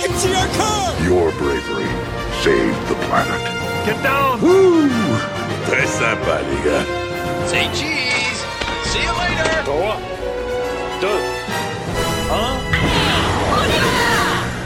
Hey, I can see our car! Your bravery saved the planet. Get down! Très sympa, les gars. Say cheese! See you later! 3, 2,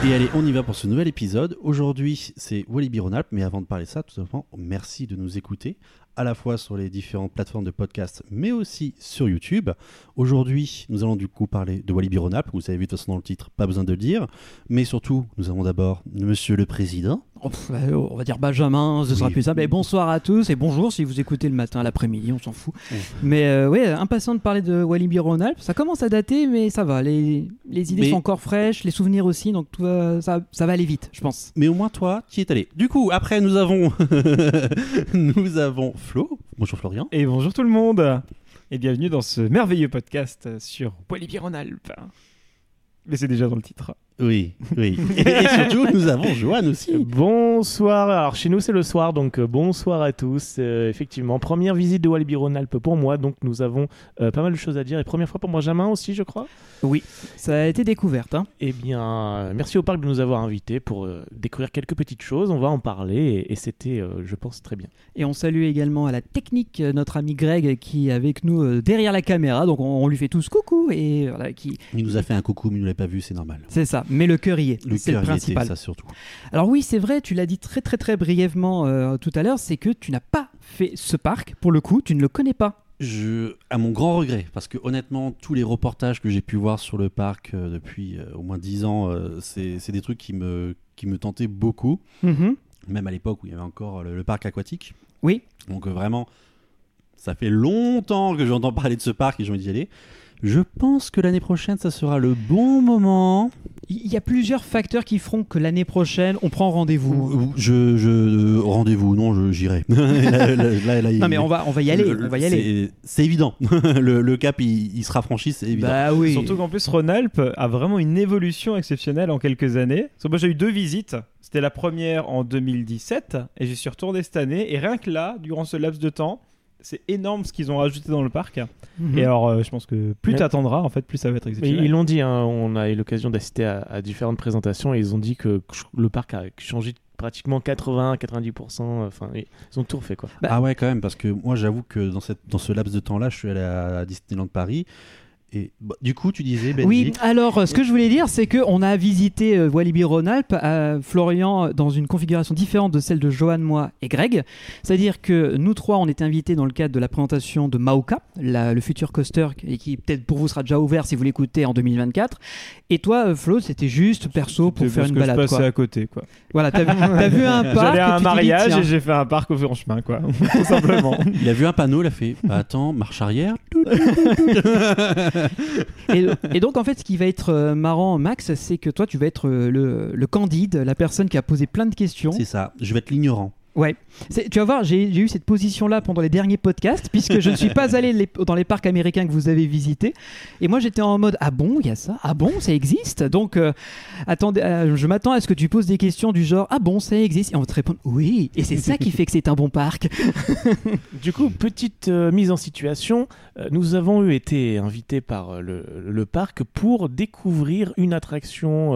1. Et allez, on y va pour ce nouvel épisode. Aujourd'hui, c'est Walibi Rhône-Alpes, mais avant de parler de ça, tout simplement, merci de nous écouter, à la fois sur les différentes plateformes de podcast, mais aussi sur YouTube. Aujourd'hui, nous allons du coup parler de Walibi Rhône-Alpes, vous avez vu de toute façon dans le titre, pas besoin de le dire. Mais surtout, nous avons d'abord Monsieur le Président. Oh, ouais, on va dire Benjamin, ce sera Oui. plus simple. Et bonsoir à tous et bonjour si vous écoutez le matin, l'après-midi, on s'en fout. Oui. Mais euh, ouais, impatient de parler de Walibi Rhône-Alpes. Ça commence à dater, mais ça va. Les, les idées Mais- sont encore fraîches, les souvenirs aussi, donc tout va- ça, ça va aller vite, je pense. Mais au moins toi, qui es allé. Du coup, après, nous avons, nous avons Bonjour Florian. Et bonjour tout le monde Et bienvenue dans ce merveilleux podcast sur Walibi Rhône-Alpes. Mais c'est déjà dans le titre. Oui, oui. Et, et surtout, nous avons Joanne aussi. Bonsoir, alors chez nous c'est le soir, donc euh, bonsoir à tous. Euh, effectivement, première visite de Walibi Rhône-Alpes pour moi, donc nous avons euh, pas mal de choses à dire. Et première fois pour Benjamin aussi, je crois. Oui, ça a été découverte. Hein. Eh bien, euh, merci au parc de nous avoir invités pour euh, découvrir quelques petites choses. On va en parler et, et c'était, euh, je pense, très bien. Et on salue également à la technique euh, notre ami Greg qui est avec nous euh, derrière la caméra. Donc on, on lui fait tous coucou et voilà, qui. Il nous a fait un coucou, mais il ne l'a pas vu, c'est normal. C'est ça. Mais le cœur y est. Le C'est le cœur y était, principal. ça surtout. Alors oui, c'est vrai, tu l'as dit très très très brièvement euh, tout à l'heure, c'est que tu n'as pas fait ce parc, pour le coup, tu ne le connais pas. Je, à mon grand regret, parce que honnêtement, tous les reportages que j'ai pu voir sur le parc euh, depuis euh, au moins 10 ans, c'est c'est des trucs qui me, qui me tentaient beaucoup, même à l'époque où il y avait encore le, le parc aquatique. Oui. Donc vraiment, ça fait longtemps que j'entends parler de ce parc et j'ai envie d'y aller. Je pense que l'année prochaine, ça sera le bon moment. Il y a plusieurs facteurs qui feront que l'année prochaine, on prend rendez-vous. Ou- Je, je euh, rendez-vous, non, je- j'irai. Non mais on va, on va y aller, le- on va y aller. c'est- C'est évident. le, le cap, il, il sera franchi, c'est évident. Bah oui. Surtout qu'en plus, Rhône-Alpes a vraiment une évolution exceptionnelle en quelques années. Parce que moi, j'ai eu deux visites. C'était la première en 2017 et j'y suis retourné cette année. Et rien que là, durant ce laps de temps, c'est énorme ce qu'ils ont rajouté dans le parc. Mhm. Et alors, euh, je pense que plus Ouais. tu attendras, en fait, plus ça va être Mais exceptionnel. ils l'ont dit, hein, on a eu l'occasion d'assister à, à différentes présentations et ils ont dit que le parc a changé de pratiquement 80-90%. Enfin, ils ont tout refait quoi. Bah- Ah ouais, quand même, parce que moi, j'avoue que dans, cette, dans ce laps de temps-là, je suis allé à Disneyland Paris. Et bah, du coup, tu disais, Benji, Oui, alors euh, ce que je voulais dire, c'est qu'on a visité euh, Walibi Rhône-Alpes, à Florian, euh, dans une configuration différente de celle de Johan, moi et Greg. C'est-à-dire que nous trois, on était invités dans le cadre de la présentation de Maoka, la- le futur coaster, et qui peut-être pour vous sera déjà ouvert si vous l'écoutez en 2024. Et toi, euh, Flo, c'était juste perso pour faire une balade. Quoi. à côté, quoi. Voilà, t'as vu, t'as vu un parc. J'allais à un dit, mariage et j'ai fait un parc au chemin, quoi. Tout simplement. il a vu un panneau, il a fait bah, Attends, marche arrière. Et, donc en fait, ce qui va être euh, marrant, Max, c'est que toi, tu vas être euh, le candide, la personne qui a posé plein de questions. C'est ça, je vais être l'ignorant. Ouais. Tu vas voir, j'ai eu cette position-là pendant les derniers podcasts, puisque je ne suis pas allé les- dans les parcs américains que vous avez visités. Et moi, j'étais en mode Ah bon, il y a ça? Ah bon, ça existe? Donc, euh, attendez, euh, je m'attends à ce que tu poses des questions du genre Ah bon, ça existe? Et on va te répondre Oui. Et c'est ça qui fait que c'est un bon parc. Du coup, petite euh, mise en situation, nous avons eu été invités par le, le parc pour découvrir une attraction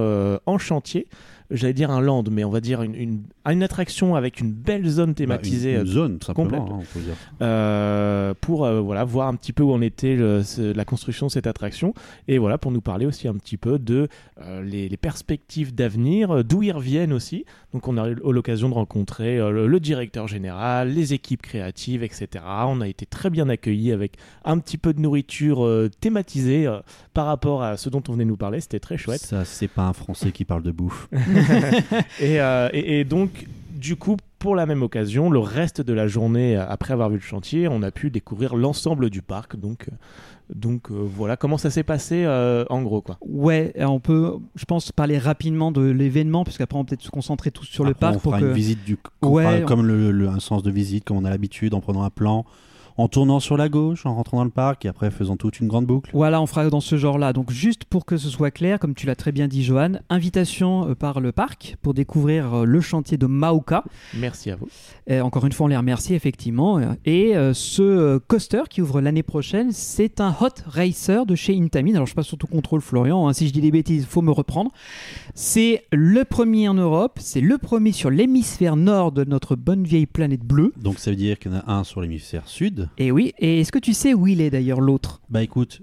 en chantier. J'allais dire un land, mais on va dire une, une, une attraction avec une belle zone thématisée. Bah, une, une euh, zone, tout simplement, complète. hein, on peut dire. euh, pour euh, voilà voir un petit peu où en était le- la construction de cette attraction et voilà pour nous parler aussi un petit peu de euh, les, les perspectives d'avenir, euh, d'où ils reviennent aussi. Donc on a eu l'occasion de rencontrer euh, le, le directeur général, les équipes créatives, etc. On a été très bien accueillis avec un petit peu de nourriture euh, thématisée euh, par rapport à ce dont on venait nous parler. C'était très chouette. Ça, c'est pas un Français qui parle de bouffe. Et, euh, et- et donc, du coup, pour la même occasion, le reste de la journée, euh, après avoir vu le chantier, on a pu découvrir l'ensemble du parc. Donc, euh, donc euh, voilà comment ça s'est passé euh, en gros. Quoi. Ouais, on peut, je pense, parler rapidement de l'événement, parce qu'après on va peut-être se concentrer tous sur le parc. on pour fera que... une visite du Ouais, on- comme le, le- un sens de visite comme on a l'habitude en prenant un plan en tournant sur la gauche en rentrant dans le parc et après faisant toute une grande boucle Voilà, on fera dans ce genre-là. Donc juste pour que ce soit clair, comme tu l'as très bien dit Johan, invitation euh, par le parc pour découvrir euh, le chantier de Maoka. Merci à vous. Encore une fois, on les remercie effectivement. Euh, Et ce coaster qui ouvre l'année prochaine, c'est un Hot Racer de chez Intamin. Alors je passe surtout contrôle Florian, hein. si je dis des bêtises, faut me reprendre. C'est le premier en Europe, c'est le premier sur l'hémisphère nord de notre bonne vieille planète bleue. donc ça veut dire qu'il y en a un sur l'hémisphère sud Et oui, et est-ce que tu sais où il est d'ailleurs l'autre? Bah écoute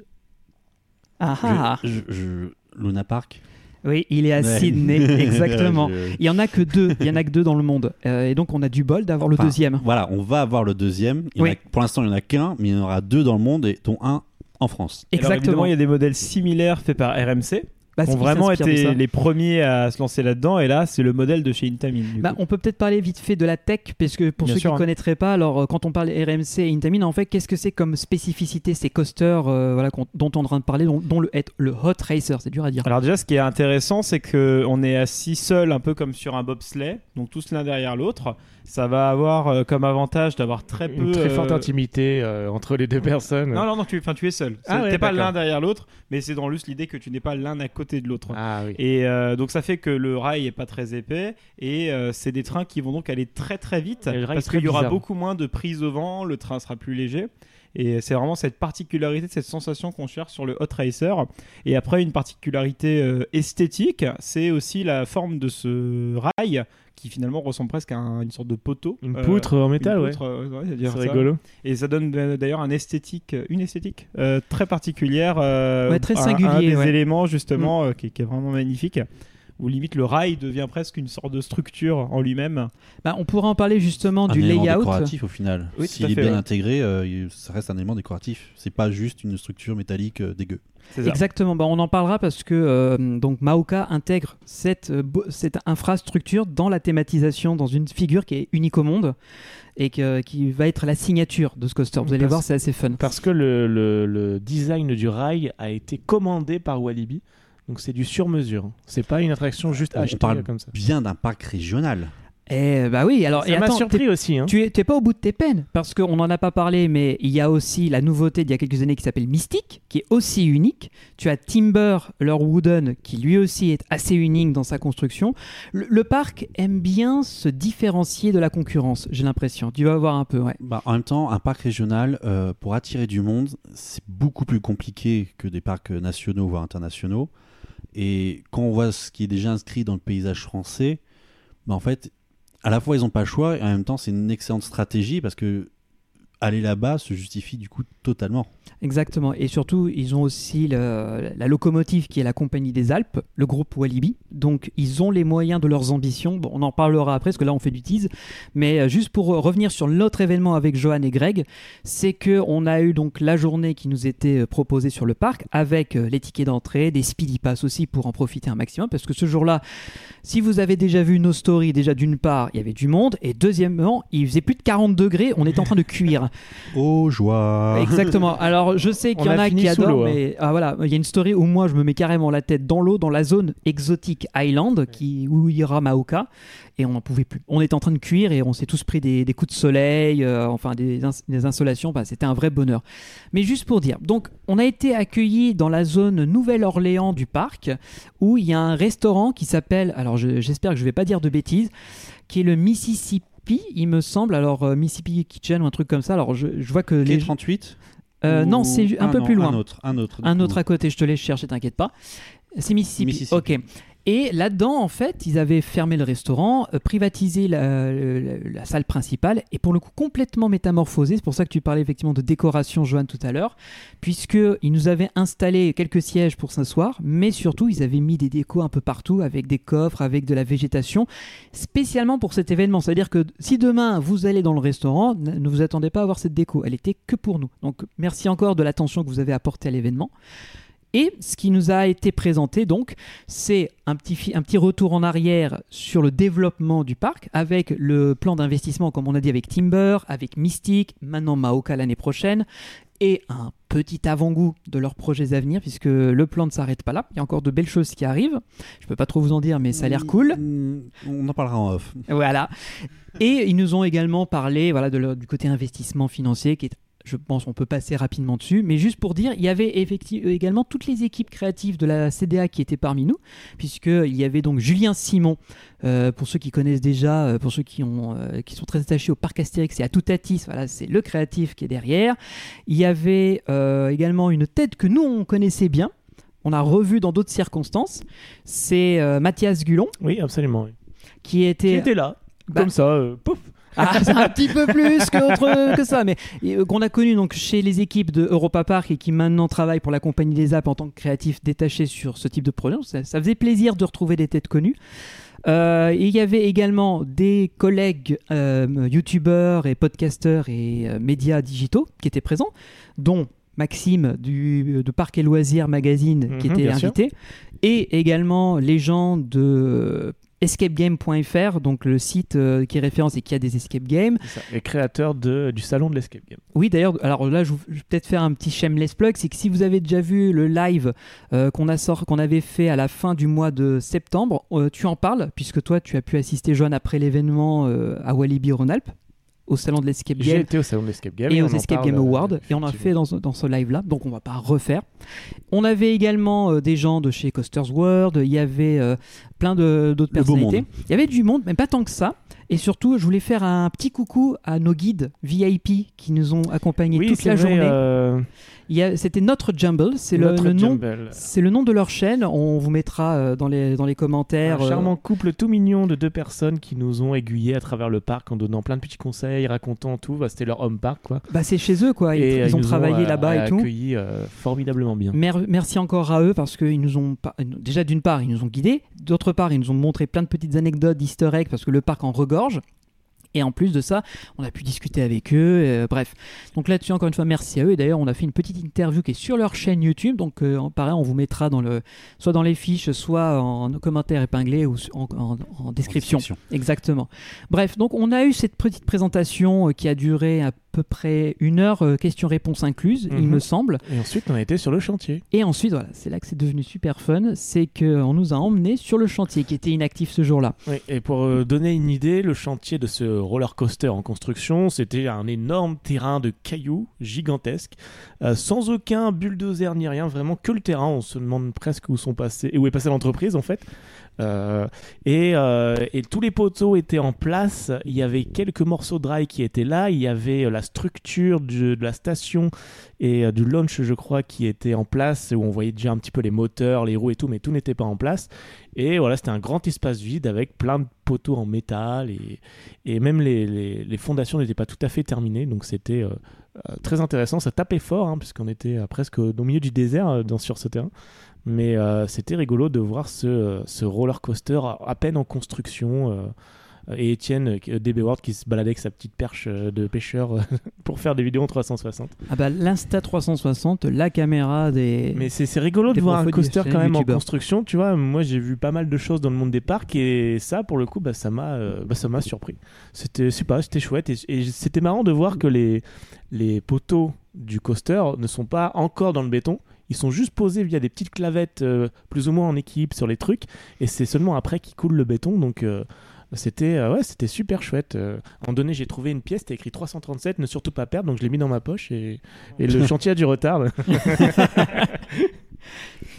Ah ah je, je- je- Luna Park Oui, il est à Ouais. Sydney, exactement. Je- Il y en a que deux, il y en a que deux dans le monde. Euh, et donc on a du bol d'avoir le deuxième. voilà on va avoir le deuxième Il y en a- pour l'instant il n'y en a qu'un mais il y en aura deux dans le monde et dont un en France Alors, évidemment, Exactement. il y a des modèles similaires faits par RMC. Bah, ont vraiment été les premiers à se lancer là-dedans. Et là, c'est le modèle de chez Intamin. Bah, on peut peut-être parler vite fait de la tech, parce que pour Bien ceux sûr, qui ne hein. connaîtraient pas, alors euh, quand on parle RMC et Intamin, en fait, qu'est-ce que c'est comme spécificité ces coasters euh, voilà, qu'on- dont on est en train de parler, dont, dont le, le Hot Racer, c'est dur à dire. Alors déjà, ce qui est intéressant, c'est que on est assis seul, un peu comme sur un bobsleigh, donc tous l'un derrière l'autre. Ça va avoir euh, comme avantage d'avoir très peu Une très euh, forte intimité euh, entre les deux personnes. Non, non, non, tu, enfin, tu es seul. Ah ouais, T'es pas l'un derrière l'autre, mais c'est dans juste l'idée que tu n'es pas l'un à côté de l'autre. Ah oui. Et euh, donc ça fait que le rail est pas très épais et euh, c'est des trains qui vont donc aller très très vite parce qu'il y aura beaucoup moins de prise au vent, le train sera plus léger. Et c'est vraiment cette particularité, cette sensation qu'on cherche sur le Hot Racer. Et après, une particularité euh, esthétique, c'est aussi la forme de ce rail qui finalement ressemble presque à un- une sorte de poteau. Une Euh, poutre en métal, ouais. poutre, euh, ouais, c'est-à-dire C'est rigolo. Et ça donne euh, d'ailleurs un esthétique, une esthétique euh, très particulière. euh, Ouais, très un- Un, singulier, des ouais. éléments justement euh, qui, qui est vraiment magnifique. Où limite le rail devient presque une sorte de structure en lui-même. Bah, on pourra en parler justement un du élément layout. décoratif au final Oui, s'il est bien ouais. intégré euh, il- ça reste un élément décoratif c'est pas juste une structure métallique euh, dégueu. Exactement, bah, on en parlera parce que euh, donc Maoka intègre cette, euh, infrastructure dans la thématisation, dans une figure qui est unique au monde et que- qui va être la signature de ce coaster. Vous allez Parce- voir, c'est assez fun. Parce que le, le- le design du rail a été commandé par Walibi. Donc c'est du sur-mesure. C'est pas une attraction juste on achetée parle comme ça. bien d'un parc régional Eh bah oui, alors et Ça m'a surpris t'es- aussi. Hein. Tu es, tu es pas au bout de tes peines parce qu'on n'en a pas parlé, mais il y a aussi la nouveauté d'il y a quelques années qui s'appelle Mystique, qui est aussi unique. Tu as Timber, leur Wooden, qui lui aussi est assez unique dans sa construction. Le, le parc aime bien se différencier de la concurrence, j'ai l'impression. Tu vas voir un peu, ouais. Bah, en même temps, un parc régional, euh, pour attirer du monde, c'est beaucoup plus compliqué que des parcs nationaux, voire internationaux. Et quand on voit ce qui est déjà inscrit dans le paysage français, bah, en fait, à la fois, ils n'ont pas le choix, et en même temps, c'est une excellente stratégie parce que aller là-bas se justifie du coup totalement. Exactement. Et surtout, ils ont aussi la locomotive qui est la Compagnie des Alpes, le groupe Walibi. Donc, ils ont les moyens de leurs ambitions. Bon, on en parlera après, parce que là, on fait du tease. Mais euh, juste pour euh, revenir sur l'autre événement avec Johan et Greg, c'est que on a eu donc la journée qui nous était euh, proposée sur le parc avec les tickets d'entrée, des speedy pass aussi pour en profiter un maximum. Parce que ce jour-là, si vous avez déjà vu nos stories, déjà d'une part, il y avait du monde. Et deuxièmement, il faisait plus de 40 degrés. On était en train de cuire. Oh joie Exactement. Alors je sais qu'il y On en a qui adorent, hein. mais ah, voilà, il y a une story où moi je me mets carrément la tête dans l'eau, dans la zone exotique Island, qui où il y aura Maoka, et on n'en pouvait plus. On était en train de cuire et on s'est tous pris des, des coups de soleil, euh, enfin des, ins- des insolations. Bah, C'était un vrai bonheur. Mais juste pour dire, donc on a été accueillis dans la zone Nouvelle-Orléans du parc, où il y a un restaurant qui s'appelle, alors je- j'espère que je vais pas dire de bêtises, qui est le Mississippi, il me semble. Alors euh, Mississippi Kitchen ou un truc comme ça. Alors je, je vois que les 38 euh, non, c'est un Ah peu non, plus loin. Un autre, un autre. du Un coup. autre à côté, je te laisse chercher, t'inquiète pas. C'est Mississippi. Mississippi. Ok. Et là-dedans, en fait, ils avaient fermé le restaurant, euh, privatisé la, salle principale, et pour le coup complètement métamorphosé. C'est pour ça que tu parlais effectivement de décoration, Joanne, tout à l'heure, puisqu'ils nous avaient installé quelques sièges pour s'asseoir, mais surtout, ils avaient mis des décos un peu partout, avec des coffres, avec de la végétation, spécialement pour cet événement. C'est-à-dire que si demain vous allez dans le restaurant, ne vous attendez pas à voir cette déco. Elle était que pour nous. Donc merci encore de l'attention que vous avez apportée à l'événement. Et ce qui nous a été présenté, donc, c'est un petit, un petit retour en arrière sur le développement du parc, avec le plan d'investissement, comme on a dit, avec Timber, avec Mystic, maintenant Maoka l'année prochaine, et un petit avant-goût de leurs projets à venir, puisque le plan ne s'arrête pas là. Il y a encore de belles choses qui arrivent. Je peux pas trop vous en dire, mais ça a l'air cool. Mm, On en parlera en off. Voilà. Et ils nous ont également parlé voilà, de leur- du côté investissement financier qui est je pense on peut passer rapidement dessus, mais juste pour dire, il y avait effectivement également toutes les équipes créatives de la CDA qui étaient parmi nous, puisqu'il y avait donc Julien Simon, euh, pour ceux qui connaissent déjà, euh, pour ceux qui, ont, euh, qui sont très attachés au parc Astérix et à Toutatis, voilà, c'est le créatif qui est derrière. Il y avait euh, également une tête que nous on connaissait bien, on a revu dans d'autres circonstances, c'est euh, Mathias Gulon, Oui, absolument. oui. qui était... Qui était là, Bah- comme ça, euh, pouf. Ah, c'est un petit peu plus que, autre- que ça, mais euh, qu'on a connu donc chez les équipes de Europa Park et qui maintenant travaillent pour la compagnie des apps en tant que créatif détaché sur ce type de projet. Ça, ça faisait plaisir de retrouver des têtes connues. Euh, il y avait également des collègues euh, youtubeurs et podcasteurs et médias digitaux qui étaient présents, dont Maxime du, de Parc et Loisirs Magazine qui Mhm, était bien sûr. invité, et également les gens de escapegame.fr, donc le site euh, qui est référence et qui a des escape games. Les créateurs de, du salon de l'escape game. Oui, d'ailleurs, alors là, je, vais peut-être faire un petit shameless plug, c'est que si vous avez déjà vu le live euh, qu'on avait fait à la fin du mois de septembre, euh, tu en parles, puisque toi, tu as pu assister, Joanne, après l'événement à Walibi Rhône-Alpes, au salon de l'escape J'ai game été au salon de l'escape game. et aux on en Escape Game euh, Awards. Et on a fait dans, ce- dans ce live là donc on va pas refaire. On avait également euh, des gens de chez Coasters World. Il y avait euh, plein de- d'autres personnalités. il y avait du monde mais pas tant que ça et surtout je voulais faire un petit coucou à nos guides VIP qui nous ont accompagnés Oui, toute la vrai, journée euh, c'était notre Jumble c'est le, nom Jumble. c'est le nom de leur chaîne on vous mettra euh, dans les dans les commentaires Un euh, charmant couple tout mignon de deux personnes qui nous ont aiguillés à travers le parc en donnant plein de petits conseils, racontant tout. Bah, C'était leur home park, quoi. bah c'est chez eux quoi ils, Et, euh, ils ont travaillé euh, là-bas et tout accueillis euh, formidablement bien. Mer- merci encore à eux parce qu'ils nous ont déjà d'une part ils nous ont guidés, d'autre part ils nous ont montré plein de petites anecdotes d'Easter egg parce que le parc en regorge. Et en plus de ça, on a pu discuter avec eux. euh, bref, donc là-dessus encore une fois merci à eux. Et d'ailleurs on a fait une petite interview qui est sur leur chaîne YouTube. Donc euh, pareil, on vous mettra dans le soit dans les fiches, soit en commentaire épinglé ou en, en- en description. description. Exactement. Bref, donc on a eu cette petite présentation euh, qui a duré à peu près une heure, euh, questions-réponses incluses, il Mhm. me semble. Et ensuite, on a été sur le chantier. Et ensuite, voilà, c'est là que c'est devenu super fun, c'est qu'on nous a emmenés sur le chantier qui était inactif ce jour-là. Oui, et pour euh, donner une idée, le chantier de ce roller coaster en construction, c'était un énorme terrain de cailloux gigantesque, euh, sans aucun bulldozer ni rien, vraiment que le terrain. On se demande presque où sont passés, et où est passée l'entreprise en fait. Euh, et, euh, et tous les poteaux étaient en place. Il y avait quelques morceaux de rail qui étaient là. Il y avait euh, la structure de la station et du launch, je crois, qui était en place, où on voyait déjà un petit peu les moteurs, les roues et tout, mais tout n'était pas en place. Et voilà, c'était un grand espace vide avec plein de poteaux en métal et, même les, fondations n'étaient pas tout à fait terminées. Donc c'était très intéressant. Ça tapait fort, hein, puisqu'on était presque au milieu du désert sur ce terrain. Mais euh, c'était rigolo de voir ce, ce roller coaster à, peine en construction. euh, et Étienne euh, DB World qui se baladait avec sa petite perche de pêcheur pour faire des vidéos en 360. Ah bah l'Insta 360, la caméra des... Mais c'est rigolo de voir un coaster quand même en construction, tu vois. Moi, j'ai vu pas mal de choses dans le monde des parcs et ça, pour le coup, bah, ça m'a, euh, bah, ça m'a surpris. C'était, pas, c'était chouette et, et c'était marrant de voir que les les poteaux du coaster ne sont pas encore dans le béton. Ils sont juste posés via des petites clavettes euh, plus ou moins en équilibre sur les trucs et c'est seulement après qu'ils coulent le béton. Donc euh, c'était euh, ouais, c'était super chouette. Euh, moment donné, j'ai trouvé une pièce, c'était écrit 337, ne surtout pas perdre, donc je l'ai mis dans ma poche et, et le chantier a du retard.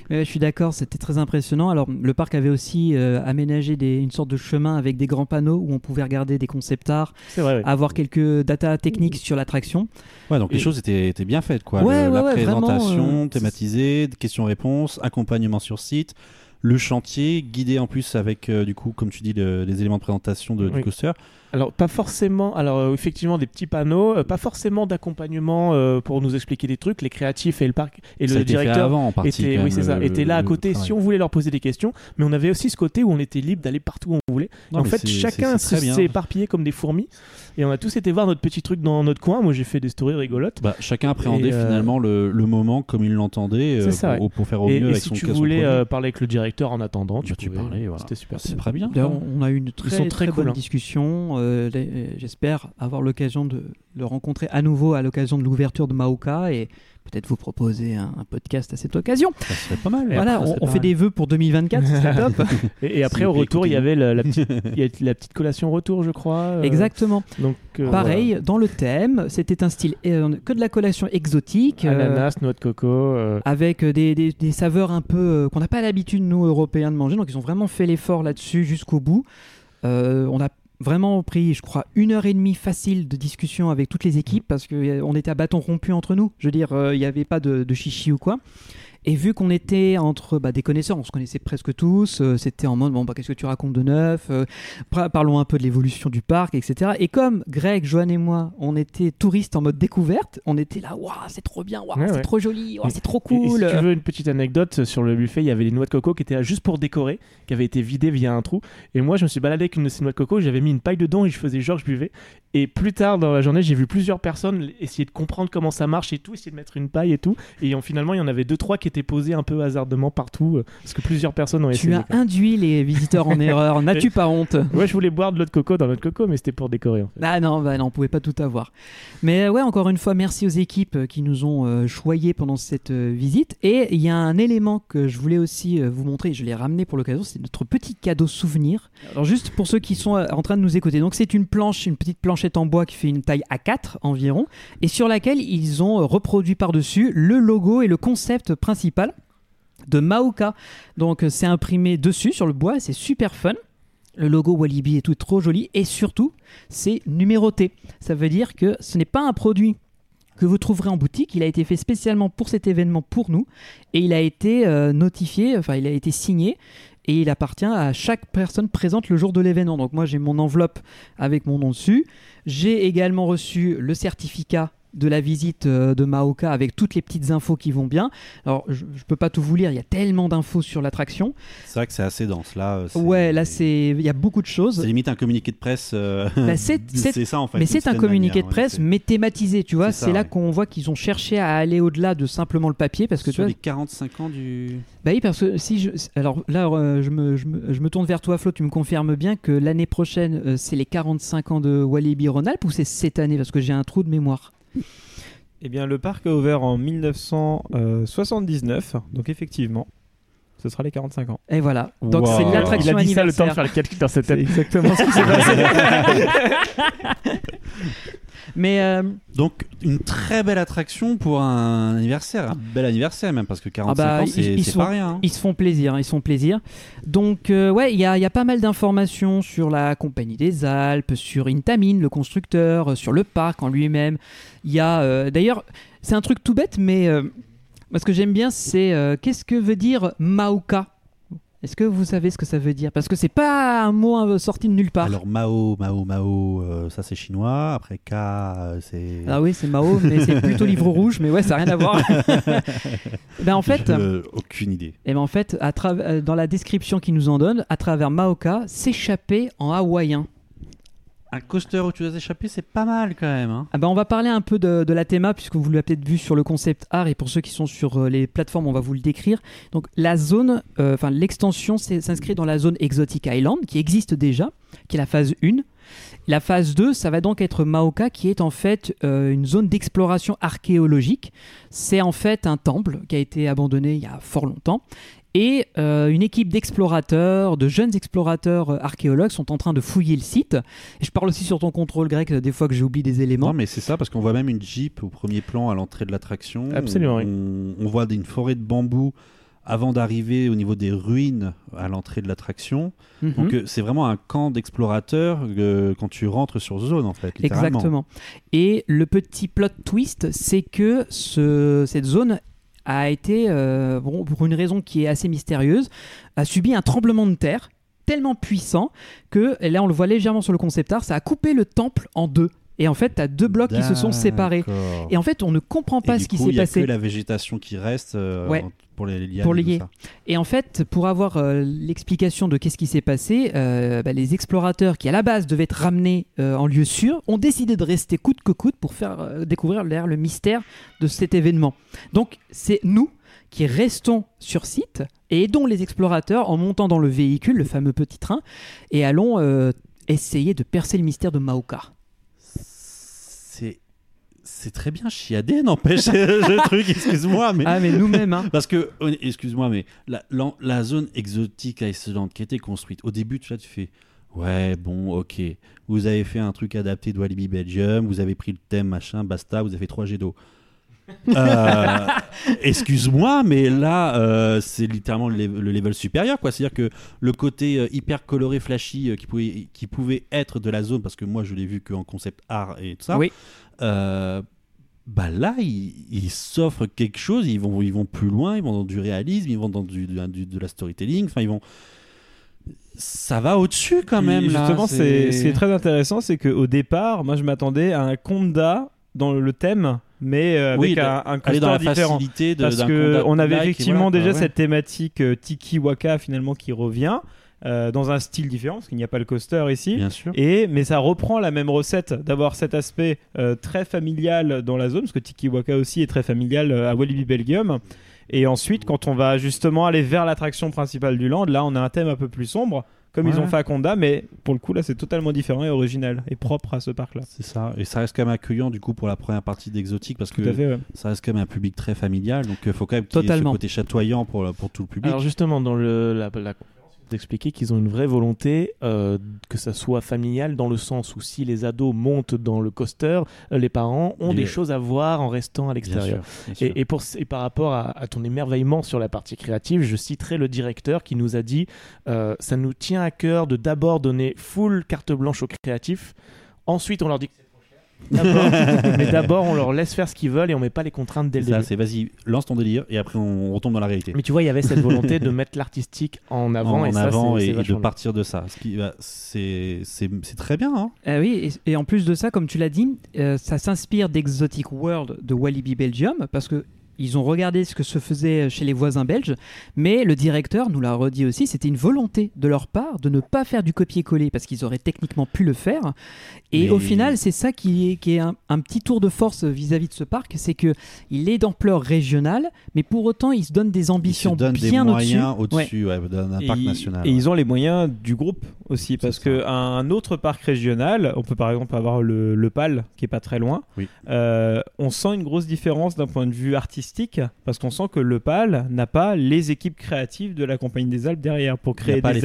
Je suis d'accord, c'était très impressionnant. Alors le parc avait aussi euh, aménagé des- une sorte de chemin avec des grands panneaux où on pouvait regarder des concept art, C'est vrai. ouais. avoir quelques data techniques sur l'attraction. Ouais, donc les choses étaient, étaient bien faites, quoi. Ouais, Le- la ouais, ouais, vraiment, présentation euh, thématisée, questions-réponses, accompagnement sur site, le chantier guidé en plus avec, euh, du coup, comme tu dis, le- les éléments de présentation de, Oui. du coaster. Alors pas forcément, alors euh, effectivement des petits panneaux, euh, pas forcément d'accompagnement euh, pour nous expliquer des trucs. Les créatifs et le parc et Ça le directeur avant, en partie, étaient, quand oui même, c'est ça, le- étaient là à côté si on voulait leur poser des questions. Mais on avait aussi ce côté où on était libre d'aller partout où on voulait. Non, en fait, chacun s'est éparpillé comme des fourmis et on a tous été voir notre petit truc dans notre coin. Moi j'ai fait des stories rigolotes. Bah, chacun appréhendait euh, finalement le, le moment comme il l'entendait euh, C'est ça, pour, ouais. pour faire au Et, mieux et avec si son tu voulais euh, parler avec le directeur en attendant, tu, Bah, tu parlais, voilà. C'était super. C'est très bien. D'ailleurs, on a eu une très, très très cool, bonne hein. discussion. euh, J'espère avoir l'occasion de le rencontrer à nouveau à l'occasion de l'ouverture de Maoka et peut-être vous proposer un, un podcast à cette occasion. Ça serait pas mal. voilà, après, on, c'est on pas fait mal. des vœux pour 2024, ce serait top. Et, et après au retour, il y avait la, la petite, la petite collation retour, je crois. euh, Exactement. Donc euh, Pareil, dans le thème, c'était un style euh, que de la collation exotique. euh, ananas, noix de coco. euh, avec des, des- des saveurs un peu euh, qu'on n'a pas l'habitude nous Européens de manger donc ils ont vraiment fait l'effort là-dessus jusqu'au bout Euh, on a vraiment pris je crois une heure et demie facile de discussion avec toutes les équipes parce qu'on était à bâton rompu entre nous. Je veux dire euh, il n'y avait pas de, de chichi ou quoi et vu qu'on était entre bah, des connaisseurs, on se connaissait presque tous, euh, c'était en mode bon bah qu'est-ce que tu racontes de neuf Euh, Parlons un peu de l'évolution du parc, etc. Et comme Greg, Joanne et moi, on était touristes en mode découverte, on était là, waouh c'est trop bien, waouh Ouais, c'est ouais. trop joli, waouh Et- c'est trop et- et cool. si tu veux une petite anecdote sur le buffet, il y avait les noix de coco qui étaient là juste pour décorer, qui avaient été vidées via un trou. Et moi, je me suis baladé avec une de ces noix de coco, j'avais mis une paille dedans et je faisais genre je buvais. Et plus tard dans la journée, j'ai vu plusieurs personnes essayer de comprendre comment ça marche et tout, essayer de mettre une paille et tout. Et en- finalement, il y en avait deux trois qui étaient posés un peu hasardement partout, euh, parce que plusieurs personnes ont Tu essayé. as quoi. induit les visiteurs en erreur, n'as-tu pas honte? Ouais, je voulais boire de l'eau de coco dans l'eau de coco, mais c'était pour décorer. En fait. Ah non, bah non, on pouvait pas tout avoir. Mais euh, ouais, encore une fois, merci aux équipes euh, qui nous ont euh, choyés pendant cette euh, visite. Et il y a un élément que je voulais aussi vous montrer, je l'ai ramené pour l'occasion, c'est notre petit cadeau souvenir. Alors juste pour ceux qui sont en train de nous écouter, donc c'est une planche, une petite en bois qui fait une taille A4 environ, et sur laquelle ils ont euh, reproduit par-dessus le logo et le concept principal de Maoka. Donc euh, c'est imprimé dessus sur le bois, c'est super fun. Le logo Walibi est tout trop joli et surtout c'est numéroté. Ça veut dire que ce n'est pas un produit que vous trouverez en boutique, il a été fait spécialement pour cet événement pour nous et il a été euh, notifié, enfin il a été signé et il appartient à chaque personne présente le jour de l'événement. Donc moi j'ai mon enveloppe avec mon nom dessus. J'ai également reçu le certificat de la visite euh, de Maoka avec toutes les petites infos qui vont bien. Alors je, je peux pas tout vous lire, il y a tellement d'infos sur l'attraction. C'est vrai que c'est assez dense. Là, euh, Ouais, là c'est il y a beaucoup de choses. C'est limite un communiqué de presse. euh, Bah, c'est- ça en fait. Mais c'est un communiqué de presse, ouais, mais thématisé, tu vois. C'est là ouais. qu'on voit qu'ils ont cherché à aller au-delà de simplement le papier, parce que c'est tu sur vois. les 45 ans du. Bah oui, parce que si je. Alors là, euh, je, me, je, me, je me tourne vers toi, Flo, tu me confirmes bien que l'année prochaine, euh, c'est les 45 ans de Walibi Rhône-Alpes ou c'est cette année? Parce que j'ai un trou de mémoire. Eh bien, le parc a ouvert en 1979, donc effectivement, ce sera les 45 ans. Et voilà. Donc Wow. c'est Il l'attraction a dit ça le temps de anniversaire. faire le calcul dans sa C'est tête. exactement ce qui s'est passé. Mais euh, Donc une très belle attraction pour un anniversaire, un bel anniversaire même parce que 45 bah, ans c'est pas rien. hein. Ils se font plaisir, ils se font plaisir. Donc, euh, ouais, il y a, il y a pas mal d'informations sur la Compagnie des Alpes, sur Intamin, le constructeur, euh, sur le parc en lui-même. Il y a, euh, d'ailleurs, c'est un truc tout bête, mais moi, ce que j'aime bien, c'est qu'est-ce que veut dire Maoka Est-ce que vous savez ce que ça veut dire? Parce que c'est pas un mot euh, sorti de nulle part. Alors Mao, Mao, Mao, euh, ça c'est chinois. Après K, euh, c'est. Ah oui, c'est Mao, mais c'est plutôt livre rouge, mais ouais, ça n'a rien à voir. ben, en fait, aucune idée. Et ben en fait, à dans la description qu'il nous en donne, à travers Maoka, s'échapper en hawaïen. Un coaster où tu dois échapper, c'est pas mal quand même. hein. Ah ben on va parler un peu de, la théma, puisque vous l'avez peut-être vu sur le concept art, et pour ceux qui sont sur euh, les plateformes, on va vous le décrire. Donc la zone, euh, enfin l'extension s'inscrit dans la zone Exotic Island, qui existe déjà, qui est la phase 1. La phase 2, ça va donc être Maoka, qui est en fait euh, une zone d'exploration archéologique. C'est en fait un temple qui a été abandonné il y a fort longtemps. Et euh, une équipe d'explorateurs, de jeunes explorateurs euh, archéologues sont en train de fouiller le site. Et je parle aussi sur ton contrôle grec, euh, des fois que j'oublie des éléments. Non, mais c'est ça parce qu'on voit même une jeep au premier plan à l'entrée de l'attraction. Absolument, On, oui. on, on voit une forêt de bambous avant d'arriver au niveau des ruines à l'entrée de l'attraction. Mhm. Donc euh, c'est vraiment un camp d'explorateurs euh, quand tu rentres sur zone en fait. littéralement. Exactement. Et le petit plot twist, c'est que ce- cette zone a été, euh, bon, pour une raison qui est assez mystérieuse, a subi un tremblement de terre tellement puissant que, et là on le voit légèrement sur le concept art, ça a coupé le temple en deux. Et en fait, tu as deux blocs qui se sont séparés. Et en fait, on ne comprend pas Et ce du qui s'est il y a passé. que la végétation qui reste euh, Ouais. Pour les Pour lier. Et en fait, pour avoir euh, l'explication de qu'est-ce qui s'est passé, euh, bah, les explorateurs qui à la base devaient être ramenés euh, en lieu sûr ont décidé de rester coûte que coûte pour faire découvrir l'air le mystère de cet événement. Donc c'est nous qui restons sur site et aidons les explorateurs en montant dans le véhicule, le fameux petit train, et allons essayer de percer le mystère de Maoka. C'est très bien chiadé, n'empêche le truc, excuse-moi, mais Ah mais nous-mêmes, hein. parce que hon- excuse-moi, mais la, la, la zone exotique à Iceland qui a été construite au début, tu vois, tu fais ouais, bon, ok, vous avez fait un truc adapté de Walibi Belgium, vous avez pris le thème machin, basta, vous avez fait trois jets d'eau. Euh, Excuse-moi, mais là, euh, c'est littéralement le, lev- le level supérieur, quoi. C'est-à-dire que le côté euh, hyper coloré, flashy, euh, qui, pouvait, qui pouvait être de la zone, parce que moi, je l'ai vu qu'en concept art et tout ça. Oui. euh, bah là, ils, ils s'offrent quelque chose. Ils vont, ils vont plus loin. Ils vont dans du réalisme. Ils vont dans du, du- du- de la storytelling. Enfin, ils vont. Ça va au-dessus quand même. là, Justement, c'est ce qui est très intéressant, c'est qu'au départ, moi je m'attendais à un Conda dans le thème, mais euh, avec Oui, un, un coaster différent. de- Parce que on avait effectivement voilà, déjà ouais. cette thématique euh, Tiki Waka finalement qui revient. euh, dans un style différent parce qu'il n'y a pas le coaster ici Bien sûr. et mais ça reprend la même recette d'avoir cet aspect euh, très familial dans la zone parce que Tiki Waka aussi est très familial euh, à Walibi Belgium et ensuite quand on va justement aller vers l'attraction principale du land là on a un thème un peu plus sombre comme ils ont fait à Conda mais pour le coup là c'est totalement différent et original et propre à ce parc là C'est ça. Et ça reste quand même accueillant du coup pour la première partie d'exotique parce tout que à fait ouais. ça reste quand même un public très familial. Donc il faut quand même qu'il y ait ce côté chatoyant pour, pour tout le public. Alors justement, dans le, la, la expliquez qu'ils ont une vraie volonté euh, que ça soit familial dans le sens où si les ados montent dans le coaster, euh, les parents ont Les- des choses à voir en restant à l'extérieur. Et, et pour, et par rapport à, à ton émerveillement sur la partie créative, je citerai le directeur qui nous a dit euh, ça nous tient à cœur de d'abord donner full carte blanche aux créatifs, ensuite on leur dit que mais d'abord on leur laisse faire ce qu'ils veulent et on met pas les contraintes dès le C'est ça, début. c'est vas-y, lance ton délire et après on retombe dans la réalité. Mais tu vois, il y avait cette volonté de mettre l'artistique en avant en et ça, avant et, et de partir de ça. Ce qui, bah, c'est, très bien. Hein Ah oui, et, et en plus de ça, comme tu l'as dit, euh, ça s'inspire d'Exotic World de Walibi Belgium parce que ils ont regardé ce que se faisait chez les voisins belges, mais le directeur nous l'a redit aussi, c'était une volonté de leur part de ne pas faire du copier-coller parce qu'ils auraient techniquement pu le faire. Et Mais- au final, c'est ça qui est, qui est un, un petit tour de force vis-à-vis de ce parc, c'est que il est d'ampleur régionale, mais pour autant, il se donne des Ils se ambitions donnent des bien moyens au-dessus. ouais, d'un Et ils- national. Et ils ont les moyens du groupe aussi, parce ça. qu'un autre parc régional, on peut par exemple avoir le, le PAL, qui est pas très loin, Oui. euh, on sent une grosse différence d'un point de vue artistique, parce qu'on sent que le PAL n'a pas les équipes créatives de la Compagnie des Alpes derrière, pour créer des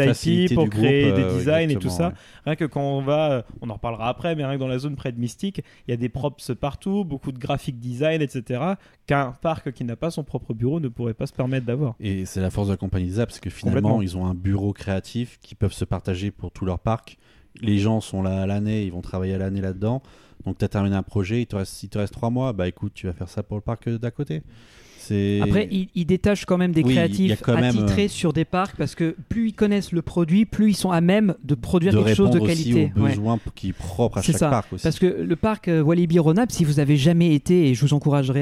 IP, pour créer groupe, des euh, designs et tout ça. ouais. Rien que quand on va, on en reparlera après, mais rien que dans la zone près de Mystique, il y a des props partout, beaucoup de graphic design, etc., qu'un parc qui n'a pas son propre bureau ne pourrait pas se permettre d'avoir. Et c'est la force de la compagnie des Alpes, parce que finalement, ils ont un bureau créatif qui peuvent se partager pour tout leur parc. Les gens sont là à l'année, ils vont travailler à l'année là-dedans. Donc, tu as terminé un projet, il te reste, il te reste trois mois, bah écoute, tu vas faire ça pour le parc euh, d'à côté. Après, ils, ils détachent quand même des Oui, il créatifs même, attitrés euh, sur des parcs parce que plus ils connaissent le produit, plus ils sont à même de produire de quelque chose de répondre aussi qualité. aux Ouais. besoins qui est propre à chaque ça. parc aussi. Parce que le parc euh, Walibi Rhône-Alpes, si vous avez jamais été, et je vous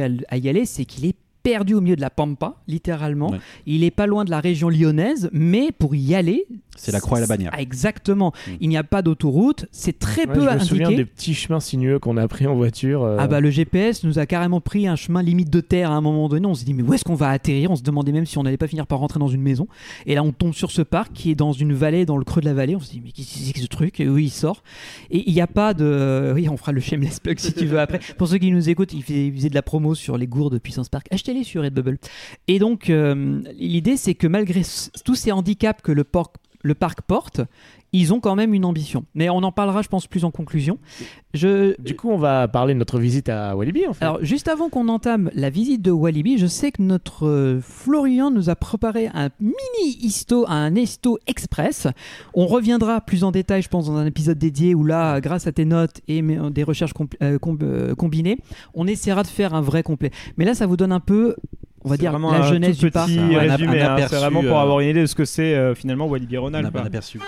à, l- à y aller, c'est qu'il est perdu au milieu de la pampa, littéralement. Ouais. Il est pas loin de la région lyonnaise, mais pour y aller, C'est la croix et la bannière. Exactement. Mm. Il n'y a pas d'autoroute, c'est très Ouais, peu je me souviens indiqué. des petits chemins sinueux qu'on a pris en voiture. euh, Ah bah le GPS nous a carrément pris un chemin limite de terre à un moment donné. On s'est dit mais où est-ce qu'on va atterrir? On se demandait même si on n'allait pas finir par rentrer dans une maison. Et là on tombe sur ce parc qui est dans une vallée, dans le creux de la vallée. On se dit mais qu'est-ce que c'est que ce truc? Et oui il sort. Et il n'y a pas de... Oui on fera le shameless plug si tu veux après. Pour ceux qui nous écoutent, il faisait de la promo sur les gourdes de Puissance Park. Sur Redbubble. Et donc euh, l'idée c'est que malgré tous ces handicaps que le parc porte, ils ont quand même une ambition. Mais on en parlera je pense plus en conclusion. Je, Du coup, on va parler de notre visite à Walibi, en fait. alors, juste avant qu'on entame la visite de Walibi, je sais que notre euh, Florian nous a préparé un mini histo, un histo express. On reviendra plus en détail, je pense, dans un épisode dédié où là, grâce à tes notes et des recherches euh, com- euh, combinées, on essaiera de faire un vrai complet. Mais là, ça vous donne un peu on va dire, vraiment la un jeunesse du parc. hein. C'est vraiment pour euh, avoir une idée de ce que c'est euh, finalement Walibi On Ronald. n'a pas aperçu.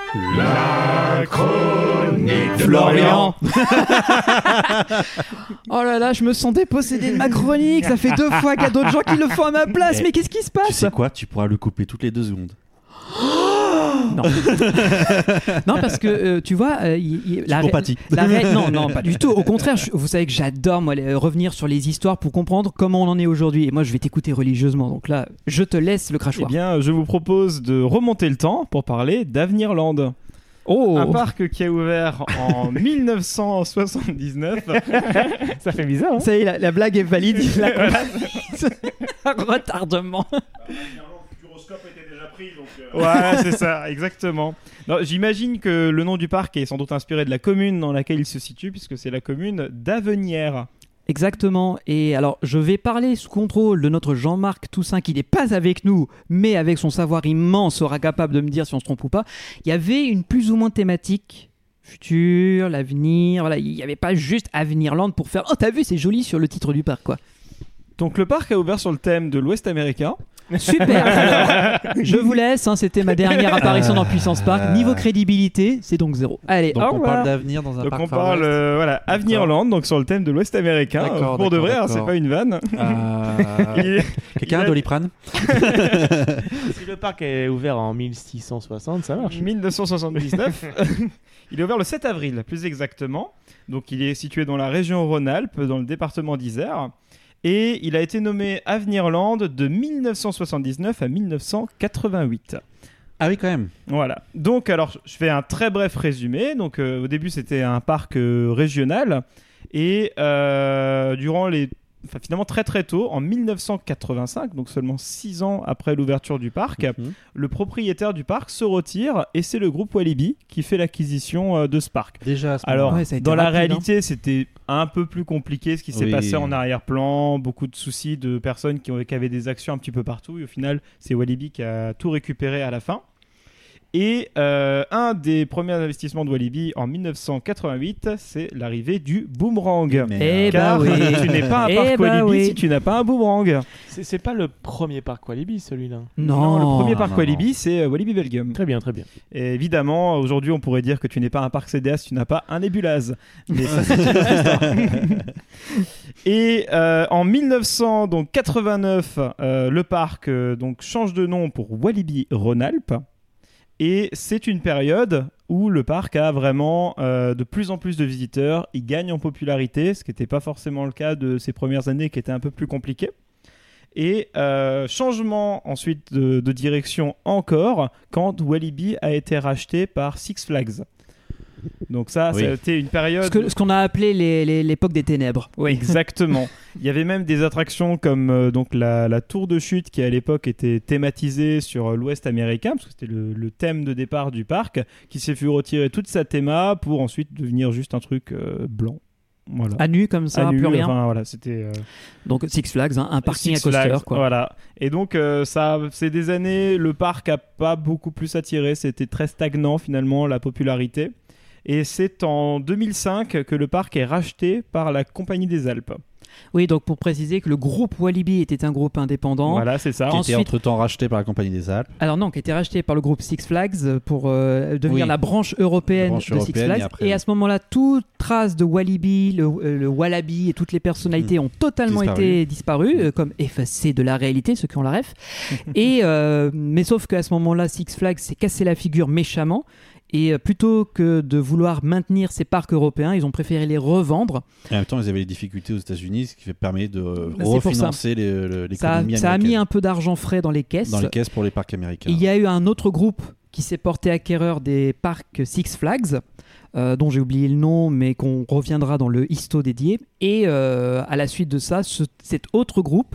Florian Oh là là, je me sens dépossédé de ma chronique. Ça fait deux fois qu'il y a d'autres gens qui le font à ma place. Eh, Mais qu'est-ce qui se Tu passe? sais quoi? Tu pourras le couper toutes les deux secondes. Non. non, parce que euh, tu vois, euh, la, non, non, pas du tout. Au contraire, je- vous savez que j'adore moi les- revenir sur les histoires pour comprendre comment on en est aujourd'hui. Et moi, je vais t'écouter religieusement. Donc là, je te laisse le Eh crachoir. bien, je vous propose de remonter le temps pour parler d'Avenirland. oh, Un parc qui a ouvert en 1979. Ça fait bizarre, hein ça y est, la, la blague est valide. l'a. Retardement. Ouais, c'est ça, exactement. J'imagine que le nom du parc est sans doute inspiré de la commune dans laquelle il se situe, puisque c'est la commune d'Avenières. Exactement. Et alors, je vais parler sous contrôle de notre Jean-Marc Toussaint, qui n'est pas avec nous, mais avec son savoir immense sera capable de me dire si on se trompe ou pas. Il y avait une plus ou moins thématique. Futur, l'avenir, voilà, il n'y avait pas juste Avenirland pour faire Oh, t'as vu, c'est joli sur le titre du parc, quoi. Donc le parc a ouvert sur le thème de l'Ouest américain. Super Alors, Je vous laisse, hein, c'était ma dernière apparition dans Puissance Park. Niveau crédibilité, c'est donc zéro. Allez, Donc on parle d'avenir dans un Donc parc on parle, euh, voilà, Avenirland, donc sur le thème de l'Ouest américain. Pour de vrai, hein, c'est pas une vanne. Euh, Quelqu'un a- Doliprane Si le parc est ouvert en 1660, ça marche. 1979. il est ouvert le 7 avril, plus exactement. Donc il est situé dans la région Rhône-Alpes, dans le département d'Isère. Et il a été nommé Avenirland de 1979 à 1988. Ah oui, quand même. Voilà. Donc, alors, je fais un très bref résumé. Donc, euh, au début, c'était un parc euh, régional. Et euh, durant les. Enfin, finalement, très très tôt, en 1985, donc seulement 6 ans après l'ouverture du parc, Mhm. le propriétaire du parc se retire et c'est le groupe Walibi qui fait l'acquisition euh, de ce parc. Déjà, à ce Alors, moment-là. Ouais, ça a été dans la rapide, hein. réalité, c'était un peu plus compliqué ce qui s'est Oui. passé en arrière-plan, beaucoup de soucis de personnes qui, ont, qui avaient des actions un petit peu partout, et au final, c'est Walibi qui a tout récupéré à la fin. Et euh, un des premiers investissements de Walibi en 1988, c'est l'arrivée du boomerang. Mais, Eh Car bah oui. tu n'es pas un Eh parc bah Walibi oui. si tu n'as pas un boomerang. C'est pas le premier parc Walibi, celui-là. Non, le premier parc non, Walibi, c'est euh, Walibi Belgium. Très bien, très bien. Et évidemment, aujourd'hui, on pourrait dire que tu n'es pas un parc CDA si tu n'as pas un. Mais ça, c'est histoire. Et euh, en 1989, euh, le parc euh, donc change de nom pour Walibi Rhône-Alpes. Et c'est une période où le parc a vraiment euh, de plus en plus de visiteurs. Il gagne en popularité, ce qui n'était pas forcément le cas de ces premières années qui étaient un peu plus compliquées. Et euh, changement ensuite de, de direction encore quand Walibi a été racheté par Six Flags. Donc ça, Oui. ça a été une période... Ce qu'on a appelé les- les- l'époque des ténèbres. Oui. Exactement. Il y avait même des attractions comme euh, donc la, la tour de chute qui à l'époque était thématisée sur euh, l'Ouest américain parce que c'était le, le thème de départ du parc qui s'est vu retirer toute sa théma pour ensuite devenir juste un truc euh, blanc. Voilà. À nu comme ça, nu, plus rien. Enfin voilà, c'était euh, Donc Six Flags, hein, un parking Six à coaster, Flags, quoi. Voilà. Et donc, euh, ça, c'est des années, le parc a pas beaucoup plus attiré. C'était très stagnant finalement, la popularité. Et c'est en 2005 que le parc est racheté par la Compagnie des Alpes. Oui, donc pour préciser que le groupe Walibi était un groupe indépendant. Voilà, c'est ça. qui Ensuite- était entre-temps racheté par la Compagnie des Alpes. Alors non, qui a été racheté par le groupe Six Flags pour euh, devenir Oui. la branche européenne La branche de Six Flags. et après, Et oui. à ce moment-là, toute trace de Walibi, le, euh, le Wallaby et toutes les personnalités ont totalement Hmm. Disparu. été disparues, euh, comme effacées de la réalité, ceux qui ont la ref. et, euh, mais sauf qu'à ce moment-là, Six Flags s'est cassé la figure méchamment. Et euh, plutôt que de vouloir maintenir ces parcs européens, ils ont préféré les revendre. Et en même temps, ils avaient les difficultés aux États-Unis, ce qui permet de Bah, refinancer les- le- Ça, l'économie ça a mis américaine un peu d'argent frais dans les caisses. dans les caisses pour les parcs américains. Il y a eu un autre groupe qui s'est porté acquéreur des parcs Six Flags, euh, dont j'ai oublié le nom, mais qu'on reviendra dans le histo dédié. Et euh, à la suite de ça, ce- cet autre groupe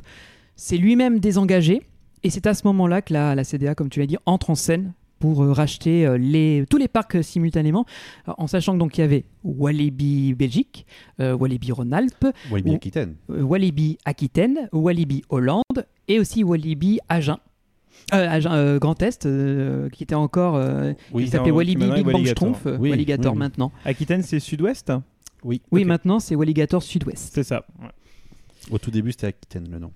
s'est lui-même désengagé. Et c'est à ce moment-là que la, la CDA, comme tu l'as dit, entre en scène pour euh, racheter euh, les, tous les parcs euh, simultanément, en sachant que donc il y avait Walibi Belgique, euh, Walibi Rhône-Alpes, Walibi Aquitaine. euh, Walibi Aquitaine, Walibi Hollande et aussi Walibi Agen. Euh, Agen, euh, Grand Est, euh, qui était encore. euh, Oui, qui s'appelait Walibi Big Bang. Schtroumpf, Oui, Walligator oui, oui. maintenant. Aquitaine, c'est sud-ouest Oui. Oui, Ok. maintenant c'est Walligator Sud-Ouest. C'est ça. Ouais. Au tout début, c'était Aquitaine le nom.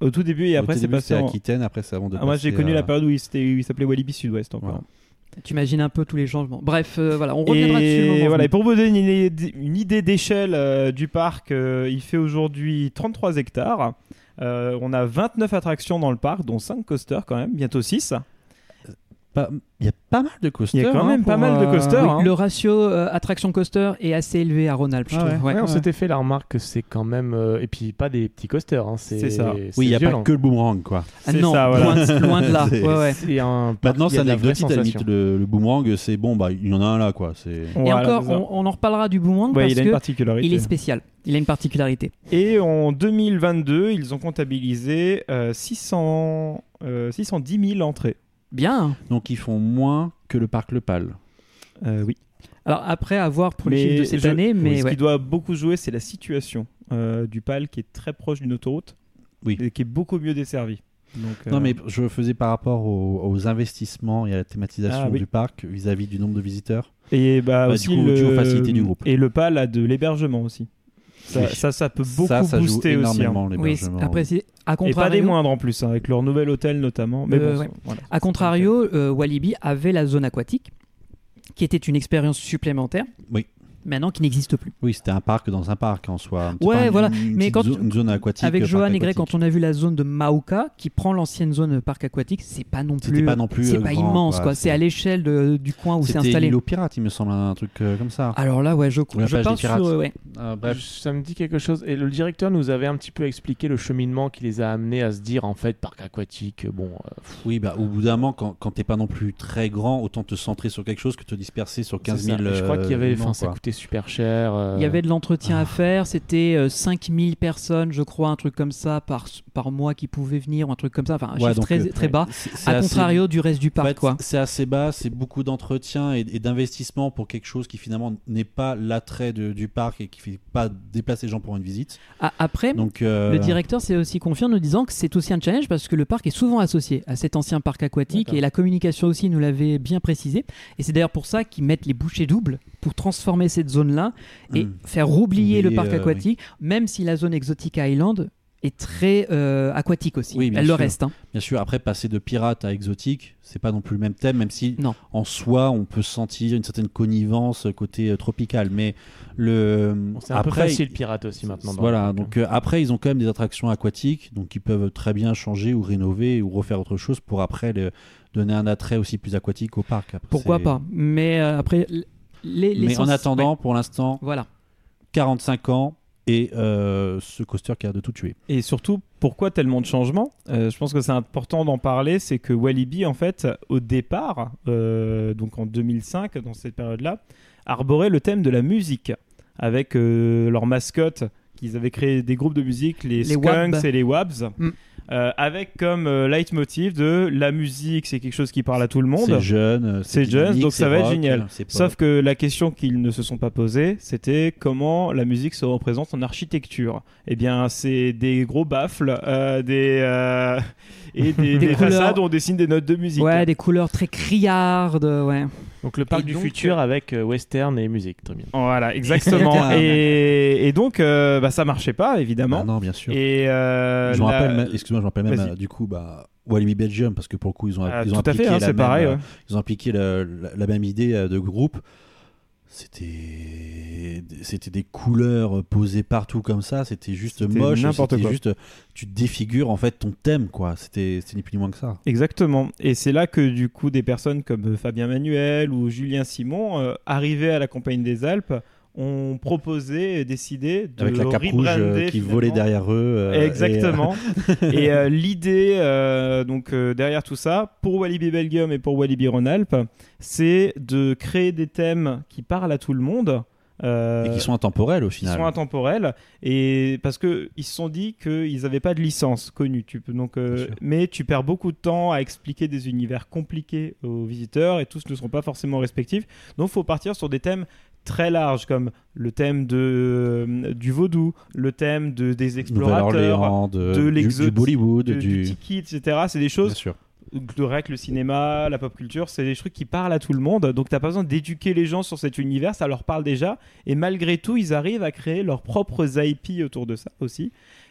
Au tout début et après c'est passé c'était en... Aquitaine, après ça avant de Ah, moi j'ai connu à- la période où il, s'appelait Walibi Sud-Ouest encore. Voilà. Tu imagines un peu tous les changements. Bref, euh, voilà, on reviendra dessus. Et moment voilà, et pour vous donner une idée, une idée d'échelle euh, du parc, euh, il fait aujourd'hui 33 hectares. Euh, on a 29 attractions dans le parc, dont 5 coasters quand même, bientôt 6. Pas- Il y a pas mal de coasters. Il y a quand hein, même pas mal de euh, coasters. Oui, hein. le ratio euh, attraction coaster est assez élevé à Rhône-Alpes, je Ah trouve. ouais. Ouais. Ouais, on s'était fait la remarque que c'est quand même. euh, et puis pas des petits coasters. Hein, c'est ça. Oui, il n'y a pas que le boomerang, quoi. Ah non, ça, voilà. loin, de- loin de là. Un Maintenant, c'est anecdotique, à la limite, sensation. le, le boomerang, c'est bon, bah, il y en a un là, quoi. C'est... Et Voilà, encore, on, on en reparlera du boomerang Ouais, parce il a une que particularité. il est spécial. Il a une particularité. Et en 2022, ils ont comptabilisé euh, 600, euh, 610 000 entrées. Bien. Donc, ils font moins que le parc Le Pal. Euh, oui. Alors après, à voir pour les chiffres de cette je- année, mais ce ouais. qui doit beaucoup jouer, c'est la situation euh, du PAL qui est très proche d'une autoroute Oui. et qui est beaucoup mieux desservie. Donc, Non, euh, mais je faisais par rapport aux, aux investissements et à la thématisation Ah, oui. du parc vis-à-vis du nombre de visiteurs. Et bah, Bah, aussi du coup, le... facilités du groupe. Et le PAL a de l'hébergement aussi. Ça, Oui. ça, ça peut beaucoup ça, ça joue booster aussi. hein. Oui, après, c'est- à Et pas des contrario, moindres en plus, hein, avec leur nouvel hôtel notamment. Mais Euh, bon, ouais. ça- voilà. à contrario euh, Walibi avait la zone aquatique, qui était une expérience supplémentaire. Oui. Maintenant, qui n'existe plus. Oui, c'était un parc dans un parc en soi. C'était Ouais, voilà. une Mais quand- zo- une zone aquatique. Avec parc Johan et Greg, quand on a vu la zone de Mauka, qui prend l'ancienne zone parc aquatique, c'est pas non C'était plus. pas non plus, C'est euh, pas grand, immense, quoi. quoi. C'est- à l'échelle du coin où c'est C'était installé. l'île aux pirates, il me semble, un truc euh, comme ça. Alors là, ouais, je, la je pirates. sur. euh, ouais. Euh, bref, Ça me dit quelque chose. Et le directeur nous avait un petit peu expliqué le cheminement qui les a amenés à se dire en fait parc aquatique. Bon, euh, oui, bah, au bout d'un moment, quand, quand t'es pas non plus très grand, autant te centrer sur quelque chose que te disperser sur 15 c'est 000. ça. Et je crois qu'il y avait, euh, enfin, ça coûtait super cher. euh, Il y avait de l'entretien Ah. à faire, c'était euh, 5000 personnes, je crois, un truc comme ça, par, par mois qui pouvaient venir, ou un truc comme ça, enfin un Ouais, chiffre donc, très, euh, très bas, à assez- contrario du reste du En parc, fait. C'est assez bas, c'est beaucoup d'entretien et, et d'investissement pour quelque chose qui finalement n'est pas l'attrait du parc et qui fait pas déplacer les gens pour une visite. A- Après, Donc, euh, le directeur s'est aussi confié en nous disant que c'est aussi un challenge parce que le parc est souvent associé à cet ancien parc aquatique et la communication aussi nous l'avait bien précisé. Et c'est d'ailleurs pour ça qu'ils mettent les bouchées doubles pour transformer cette zone-là et Mm. faire oublier le parc euh, aquatique, même si la zone exotique Island est très euh, aquatique aussi. Oui, Elle le sûr. reste. hein. Bien sûr, après passer de pirate à exotique, c'est pas non plus le même thème, même si Non. en soi on peut sentir une certaine connivence côté euh, tropical. Mais le c'est un peu après, facile pirate aussi maintenant. dans Voilà, le donc euh, après ils ont quand même des attractions aquatiques, donc ils peuvent très bien changer ou rénover ou refaire autre chose pour après le- donner un attrait aussi plus aquatique au parc. Après, Pourquoi pas Mais euh, après, les, Mais en attendant, ouais, pour l'instant, voilà. 45 ans et euh, ce coaster qui a de tout tuer. Et surtout, pourquoi tellement de changements? Euh, Je pense que c'est important d'en parler. C'est que Walibi, en fait, au départ, euh, donc en 2005, dans cette période-là, arborait le thème de la musique avec euh, leur mascotte qu'ils avaient créé des groupes de musique, les, Les Skunks Wabs. et les Wabs, Mm. Euh, avec comme euh, leitmotiv de la musique, c'est quelque chose qui parle à tout le monde. C'est jeune, euh, C'est jeune, donc ça va être génial. Sauf que la question qu'ils ne se sont pas posées, c'était comment la musique se représente en architecture. Eh bien, c'est des gros baffles, euh, des euh, et des, Des façades où on dessine des notes de musique. Ouais, des couleurs très criardes, ouais. Donc le parc Et du donc, futur euh, avec euh, western et musique, très bien. Voilà, exactement. et, et donc, euh, bah, ça marchait pas, évidemment. Ah non, bien sûr. Et euh, je me la- rappelle, même- excuse-moi, je me rappelle même euh, du coup, bah, Walibi Belgium, parce que pour le coup, ils ont, Ah, ils ont tout à fait, appliqué, hein, la, même, pareil. ouais. ils ont appliqué la, la- la même idée de groupe. C'était, c'était des couleurs posées partout comme ça. C'était juste moche. n'importe C'était quoi. juste, tu défigures en fait ton thème, quoi. C'était, ni plus ni moins que ça. Exactement. Et c'est là que du coup des personnes comme Fabien Manuel ou Julien Simon, euh, arrivés à la Compagnie des Alpes, ont proposé et décidé de Avec la cape rouge euh, qui volait derrière eux. euh, et, euh, Exactement. Et, l'idée, donc derrière tout ça, pour Walibi Belgium et pour Walibi Rhône-Alpes, c'est de créer des thèmes qui parlent à tout le monde. et qui sont intemporels au qui final. sont intemporels et parce que ils se sont dit qu'ils n'avaient pas de licence connue tu peux donc mais tu perds beaucoup de temps à expliquer des univers compliqués aux visiteurs et tous ne seront pas forcément respectifs donc faut partir sur des thèmes très larges comme le thème de euh, du vaudou le thème de des explorateurs de, de du, l'exotique, du Bollywood, de- du, du tiki etc c'est des Bien choses sûr. Le rec, le cinéma, la pop culture, c'est des trucs qui parlent à tout le monde. Donc t'as pas besoin d'éduquer les gens sur cet univers, ça leur parle déjà. Et malgré tout, ils arrivent à créer leurs propres IP autour de ça aussi.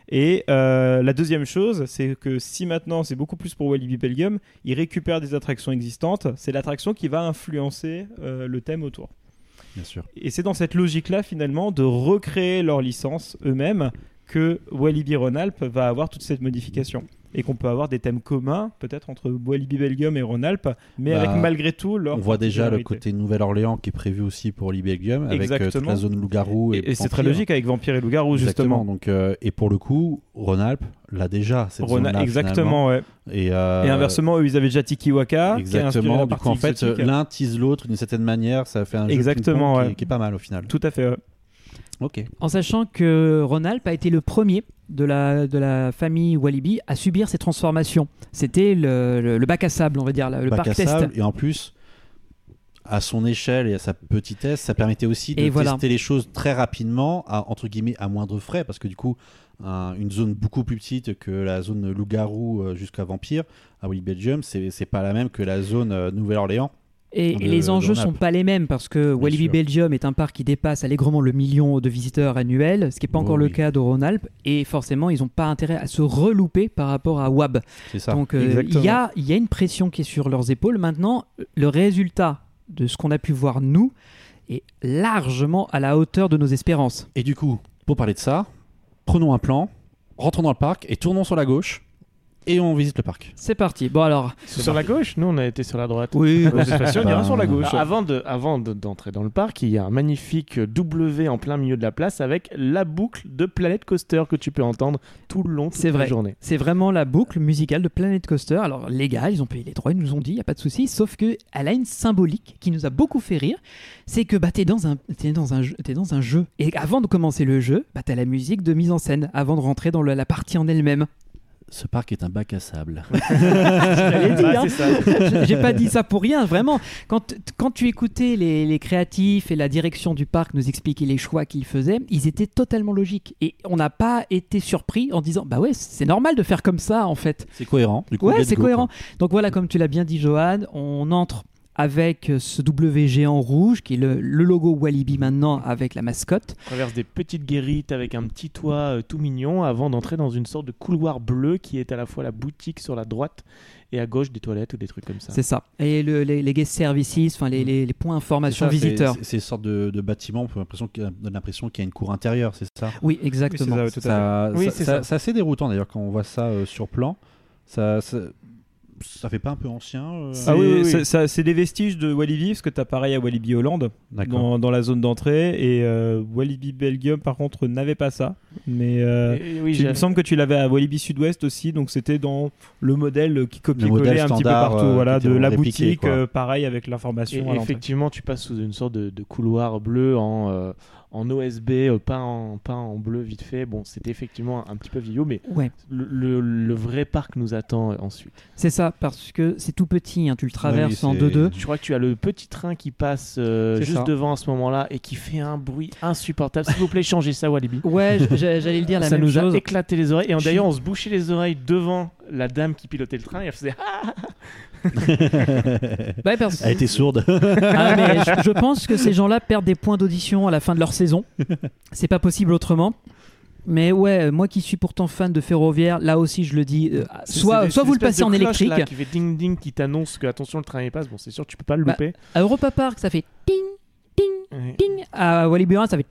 Et euh, la deuxième chose, c'est que si maintenant c'est beaucoup plus pour Walibi Belgium, ils récupèrent des attractions existantes, c'est l'attraction qui va influencer euh, le thème autour. Bien sûr. Et c'est dans cette logique-là, finalement, de recréer leur licence eux-mêmes que Walibi Rhône-Alpes va avoir toute cette modification. Et qu'on peut avoir des thèmes communs, peut-être entre Walibi Belgium et Rhône-Alpes, mais Bah, avec malgré tout leur. On voit déjà le côté Nouvelle-Orléans qui est prévu aussi pour l'Ibelgium avec euh, toute la zone loup-garou et, Et, et c'est très vampire. logique avec Vampire et Loup-Garou, Exactement. justement. Donc, euh, et pour le coup, Rhône-Alpes l'a déjà. Cette Rhône- exactement, ouais. Et, euh, Et inversement, eux, ils avaient déjà Tikiwaka. qui Exactement. coup, partie en fait, l'un tease l'autre d'une certaine manière. Ça fait un jeu Exactement, qui, ouais. est- qui est pas mal au final. Tout à fait. ouais. Ok. En sachant que Rhône-Alpes a été le premier de la, de la famille Walibi à subir ces transformations. C'était le, le- le bac à sable, on va dire, le Bac parc à test. sable, Et en plus, à son échelle et à sa petitesse, ça permettait aussi de Et voilà. tester les choses très rapidement, à, entre guillemets, à moindre frais, parce que du coup, un- une zone beaucoup plus petite que la zone loup-garou euh, jusqu'à vampire à Willy Belgium, c'est c'est pas la même que la zone euh, Nouvelle-Orléans. Et, de- et les enjeux de sont pas les mêmes parce que Walibi sûr. Belgium est un parc qui dépasse allègrement le million de visiteurs annuels, ce qui n'est pas Oh encore le cas de Rhône-Alpes. Et forcément, ils n'ont pas intérêt à se relouper par rapport à WAB. C'est ça. Donc euh, il Exactement. y, a, il y a une pression qui est sur leurs épaules. Maintenant, le résultat de ce qu'on a pu voir nous est largement à la hauteur de nos espérances. Et du coup, pour parler de ça, prenons un plan, rentrons dans le parc et tournons sur la gauche et on visite le parc. C'est parti. Bon alors, Sur la gauche Nous, on a été sur la droite. oui, De on ira sur la gauche. Avant de- avant de- d'entrer dans le parc, il y a un magnifique W en plein milieu de la place avec la boucle de Planet Coaster que tu peux entendre tout le long, C'est la journée. C'est vraiment la boucle musicale de Planet Coaster. Alors, les gars, ils ont payé les droits, ils nous ont dit, il n'y a pas de souci. Sauf que elle a une symbolique qui nous a beaucoup fait rire. C'est que bah, tu es, dans un, t'es dans, un jeu- t'es dans un jeu. Et avant de commencer le jeu, bah, tu as la musique de mise en scène avant de rentrer dans le- la partie en elle-même. Ce parc est un bac à sable. ça. J'ai- pas dit ça pour rien, vraiment. Quand, quand tu écoutais les, les créatifs et la direction du parc nous expliquer les choix qu'ils faisaient, ils étaient totalement logiques. Et on n'a pas été surpris en disant, bah ouais, c'est normal de faire comme ça en fait. C'est cohérent. Du coup, Ouais, c'est cohérent. quoi. Donc voilà, comme tu l'as bien dit, Johan, on entre avec ce W géant rouge qui est le, le logo Walibi maintenant avec la mascotte. On traverse des petites guérites avec un petit toit euh, tout mignon avant d'entrer dans une sorte de couloir bleu qui est à la fois la boutique sur la droite et à gauche des toilettes ou des trucs comme ça. C'est ça. Et le- les, les guest services, enfin les, les- les points information ça, visiteurs. C'est une sorte de, de bâtiment, on a l'impression qu'il y a- donne l'impression qu'il y a une cour intérieure, c'est ça? Oui, exactement. Oui, c'est ça, ça, Oui, ça- c'est ça- ça. c'est assez déroutant d'ailleurs quand on voit ça euh, sur plan. Ça, ça, ça fait pas un peu ancien euh, Ah oui, oui, oui. c'est- des vestiges de Walibi, parce que tu as pareil à Walibi Hollande, dans, dans la zone d'entrée, et euh, Walibi Belgium, par contre, n'avait pas ça. Mais euh, Et- et oui, tu- il me semble que tu l'avais à Walibi Sud-Ouest aussi, donc c'était dans le modèle qui copiait-collait un petit peu standard, partout, euh, voilà, de la boutique, euh, pareil avec l'information effectivement, tu passes sous une sorte de, de couloir bleu en, euh, en OSB, euh, pas, en, pas en bleu vite fait. Bon, c'était effectivement un petit peu vieillot, mais Ouais, le, le- le vrai parc nous attend euh, ensuite. c'est ça, parce que c'est tout petit, hein, tu le traverses Oui, en c'est- 2-2. Je crois que tu as le petit train qui passe euh, C'est juste ça. devant à ce moment-là et qui fait un bruit insupportable. S'il vous plaît, changez ça, Walibi. Ouais, j'a- j'allais le dire la ça même nous chose. a éclaté les oreilles. Et d'ailleurs, on se bouchait les oreilles devant la dame qui pilotait le train et elle faisait Ah Ouais, parce- Elle était sourde. Ah, mais je, je pense que ces gens-là perdent des points d'audition à la fin de leur saison. C'est pas possible autrement. Mais ouais, moi qui suis pourtant fan de ferroviaire, là aussi je le dis, euh, soit, soit vous le passez en cloches, là, électrique. qui fait ding ding, qui t'annonce que attention le train il passe. Bon, c'est sûr, tu peux pas le Bah, louper. À Europa Park, ça fait ting, ting, Ouais. ting. À Walibi ça fait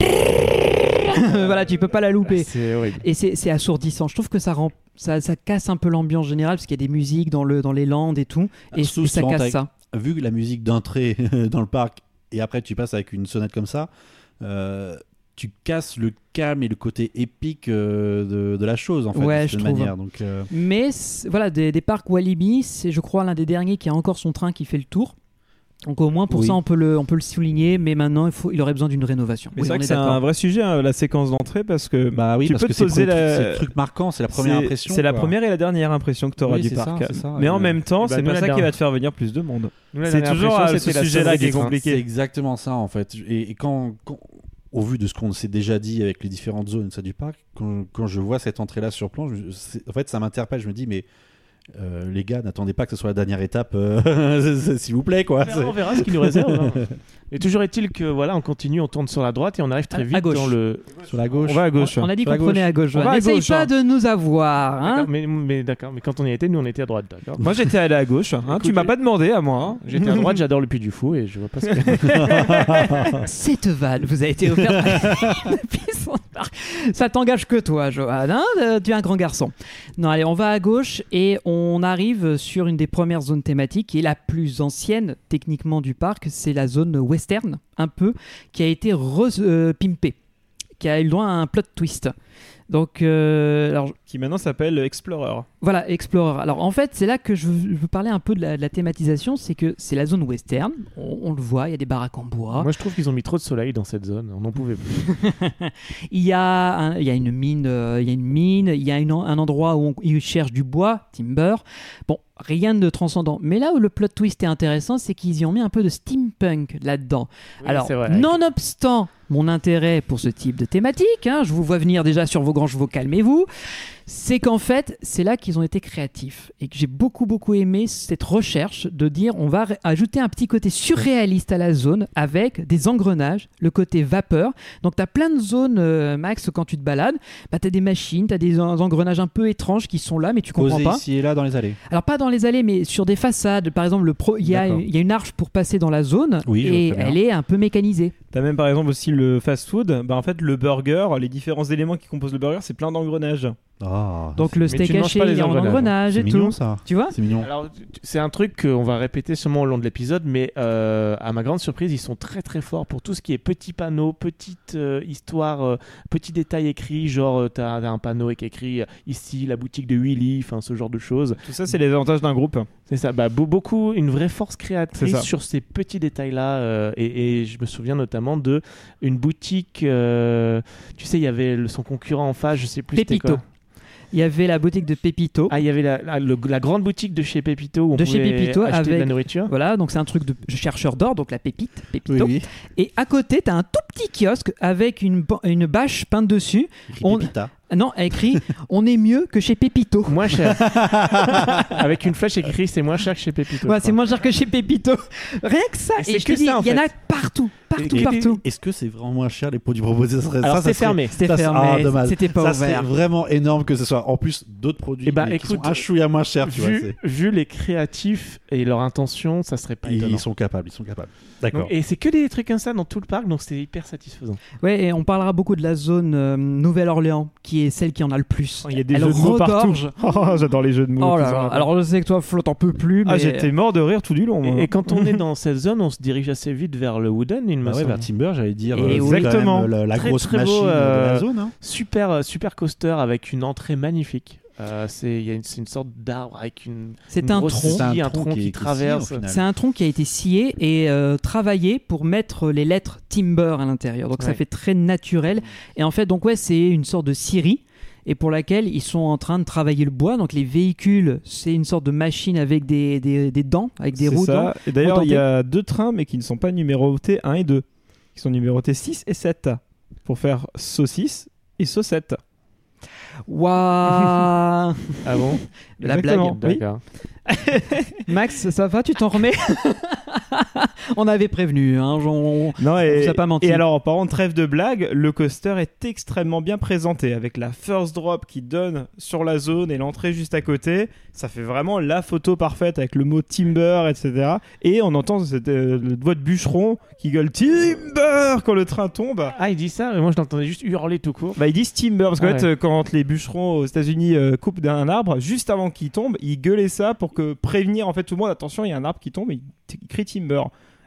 voilà, tu peux pas la louper. C'est horrible. Et c'est assourdissant. Je trouve que ça rend, ça, ça casse un peu l'ambiance générale parce qu'il y a des musiques dans le dans les landes et tout, et, ça casse ça. Vu que la musique d'entrée dans le parc et après tu passes avec une sonnette comme ça, euh, tu casses le calme et le côté épique euh, de, de la chose en fait. Ouais, de je cette manière. Donc, euh, Mais voilà, des, des parcs Walibi, c'est je crois l'un des derniers qui a encore son train qui fait le tour. Donc au moins pour Oui. ça on peut le on peut le souligner, mais maintenant il faut il aurait besoin d'une rénovation. Mais Oui, c'est vrai que c'est un vrai sujet, hein, la séquence d'entrée, parce que bah oui, tu parce peux que te c'est le poser la- c'est le truc marquant, c'est la première c'est- impression. C'est la première et la dernière impression que tu auras Oui, du c'est parc. ça, c'est ça. Mais en même temps, bah, c'est nous, pas ça qui va te faire venir plus de monde. C'est toujours à ce sujet-là qui est compliqué. C'est exactement ça en fait. Et, et quand, quand- au vu de ce qu'on s'est déjà dit avec les différentes zones ça, du parc, quand, quand je vois cette entrée-là sur plan, je- c'est- en fait ça m'interpelle. Je me dis mais euh, les gars, n'attendez pas que ce soit la dernière étape, euh, s'il vous plaît, quoi. On verra, on verra ce qu'il nous réserve. hein. Et toujours est-il que voilà, on continue, on tourne sur la droite et on arrive très À- vite à gauche. dans le. Sur la gauche. On va à gauche. On a dit qu'on prenait à gauche. N'essaye pas hein. de nous avoir. hein. Mais, mais d'accord, mais quand on y était, nous on était à droite, d'accord. Moi j'étais allé à gauche. hein. Tu Écoutez- m'as pas demandé à moi. hein. J'étais à droite, j'adore le Puy du Fou et je vois pas ce que. Cette vanne vous a été offerte depuis son parc. Ça t'engage que toi, Johan. hein Euh, tu es un grand garçon. Non, allez, on va à gauche et on arrive sur une des premières zones thématiques est la plus ancienne techniquement du parc. C'est la zone western, un peu, qui a été repimpée, qui a eu droit à un plot twist. Donc, euh, alors, Qui maintenant s'appelle Explorer. Voilà, Explorer. Alors en fait, c'est là que je veux, je veux parler un peu de la, de la thématisation, c'est que c'est la zone western, on, on le voit, il y a des baraques en bois, Moi je trouve qu'ils ont mis trop de soleil dans cette zone, on n'en pouvait plus. il, y a un- il y a une mine, euh, il y a une mine, il y a une un endroit où on, ils cherchent du bois, timber. Bon, rien de transcendant. Mais là où le plot twist est intéressant, c'est qu'ils y ont mis un peu de steampunk là-dedans. Oui, Alors, nonobstant mon intérêt pour ce type de thématique, hein, je vous vois venir déjà sur vos grands chevaux, calmez-vous, c'est qu'en fait, c'est là qu'ils ont été créatifs et que j'ai beaucoup, beaucoup aimé cette recherche de dire on va ajouter un petit côté surréaliste à la zone avec des engrenages, le côté vapeur. Donc, tu as plein de zones, euh, Max, quand tu te balades, bah, tu as des machines, tu as des en- engrenages un peu étranges qui sont là, mais tu comprends Posé pas. ici et là dans les allées. Alors pas dans les allées, mais sur des façades. Par exemple, le pro- il y, a- D'accord. il y a une arche pour passer dans la zone Oui, je vois et elle est un peu mécanisée. T'as même par exemple aussi le fast food. Bah en fait le burger, les différents éléments qui composent le burger, c'est plein d'engrenages. Ah, Donc le steak haché, il y a en engrenage et mignon tout. ça. Tu vois C'est mignon. Alors, c'est un truc qu'on va répéter sûrement au long de l'épisode, mais euh, à ma grande surprise, ils sont très très forts pour tout ce qui est petits panneaux, petites euh, histoires, euh, petits détails écrits, genre euh, t'as t'as un panneau qui écrit euh, ici la boutique de Willy, enfin ce genre de choses. Tout ça c'est les avantages d'un groupe. C'est ça, bah, beau- beaucoup, une vraie force créatrice sur ces petits détails-là. euh, et, et je me souviens notamment de une boutique, euh, tu sais, il y avait le- son concurrent en face, je sais plus c'était Pépito. quoi. Il y avait la boutique de Pépito. Ah, il y avait la, la- le- la grande boutique de chez Pépito où on De chez Pépito acheter de la avec- nourriture. Voilà, donc c'est un truc de chercheur d'or, donc la pépite, Oui, Pépito. oui. Et à côté, tu as un tout petit kiosque avec une, une bâche peinte dessus. On- Pépita. Ah Non, écrit On est mieux que chez Pépito. Moins cher. Avec une flèche écrite, c'est moins cher que chez Pépito. Ouais, c'est moins cher que chez Pépito. Rien que ça. Et c'est Et je te que dis, en il y en a partout, partout, Et- et- partout. Est-ce que c'est vraiment moins cher les produits proposés Ça serait- Alors c'est fermé. C'était c'est- fermé, ah, dommage. c'était pas ça ouvert. vraiment énorme que ce soit en plus d'autres produits Eh ben, mais qui écoute, sont un chouïa moins cher. Tu vois, Vu, c'est- vu les créatifs et leur intention, ça serait pas ils, étonnant. ils sont capables, ils sont capables. D'accord. Et c'est que des trucs comme ça dans tout le parc, donc c'est hyper satisfaisant. Ouais, et on parlera beaucoup de la zone euh, Nouvelle-Orléans, qui est celle qui en a le plus. Il y a des Elle jeux de mots partout. Oh, j'adore les jeux de mots. Oh là là, alors je sais que toi, Flo, t'en peux plus, mais Ah, j'étais mort de rire tout du long. Et, et quand on est dans cette zone, on se dirige assez vite vers le Wooden, il me Bah ouais, vers Timber, j'allais dire. Et euh, oui. Exactement. euh, la, la Très, grosse très beau, machine de la euh, zone. hein. Super, euh, super coaster avec une entrée magnifique. Euh, c'est une, une sorte d'arbre avec une. c'est un grosse tronc. Un un tronc tronc qui qui, traverse. C'est un tronc qui a été scié et euh, travaillé pour mettre les lettres Timber à l'intérieur. Donc ça Ouais. fait très naturel. Et en fait, donc ouais, c'est une sorte de scierie et pour laquelle ils sont en train de travailler le bois. Donc les véhicules, c'est une sorte de machine avec des, des, des dents, avec des C'est roues. ça. dents. Et d'ailleurs, il y a deux trains, mais qui ne sont pas numérotés 1 et 2. Qui sont numérotés 6 et 7. Pour faire saucisse et saucette. Waouh Ah bon la Exactement. blague. Oui. D'accord. Max, ça va Tu t'en remets? On avait prévenu. Hein, on- Non, On et, vous a pas menti. et alors, par contre, trêve de blague, le coaster est extrêmement bien présenté avec la first drop qui donne sur la zone et l'entrée juste à côté. Ça fait vraiment la photo parfaite avec le mot timber, etc. Et on entend cette euh, voix de bûcheron qui gueule timber quand le train tombe. Ah, il dit ça, mais moi je l'entendais juste hurler tout court. Bah, ils disent timber parce qu'en Ah fait, ouais. euh, quand les bûcherons aux États-Unis euh, coupent d'un arbre, juste avant qu'il tombe, ils gueulaient ça pour que prévenir en fait tout le monde attention, il y a un arbre qui tombe, et ils ils crient timber.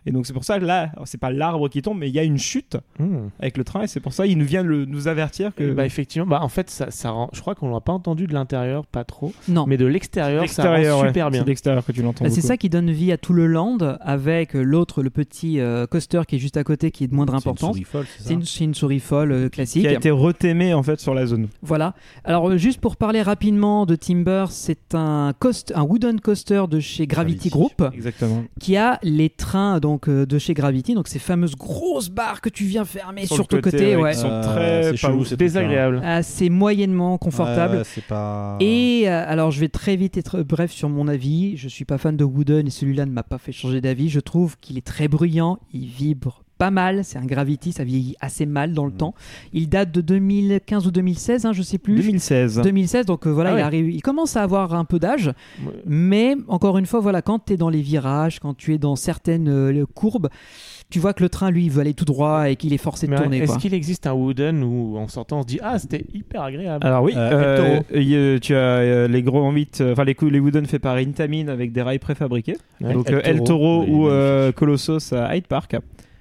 Et donc c'est pour ça que là, c'est pas l'arbre qui tombe, mais il y a une chute Hmm. avec le train, et c'est pour ça qu'il nous vient le- nous avertir que. Bah effectivement, bah en fait ça, ça rend, je crois qu'on l'a pas entendu de l'intérieur, pas trop, Non. mais de l'extérieur ça rend L'extérieur, ouais. super bien. C'est l'extérieur que tu l'entends. Bah, c'est ça qui donne vie à tout le land avec l'autre, le petit euh, coaster qui est juste à côté qui est de moindre C'est une importance. souris folle, c'est ça C'est une, souris folle euh, classique. Qui a été retémé en fait sur la zone. Voilà. Alors, euh, juste pour parler rapidement de Timber, c'est un, coast, un wooden coaster de chez Gravity, Gravity. Group Exactement. qui a les trains donc donc euh, de chez Gravity, donc ces fameuses grosses barres que tu viens fermer sur, le ton côté, ouais, ouais. qui sont très c'est pas chelou, ouf. ces trucs-là. Désagréable. Ah, c'est moyennement confortable. Ouais, c'est pas. Et euh, alors, je vais très vite être bref sur mon avis. Je suis pas fan de Wooden et celui-là ne m'a pas fait changer d'avis. Je trouve qu'il est très bruyant, il vibre pas mal. C'est un Gravity, ça vieillit assez mal dans le temps. Il date de 2015 ou 2016, hein, je sais plus. 2016. 2016, donc euh, voilà, Ah il, ouais. arrive, il commence à avoir un peu d'âge, Ouais. mais encore une fois, voilà, quand tu es dans les virages, quand tu es dans certaines euh, courbes, tu vois que le train, lui, il veut aller tout droit et qu'il est forcé de tourner. Est-ce qu'il existe un Wooden où en sortant on se dit ah c'était hyper agréable Alors oui, Euh, euh, a- tu as euh, les gros en 8, enfin les, Wooden faits par Intamin avec des rails préfabriqués. Ouais. Donc El euh, El Toro, oui, ou euh. Colossus à Hyde Park.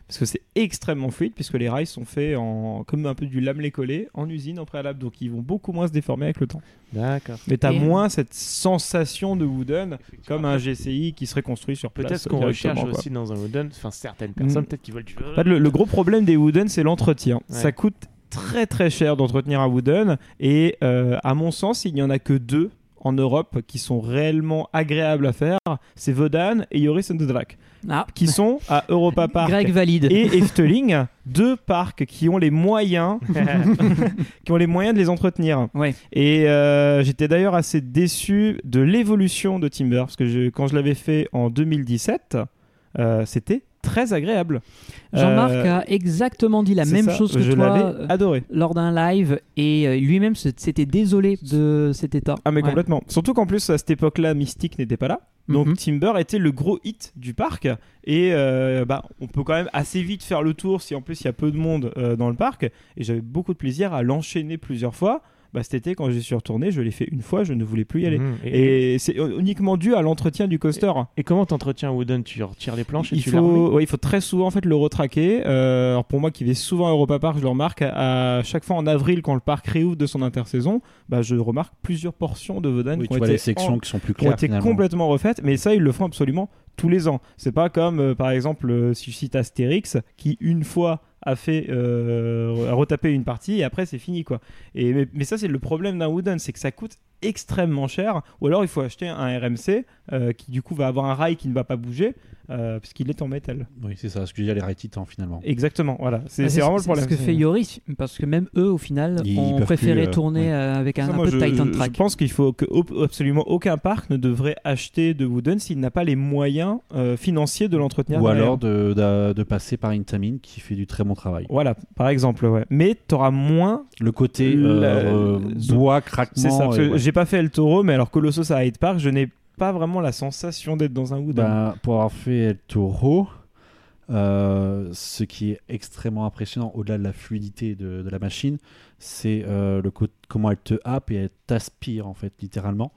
Parce que c'est extrêmement fluide, puisque les rails sont faits en, comme un peu du lamelé collé en usine en préalable, donc ils vont beaucoup moins se déformer avec le temps. D'accord. Mais t'as Et- moins cette sensation de wooden comme un GCI qui serait construit sur place. Peut-être qu'on recherche quoi. aussi dans un Wooden, enfin certaines personnes Mm. peut-être qui veulent du. Le, le gros problème des wooden, c'est l'entretien. Ouais. Ça coûte très très cher d'entretenir un wooden, et euh, à mon sens, il n'y en a que deux en Europe qui sont réellement agréables à faire. C'est Vodan et Joris and the Drac, Ah, qui sont à Europa Park. Greg valide. et Efteling, deux parcs qui ont les moyens, qui ont les moyens de les entretenir. Ouais. Et euh, j'étais d'ailleurs assez déçu de l'évolution de Timber parce que je- quand je l'avais fait en 2017, euh, c'était très agréable. Jean-Marc Euh, a exactement dit la même ça, chose que je toi l'avais euh, adoré. lors d'un live et euh, lui-même s'était désolé de cet état. Ah mais Ouais. complètement. Surtout qu'en plus à cette époque-là, Mystique n'était pas là. Donc Mhm. Timber était le gros hit du parc et euh, bah, on peut quand même assez vite faire le tour si en plus il y a peu de monde euh, dans le parc et j'avais beaucoup de plaisir à l'enchaîner plusieurs fois. Bah, cet été quand j'y suis retourné, je l'ai fait une fois, je ne voulais plus y aller. Mhm. Et, Et c'est uniquement dû à l'entretien du coaster. et comment t'entretiens un Wooden? Tu retires les planches et Il tu faut, ouais, il faut très souvent en fait le retraquer. Euh, alors pour moi qui vais souvent à Europa Park, je le remarque à, à chaque fois en avril quand le parc réouvre de son intersaison, bah, je remarque plusieurs portions de Oui, qui ont été les sections en- qui sont plus qui ont claires. été finalement. complètement refaites, mais ça ils le font absolument tous les ans. C'est pas comme euh, par exemple euh, si je cite Astérix qui une fois a fait euh, a retapé une partie et après c'est fini quoi. Et mais, mais ça c'est le problème d'un Wooden, c'est que ça coûte extrêmement cher ou alors il faut acheter un RMC euh, qui du coup va avoir un rail qui ne va pas bouger euh, puisqu'il est en métal. Oui, c'est ça. Ce que je dis, les rails titans finalement. Exactement, voilà. C'est Ah, c'est vraiment le problème. ce que fait Yoris, parce que même eux, au final, Ils ont préféré plus, euh, tourner ouais. euh, avec un, Ça, un moi, peu de je, Titan je Track. pense qu'il faut que absolument aucun parc ne devrait acheter de Wooden s'il n'a pas les moyens euh, financiers de l'entretenir. Ou alors de, de, de passer par Intamin qui fait du très bon travail. Voilà, par exemple, ouais. Mais tu auras moins. Le côté La- euh, bois, craquement. C'est ça, j'ai pas fait El Toro, mais alors Colossus à Hyde Park, je n'ai pas vraiment la sensation d'être dans un Wooden. Ben, pour avoir fait El Toro, euh, ce qui est extrêmement impressionnant, au-delà de la fluidité de, la machine, c'est euh, le co- comment elle te happe et elle t'aspire, en fait, littéralement.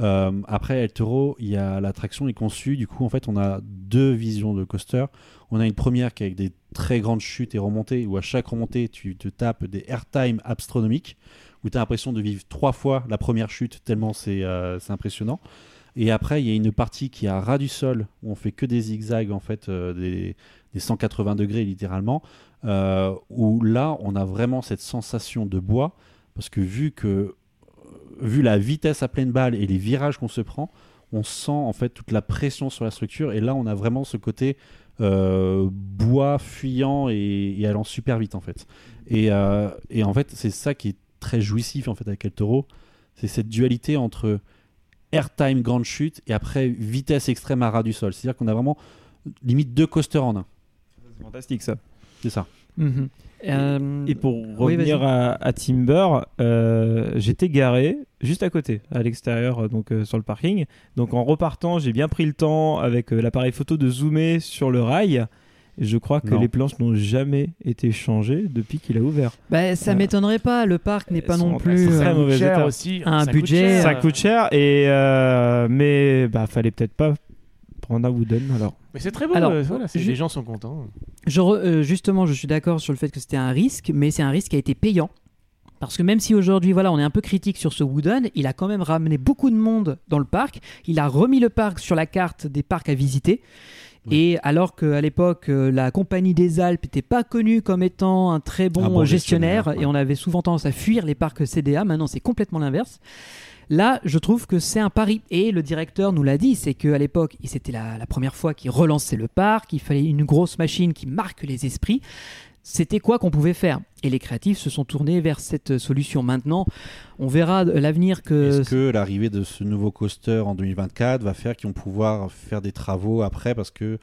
Euh, après El Toro, il y a l'attraction est conçue, du coup, en fait, on a deux visions de coaster. On a une première qui est avec des très grandes chutes et remontées, où à chaque remontée, tu te tapes des airtime astronomiques, où tu as l'impression de vivre trois fois la première chute, tellement c'est euh, c'est impressionnant. Et après, il y a une partie qui est à ras du sol, où on fait que des zigzags, en fait, euh, des, des 180 degrés littéralement, euh, où là, on a vraiment cette sensation de bois, parce que vu que euh, vu la vitesse à pleine balle et les virages qu'on se prend, on sent en fait toute la pression sur la structure, et là, on a vraiment ce côté bois fuyant et, allant super vite en fait. Et, et en fait, c'est ça qui est très jouissif en fait avec El Toro, c'est cette dualité entre airtime grande chute et après vitesse extrême à ras du sol. C'est-à-dire qu'on a vraiment limite deux coasters en un. C'est fantastique ça. C'est ça. Mhm. Euh, Et pour revenir à, à Timber, euh, j'étais garé juste à côté, à l'extérieur, euh, donc euh, sur le parking. Donc en repartant, j'ai bien pris le temps avec euh, l'appareil photo de zoomer sur le rail. Je crois que Non. les planches n'ont jamais été changées depuis qu'il a ouvert. bah, ça Euh, m'étonnerait pas, le parc n'est pas sont non plus. très euh, mauvais cher état. aussi. Un ça coûte budget, cher. Ça coûte cher et euh, mais bah fallait peut-être pas prendre un wooden alors. Mais c'est très beau. Alors, euh, voilà, les gens sont contents. Je re- euh, justement, je suis d'accord sur le fait que c'était un risque, mais c'est un risque qui a été payant. Parce que même si aujourd'hui, voilà, on est un peu critique sur ce Wooden, il a quand même ramené beaucoup de monde dans le parc. Il a remis le parc sur la carte des parcs à visiter. Et alors qu'à l'époque, euh, la compagnie des Alpes n'était pas connue comme étant un très bon, Un bon gestionnaire, gestionnaire, et on avait souvent tendance à fuir les parcs CDA, maintenant c'est complètement l'inverse. Là, je trouve que c'est un pari. Et le directeur nous l'a dit, c'est qu'à l'époque, c'était la, la première fois qu'il relançait le parc, il fallait une grosse machine qui marque les esprits. C'était quoi qu'on pouvait faire? Et les créatifs se sont tournés vers cette solution. Maintenant, on verra l'avenir que... Est-ce que l'arrivée de ce nouveau coaster en 2024 va faire qu'ils vont pouvoir faire des travaux après? Parce que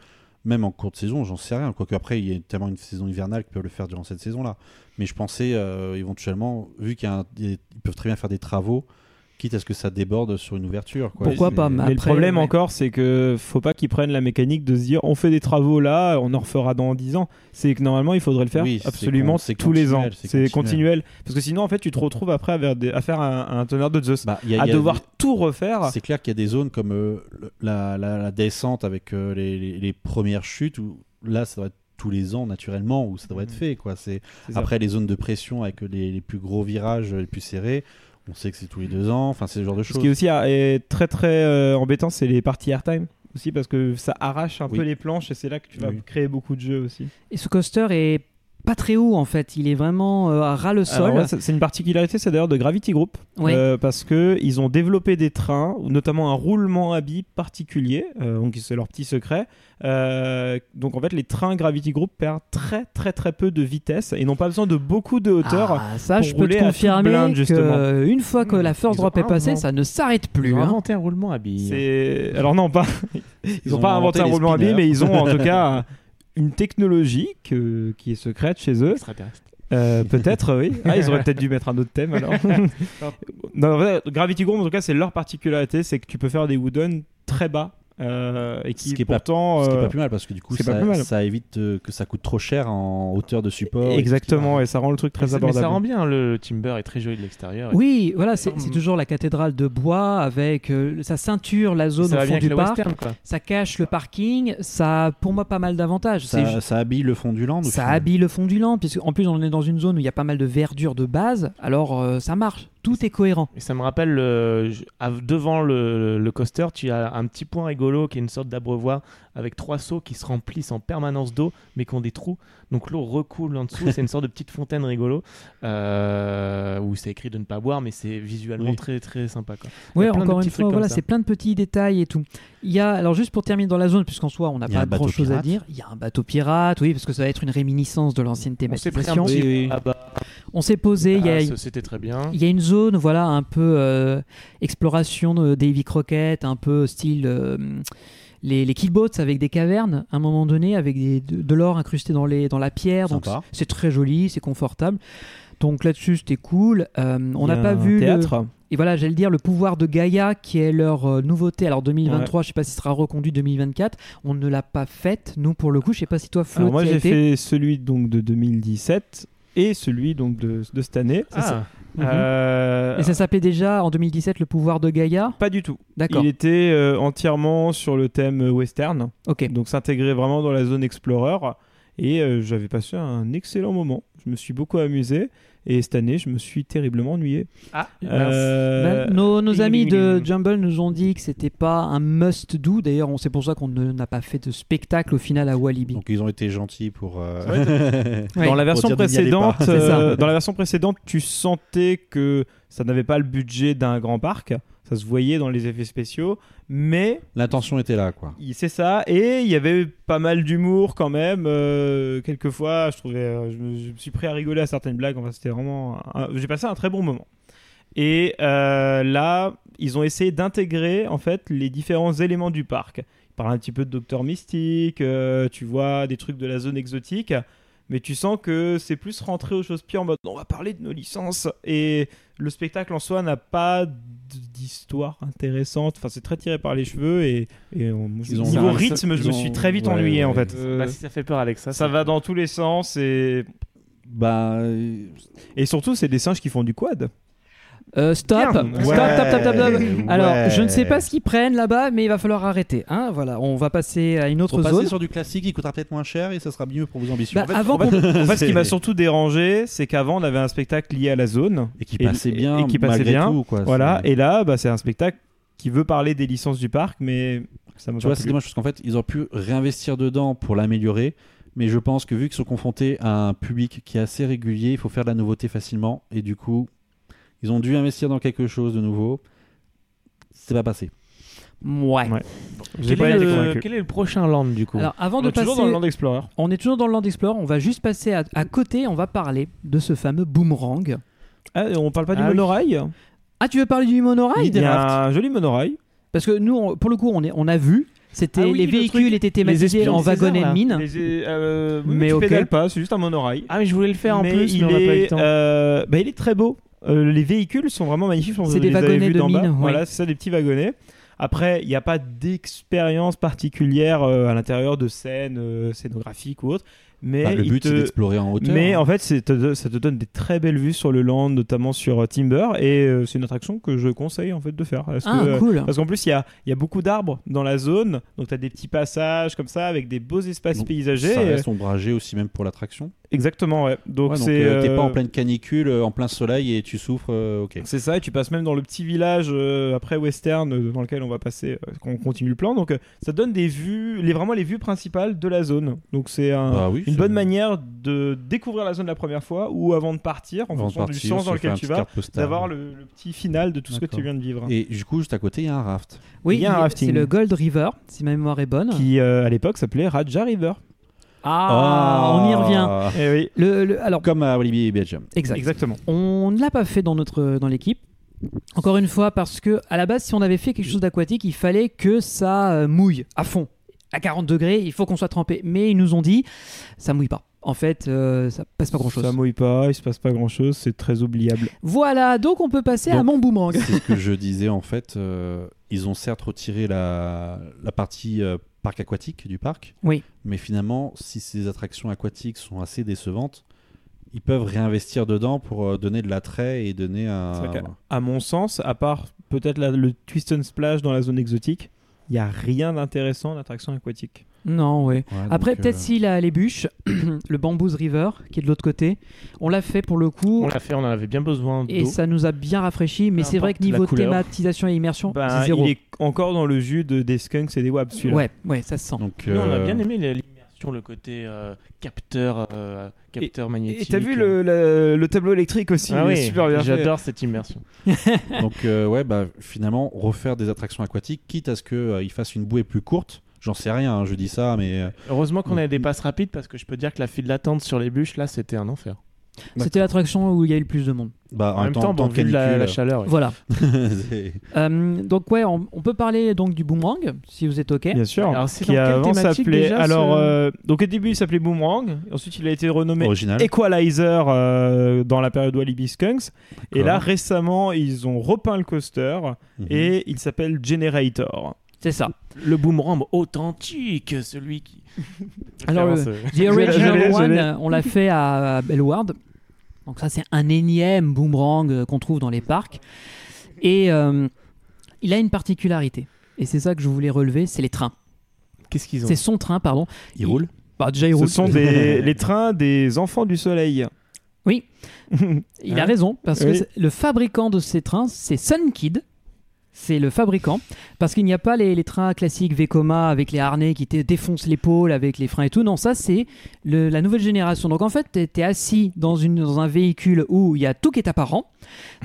même en cours de saison, j'en sais rien. Quoique après, il y a tellement une saison hivernale qu'ils peuvent le faire durant cette saison-là. Mais je pensais euh, éventuellement, vu qu'ils peuvent très bien faire des travaux, quitte à ce que ça déborde sur une ouverture. Quoi. Pourquoi Mais- pas, Mais le Après, problème ouais. encore, c'est que faut pas qu'ils prennent la mécanique de se dire on fait des travaux là, on en refera dans 10 ans. C'est que normalement il faudrait le faire Oui, absolument con- c'est tous les ans. c'est continuel. continuel. Parce que sinon en fait tu te retrouves après à, faire des- à faire un, un tonnerre de Zeus. Bah, il y a- à il y a devoir des- tout refaire. C'est clair qu'il y a des zones comme euh, la, la- la descente avec euh, les, les- les premières chutes où là ça doit être tous les ans naturellement où ça devrait être Mhm. fait quoi. C'est ça. après les zones de pression avec les, les plus gros virages les plus serrés. On sait que c'est tous les deux ans. Enfin c'est ce genre de Ce choses. qui est aussi ah, est très très euh, embêtant, c'est les parties airtime aussi parce que ça arrache un Oui. peu les planches et c'est là que tu vas Oui. créer beaucoup de jeux aussi. Et ce coaster est pas très haut en fait, il est vraiment euh, à ras le sol. Ouais, c'est une particularité, c'est d'ailleurs de Gravity Group, Ouais. euh, parce que ils ont développé des trains, notamment un roulement à billes particulier, euh, donc c'est leur petit secret. Euh, donc en fait, les trains Gravity Group perdent très très très peu de vitesse et n'ont pas besoin de beaucoup de hauteur. Ah, ça, pour je peux te confirmer blinde, justement. que une fois que Mmh. la first drop est passée, ça ne s'arrête plus. Ils ont hein. inventé un roulement à billes. Alors non pas, ils n'ont ont pas inventé un roulement à billes, mais ils ont en tout cas une technologie que- qui est secrète chez eux. Euh, peut-être, oui. Ah, ils auraient peut-être dû mettre un autre thème alors. non, en fait, Gravity Group, en tout cas, c'est leur particularité, c'est que tu peux faire des wooden très bas euh, et qui, Ce qui est pas- pourtant. Ce qui est euh, pas plus mal parce que du coup pas ça, évite euh, que ça coûte trop cher en hauteur de support. Exactement, et ça rend le truc très Mais ça- mais abordable. ça rend bien, le timber est très joli de l'extérieur. Oui, voilà, c'est Hum. toujours la cathédrale de bois avec euh, sa ceinture, la zone ça au fond du parc. western. Ça cache le parking. Ça a pour moi pas mal d'avantages. Ça, habille le fond du land. Ça habille le fond du land, puisque en plus on est dans une zone où il y a pas mal de verdure de base, alors euh, ça marche, tout est cohérent. Et ça me rappelle, euh, devant le, le coaster, tu as un petit point rigolo qui est une sorte d'abreuvoir avec trois seaux qui se remplissent en permanence d'eau, mais qui ont des trous. Donc l'eau recoule en dessous. c'est une sorte de petite fontaine rigolo, euh, où c'est écrit de ne pas boire, mais c'est visuellement Oui. très très sympa. Quoi. De encore une fois, voilà, c'est plein de petits détails et tout. Il y a, alors juste pour terminer dans la zone, puisqu'en soi on n'a pas grand chose à pirate. dire, il y a un bateau pirate, oui, parce que ça va être une réminiscence de l'ancienne On s'est pris un thématisation. petit On s'est posé, il y a, ah, c'était très bien. Il y a une zone, voilà, un peu euh, exploration de Davy Crockett, un peu style euh, les, les killboats avec des cavernes, à un moment donné, avec des- de, de l'or incrusté dans, les, dans la pierre. Donc Sympa. c'est c'est très joli, c'est confortable. Donc là-dessus, c'était cool. Euh, on n'a pas un vu. le- théâtre. Et voilà, j'allais le dire, le pouvoir de Gaïa, qui est leur euh, nouveauté. Alors 2023, je sais pas si ce sera reconduit 2024. On ne l'a pas faite, nous, pour le coup. Je sais pas si toi, Flo, Alors moi j'ai fait celui donc de 2017 et celui donc de, de cette année. Ah, Euh, Et ça s'appelait déjà en 2017 le pouvoir de Gaïa? Pas du tout. D'accord. Il était euh, entièrement sur le thème euh, western, Ok. donc s'intégrer vraiment dans la zone explorer. Et euh, j'avais passé un excellent moment. Je me suis beaucoup amusé. Et cette année, je me suis terriblement ennuyé. ah Euh, Ben, nos, amis de. Jumble nous ont dit que c'était pas un must do. D'ailleurs, on- c'est pour ça qu'on n'a pas fait de spectacle au final à Walibi. Donc ils ont été gentils pour. euh, Ouais. Dans la version précédente, euh, dans la version précédente, tu sentais que ça n'avait pas le budget d'un grand parc. Ça se voyait dans les effets spéciaux, mais L'intention était là, quoi. c'est ça. Et il y avait pas mal d'humour quand même. euh, quelquefois, je trouvais, euh, je, me, je me suis pris à rigoler à certaines blagues. Enfin, c'était vraiment, j'ai passé un très bon moment. Et euh, là, ils ont essayé d'intégrer en fait les différents éléments du parc. Ils parlent un petit peu de Docteur Mystique, euh, tu vois des trucs de la zone exotique, mais tu sens que c'est plus rentré aux choses pires en mode on va parler de nos licences et le spectacle en soi n'a pas d'histoire intéressante. Enfin, c'est très tiré par les cheveux et, et on- Ils ont- niveau ça- rythme, ils je me suis très vite ouais, ennuyé en fait. Euh, bah, si ça fait peur, Alexa. ça va dans tous les sens et Bah, et surtout c'est des singes qui font du quad. Euh, stop, stop, Ouais. stop, stop, stop, stop. Alors, Ouais. je ne sais pas ce qu'ils prennent là-bas, mais il va falloir arrêter. Hein voilà, on va passer à une autre passer zone. sur du classique, il coûtera peut-être moins cher et ça sera mieux pour vos ambitions. Bah, En fait, avant En fait, en fait, ce qui m'a surtout dérangé, c'est qu'avant on avait un spectacle lié à la zone et qui et- passait bien, et qui passait bien. tout, quoi. Voilà, et là, bah, c'est un spectacle qui veut parler des licences du parc, mais ça m'a Tu vois, c'est dommage parce qu'en fait, ils auraient pu réinvestir dedans pour l'améliorer. Mais je pense que vu qu'ils sont confrontés à un public qui est assez régulier, il faut faire de la nouveauté facilement. Et du coup, ils ont dû investir dans quelque chose de nouveau. c'est pas passé. Ouais. Ouais. J'ai Quel pas est, été le, convaincu. quel est le prochain land du coup Alors avant On de est toujours passer, dans le Land Explorer. on est toujours dans le Land Explorer. On va juste passer à, à côté. On va parler de ce fameux boomerang. Ah, on parle pas du Ah oui. monorail Ah, tu veux parler du monorail Il y a un joli monorail. Parce que nous, on- pour le coup, on, est, on a vu. C'était Ah oui, les le véhicules truc- étaient thématisés en wagonnet de mine. Les, euh, oui, Mais mais tu pédales pas, c'est juste un monorail. Ah, mais je voulais le faire en mais plus, il, mais on n'a pas eu le est, temps. euh, bah, il est très beau. Euh, les véhicules sont vraiment magnifiques. C'est des wagonnets de d'en bas. mine, oui. Voilà, c'est ça, des petits wagonnets. Après, il n'y a pas d'expérience particulière euh, à l'intérieur de scènes euh, scénographiques ou autres. Mais Bah, le but, te- c'est d'explorer en hauteur. Mais hein. en fait, ça te donne des très belles vues sur le land, notamment sur euh, Timber, et euh, c'est une attraction que je conseille en fait de faire. Parce Ah, que, euh, cool. Parce qu'en plus, il y a, il y a beaucoup d'arbres dans la zone, donc tu as des petits passages comme ça avec des beaux espaces Donc, paysagers. Ça reste ombragé aussi même pour l'attraction. Exactement, ouais. Donc Ouais, c'est. euh, t'es pas euh, en pleine canicule, euh, en plein soleil et tu souffres. euh, ok. C'est ça, et tu passes même dans le petit village euh, après western euh, dans lequel on va passer euh, quand on continue le plan. Donc euh, ça donne des vues, les, vraiment les vues principales de la zone. Donc c'est un- Bah oui, une bonne manière de découvrir la zone la première fois ou avant de partir, en Avant de fonction du partir, sens se dans lequel tu vas, d'avoir le, le petit final de tout ce que tu viens de vivre. Et du coup, juste à côté, il y a un raft. Oui, il y a un rafting. c'est le Gold River, si ma mémoire est bonne. Qui euh, à l'époque s'appelait Raja River. Ah, on y revient. Eh oui, Le, le- alors, Comme à Walibi et Belgium. exact. exactement. On ne l'a pas fait dans notre dans l'équipe. Encore une fois, parce que à la base, si on avait fait quelque chose d'aquatique, il fallait que ça euh, mouille à fond. À 40 degrés, il faut qu'on soit trempé. Mais ils nous ont dit, ça mouille pas. En fait, euh, ça passe pas grand chose. Ça mouille pas, il se passe pas grand chose, c'est très oubliable. Voilà, donc on peut passer à mon boomerang. C'est ce que je disais en fait. euh, ils ont certes retiré la, la partie euh, parc aquatique du parc. Oui. Mais finalement, si ces attractions aquatiques sont assez décevantes, ils peuvent réinvestir dedans pour euh, donner de l'attrait et donner un. À mon sens, à part peut-être le Twist and Splash dans la zone exotique, il n'y a rien d'intéressant d'attraction aquatique. Non, ouais. Ouais, Après, donc, peut-être euh, s'il a les bûches, le Bamboo's River, qui est de l'autre côté, on l'a fait pour le coup. On l'a fait, on en avait bien besoin Et ça nous a bien rafraîchi, mais c'est vrai que niveau thématisation et immersion, Ben, c'est zéro. il est encore dans le jus de, des skunks et des wabs, celui-là. Ouais, ouais, ça se sent. Donc, on a euh, bien aimé l'immersion, le côté euh, capteur, euh, capteur Et magnétique. t'as vu le, le- le tableau électrique aussi Ah oui, super bien fait. j'adore cette immersion. Donc euh, ouais, bah finalement refaire des attractions aquatiques, quitte à ce qu'ils fassent une bouée plus courte. J'en sais rien, hein, je dis ça, mais euh, Heureusement qu'on avait des passes rapides parce que je peux dire que la file d'attente sur les bûches, là, c'était un enfer. C'était l'attraction où il y a eu le plus de monde. bah, En, même temps, bon, de vu la, la chaleur. Voilà. Euh, donc ouais, on, on peut parler donc du boomerang, si vous êtes ok. Bien sûr. Alors, c'est qui avant s'appelait. Alors, ce- euh, donc au début il s'appelait Boomerang. Ensuite il a été renommé original. Equalizer euh, dans la période Walibi Skunks. Et là récemment ils ont repeint le coaster Mhm. et il s'appelle Generator. C'est ça. Le boomerang authentique, celui qui. Alors, le- euh, The Original One, euh, on l'a fait à, Bellward. Donc ça, c'est un énième boomerang euh, qu'on trouve dans les parcs. Et euh, il a une particularité. Et c'est ça que je voulais relever, c'est les trains. Qu'est-ce qu'ils ont C'est son train, pardon. Il roule. Bah, déjà, il Ce roule. sont des, les trains des enfants du soleil. Oui. Il a raison, parce que Oui. le fabricant de ces trains, c'est Sunkid. C'est le fabricant. Parce qu'il n'y a pas les, les trains classiques Vekoma avec les harnais qui te défoncent l'épaule avec les freins et tout. Non, ça, c'est la nouvelle génération. Donc, en fait, tu es, assis dans, une, dans un véhicule où il y a tout qui est apparent.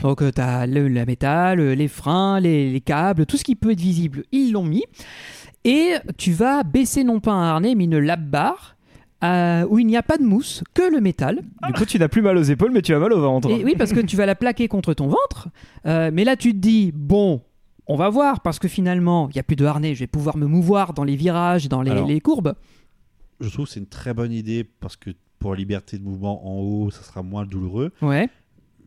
Donc, tu as le, la métal, euh, les freins, les, les câbles, tout ce qui peut être visible. Ils l'ont mis. Et tu vas baisser non pas un harnais, mais une lap bar. euh, où il n'y a pas de mousse, que le métal. Du coup tu n'as plus mal aux épaules mais tu as mal au ventre. Et oui, parce que tu vas la plaquer contre ton ventre. Euh, mais là, tu te dis, bon, on va voir, parce que finalement, il n'y a plus de harnais, je vais pouvoir me mouvoir dans les virages, dans les, Alors. les courbes. Je trouve que c'est une très bonne idée parce que pour la liberté de mouvement en haut, ça sera moins douloureux. Ouais.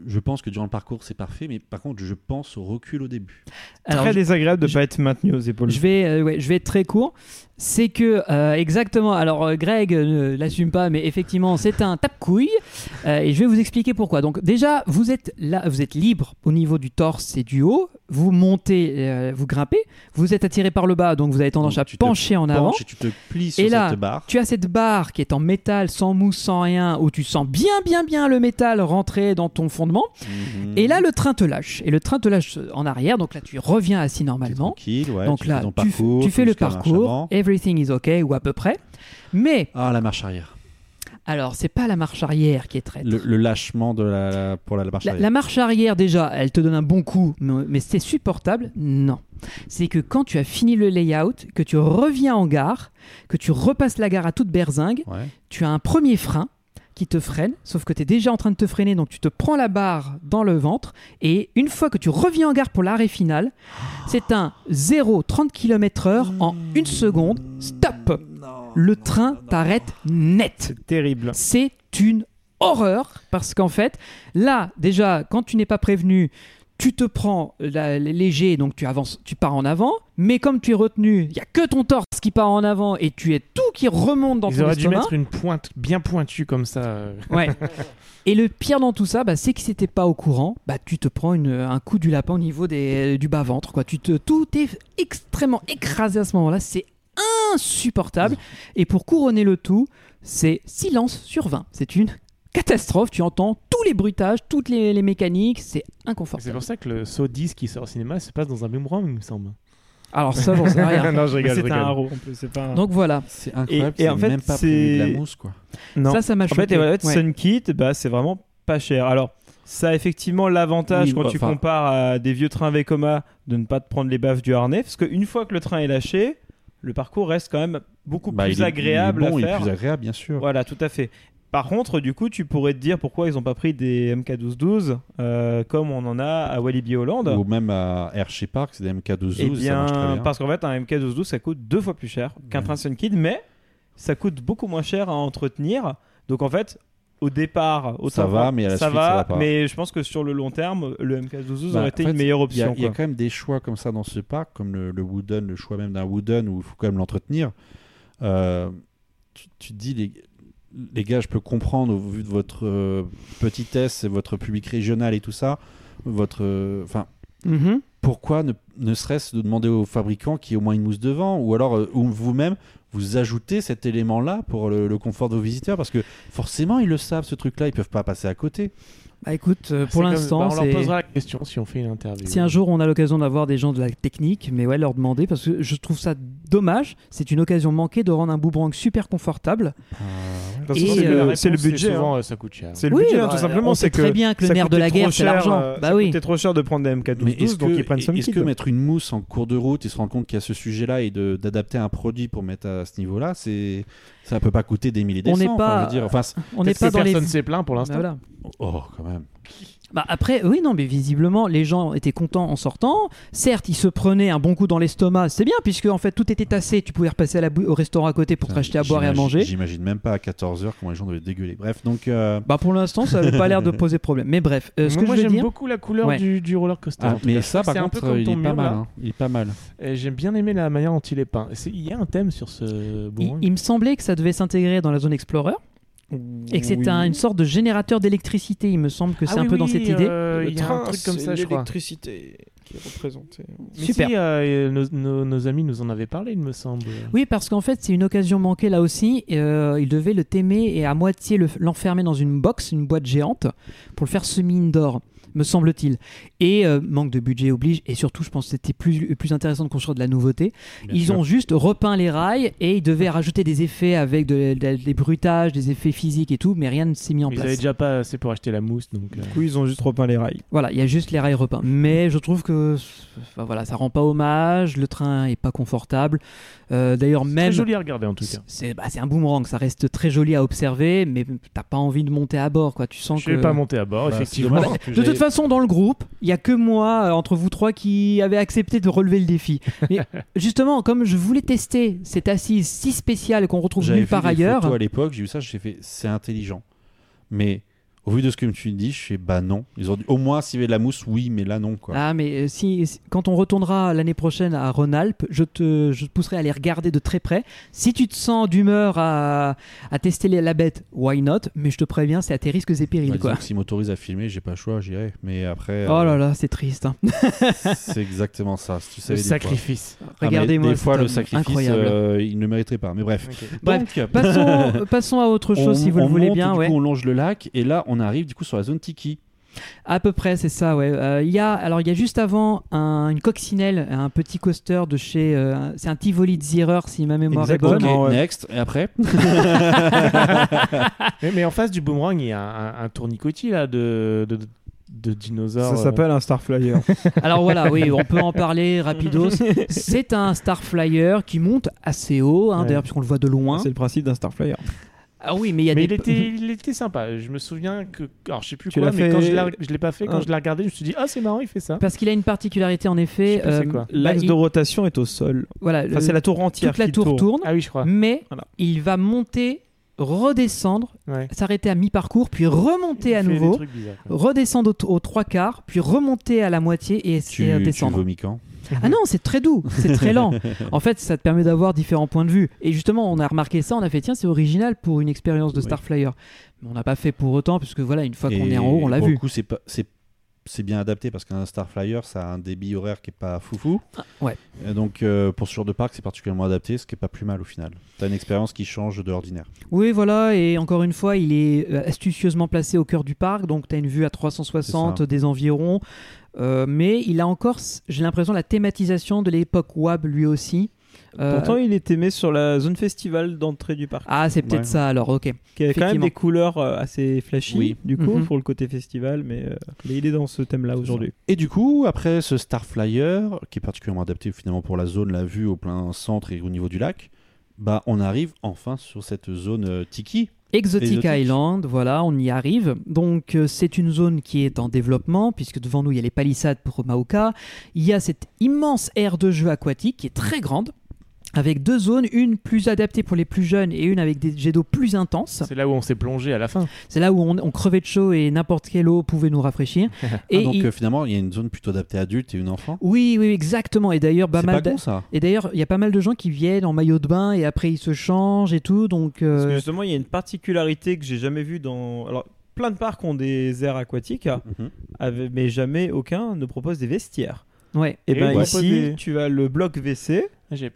Je pense que durant le parcours, c'est parfait, mais par contre, je pense au recul au début. Alors, Très je, désagréable de ne pas être maintenu aux épaules. je vais, euh, ouais, je vais être très court. C'est que, euh, exactement, alors euh, Greg ne l'assume pas, mais effectivement, c'est un tape-couille. Euh, et je vais vous expliquer pourquoi. Donc, déjà, vous êtes là, vous êtes libre au niveau du torse et du haut. Vous montez, euh, vous grimpez. Vous êtes attiré par le bas, donc vous avez tendance Donc, à tu te pencher en avant. Et tu te plies sur Et là, cette barre. Tu as cette barre qui est en métal, sans mousse, sans rien, où tu sens bien, bien, bien le métal rentrer dans ton fondement. Mhm. Et là, le train te lâche. Et le train te lâche en arrière. Donc là, tu reviens assis normalement. ouais, donc tu là, fais tu, parcours, tu fais le parcours. avant. Everything is okay, ou à peu près. Mais Ah, la marche arrière. Alors, c'est pas la marche arrière qui est traître. Le, le lâchement de la, la- pour la, la marche La, arrière. la marche arrière, déjà, elle te donne un bon coup, mais, mais c'est supportable? Non. C'est que quand tu as fini le layout, que tu reviens en gare, que tu repasses la gare à toute berzingue, Ouais. tu as un premier frein qui te freine, sauf que tu es déjà en train de te freiner, donc tu te prends la barre dans le ventre, et une fois que tu reviens en gare pour l'arrêt final, c'est un 0-30 km/h en une seconde, stop. Le train t'arrête net. C'est terrible. c'est une horreur parce qu'en fait, là, déjà, quand tu n'es pas prévenu, tu te prends la- léger, donc tu avances, tu pars en avant. Mais comme tu es retenu, il y a que ton torse qui part en avant et tu es tout qui remonte dans Ils ton auraient dû estomac. mettre une pointe bien pointue comme ça. euh. Ouais. Et le pire dans tout ça, bah, c'est que si t'es pas au courant, bah, tu te prends une- un coup du lapin au niveau des, du bas-ventre. Quoi. Tu te, tout est extrêmement écrasé à ce moment-là. C'est insupportable. Et pour couronner le tout, c'est silence sur 20. C'est une catastrophe. Tu entends tous les bruitages, toutes les, les mécaniques. C'est C'est inconfortable. pour ça que le saut 10 qui sort au cinéma se passe dans un boomerang, il me semble. Alors ça, j'en sais rien. non, je rigole. C'est un haro. C'est pas Donc voilà. C'est incroyable, Et- et c'est en fait, même pas de la c'est- mousse quoi. Non. Ça, ça m'a choqué. et en fait, Ouais. Sunkit, bah, c'est vraiment pas cher. Alors, ça a effectivement l'avantage Oui, quand bah, tu compares à des vieux trains Vekoma de ne pas te prendre les baffes du harnais, parce qu'une fois que le train est lâché, le parcours reste quand même beaucoup Bah, plus il est- agréable il est bon, à il est faire. plus agréable, bien sûr. Voilà, tout à fait. Par contre, du coup, tu pourrais te dire pourquoi ils n'ont pas pris des MK12-12 euh, comme on en a à Walibi Holland. Ou même à Hershey Park, c'est des MK12, Eh ça marche très bien, bien. parce qu'en fait, un MK12-12, ça coûte deux fois plus cher qu'un Ouais. train Sunkid, mais ça coûte beaucoup moins cher à entretenir. Donc en fait, au départ, au Ça temps- va, mais à la ça suite, va, ça va pas. mais je pense que sur le long terme, le MK12-12 Bah, aurait été en fait, une meilleure option. il y a quand même des choix comme ça dans ce parc, comme le, le Wooden, le choix même d'un Wooden où il faut quand même l'entretenir. Euh, tu, tu te dis, les, les gars, je peux comprendre au vu de votre euh, petitesse et votre public régional et tout ça, votre. euh, Enfin. Mhm. pourquoi ne, ne serait-ce de demander aux fabricants qu'il y ait au moins une mousse devant ou alors euh, ou vous-même vous ajoutez cet élément-là pour le, le confort de vos visiteurs parce que forcément ils le savent ce truc-là ils peuvent pas passer à côté Bah écoute, euh, pour l'instant, bah, on leur posera la question si on fait une interview. Si un jour on a l'occasion d'avoir des gens de la technique, mais ouais, leur demander, parce que je trouve ça dommage, c'est une occasion manquée de rendre un boomerang super confortable. Façon, c'est euh, le- réponse, budget. souvent, hein. euh, ça coûte cher. C'est le Oui, budget, bah, tout simplement. c'est très que bien que le nerf de la guerre, c'est l'argent. euh, Bah oui. coûtait trop cher de prendre des mais MK12-12, est-ce donc que, ils prennent est-ce Sunkid. que mettre une mousse en cours de route et se rendre compte qu'il y a ce sujet-là et de- d'adapter un produit pour mettre à ce niveau-là c'est ça peut pas coûter des milliers des On n'est cents, pas- enfin, je veux dire. Enfin, On n'est pas dans les. personne s'est plaint pour Bah, l'instant. voilà. oh quand même Bah après, oui, non, mais visiblement, les gens étaient contents en sortant. Certes, ils se prenaient un bon coup dans l'estomac, c'est bien, puisque en fait tout était tassé. Tu pouvais repasser à la bou- au restaurant à côté pour te racheter à boire et à manger. j'imagine même pas à 14h comment les gens devaient dégueuler bref donc euh, Bah pour l'instant, ça n'avait pas l'air de poser problème. Mais bref, euh, ce Moi, que moi, j'aime dire. beaucoup la couleur Ouais. du, du roller coaster. ah, mais ça par C'est un peu contre comme il est pas mal hein. il est pas mal J'aime bien aimé la manière dont il est peint. Il y a un thème sur ce Il, il me semblait que ça devait s'intégrer dans la zone Explorer et que c'était un- une sorte de générateur d'électricité. Il me semble que c'est Ah un oui, peu dans cette idée. euh, Le il y a un truc comme c'est ça, je crois. l'électricité qui est représentée. Mais Super. si, euh, nos, nos- nos amis nous en avaient parlé, il me semble. Oui, parce qu'en fait, c'est une occasion manquée là aussi. Euh, il devait le t'aimer et à moitié le- l'enfermer dans une box, une boîte géante, pour le faire semi-indoor, me semble-t-il. Et euh, manque de budget oblige. Et surtout, je pense que c'était plus, plus intéressant de construire de la nouveauté. Bien ils sûr. ont juste repeint les rails et ils devaient rajouter des effets avec de- de- des bruitages, des effets physiques et tout, mais rien ne s'est mis en Ils place. avaient déjà pas assez pour acheter la mousse, donc. euh, Du coup, ils ont juste repeint les rails. Voilà, il y a juste les rails repeints. Mais je trouve que enfin, voilà, ça rend pas hommage, le train est pas confortable. Euh, D'ailleurs, c'est même. Très joli à regarder en tout cas. C'est bah, c'est un boomerang, ça reste très joli à observer, mais t'as pas envie de monter à bord, quoi. Tu sens Je que. vais pas monter à bord, Bah, effectivement. c'est. De toute façon, dans le groupe, il y a que moi, euh, entre vous trois, qui avait accepté de relever le défi. Mais justement, comme je voulais tester cette assise si spéciale qu'on retrouve J'avais nulle part ailleurs. photos à l'époque, j'ai vu ça, j'ai fait c'est intelligent. Mais au vu de ce que tu dis, je fais bah non. Ils ont dit au moins s'il y avait de la mousse, oui, mais là non quoi. Ah, mais euh, si, quand on retournera l'année prochaine à Rhône-Alpes, je te, je te pousserai à les regarder de très près. Si tu te sens d'humeur à, à tester les- la bête, why not? Mais je te préviens, c'est à tes risques et périls, Bah, quoi. S'ils m'autorisent à filmer, j'ai pas le choix, j'irai. Mais après, Oh euh, là là, c'est triste. hein. c'est exactement ça. Si tu Le sacrifice. Ah, Regardez-moi Des fois, le sacrifice, incroyable. euh, il ne mériterait pas. Mais bref. Bref, Donc, Passons, passons à autre chose on- si vous le voulez monte, bien. Du ouais. coup, on longe le lac et là, on arrive du coup sur la zone Tiki. À peu près, c'est ça, ouais. Euh, Il y a, alors il y a juste avant un- une coccinelle, un petit coaster de chez, euh, c'est un Tivoli Zierer si ma mémoire est bonne. Exactement. Ok, ouais. next. Et après mais, mais en face du boomerang, il y a un, un tournicotis là de, de, de dinosaures. Ça euh, s'appelle un Starflyer. Alors voilà, oui, on peut en parler rapidos. C'est un Starflyer qui monte assez haut, hein, Ouais. d'ailleurs puisqu'on le voit de loin. C'est le principe d'un Starflyer. Ah oui, mais il y a mais des il était, il était sympa. Je me souviens que. Alors, je sais plus Tu quoi, mais fait- quand je l'ai- je l'ai pas fait, quand Ah. je l'ai regardé, je me suis dit, ah, c'est marrant, il fait ça. Parce qu'il a une particularité en effet. Quoi. bah, L'axe il- de rotation est au sol. voilà, Enfin, le- c'est la tour entière toute la qui tour tourne. tourne, Ah oui, je crois. mais Voilà. il va monter, redescendre, Ouais. s'arrêter à mi-parcours, puis remonter Il à fait des nouveau, trucs bizarres, redescendre au- aux trois quarts, puis remonter à la moitié et, tu, et tu descendre. vomis quand? Ah non, c'est très doux, c'est très lent. En fait, ça te permet d'avoir différents points de vue. Et justement, on a remarqué ça, on a fait tiens, c'est original pour une expérience de. Starflyer. Mais on n'a pas fait pour autant, puisque voilà, une fois qu'on est en haut, on l'a vu. le coup, c'est pas- c'est c'est bien adapté parce qu'un Starflyer, ça a un débit horaire qui est pas foufou. ouais. Et donc euh, pour ce genre de parc, c'est particulièrement adapté, ce qui est pas plus mal au final. T'as une expérience qui change de l'ordinaire. Oui, voilà, et encore une fois, il est euh, astucieusement placé au cœur du parc, donc tu as une vue à 360 C'est ça. des environs. Euh, mais il a encore, j'ai l'impression, la thématisation de l'époque WAB lui aussi. Euh, Pourtant, il est aimé sur la zone festival d'entrée du parc, ah, c'est peut-être Ouais. ça alors, ok. qui avait quand même des couleurs euh, assez flashy, Oui. du coup, Mhm. pour le côté festival, mais, euh, mais il est dans ce thème-là aujourd'hui. Et du coup, après ce Starflyer, qui est particulièrement adapté finalement pour la zone, la vue au plein centre et au niveau du lac, bah on arrive enfin sur cette zone euh, Tiki. Exotic, Exotic. Island, voilà, on y arrive. Donc euh, c'est une zone qui est en développement, puisque devant nous il y a les palissades pour Maoka. Il y a cette immense aire de jeu aquatique qui est très grande, avec deux zones, une plus adaptée pour les plus jeunes et une avec des jets d'eau plus intenses. C'est là où on s'est plongé à la fin. C'est là où on, on crevait de chaud et n'importe quelle eau pouvait nous rafraîchir. Et et donc il- euh, finalement, il y a une zone plutôt adaptée à adultes et une enfant. Oui, oui, exactement. Et d'ailleurs, pas c'est mal pas d'a- con ça. Et d'ailleurs, il y a pas mal de gens qui viennent en maillot de bain et après ils se changent et tout. Donc, euh, Parce que justement, il y a une particularité que j'ai jamais vue dans. Alors, plein de parcs ont des aires aquatiques, Mhm. avec- mais jamais aucun ne propose des vestiaires. ouais. Et Et ben ouais. ici, Des- tu as le bloc WC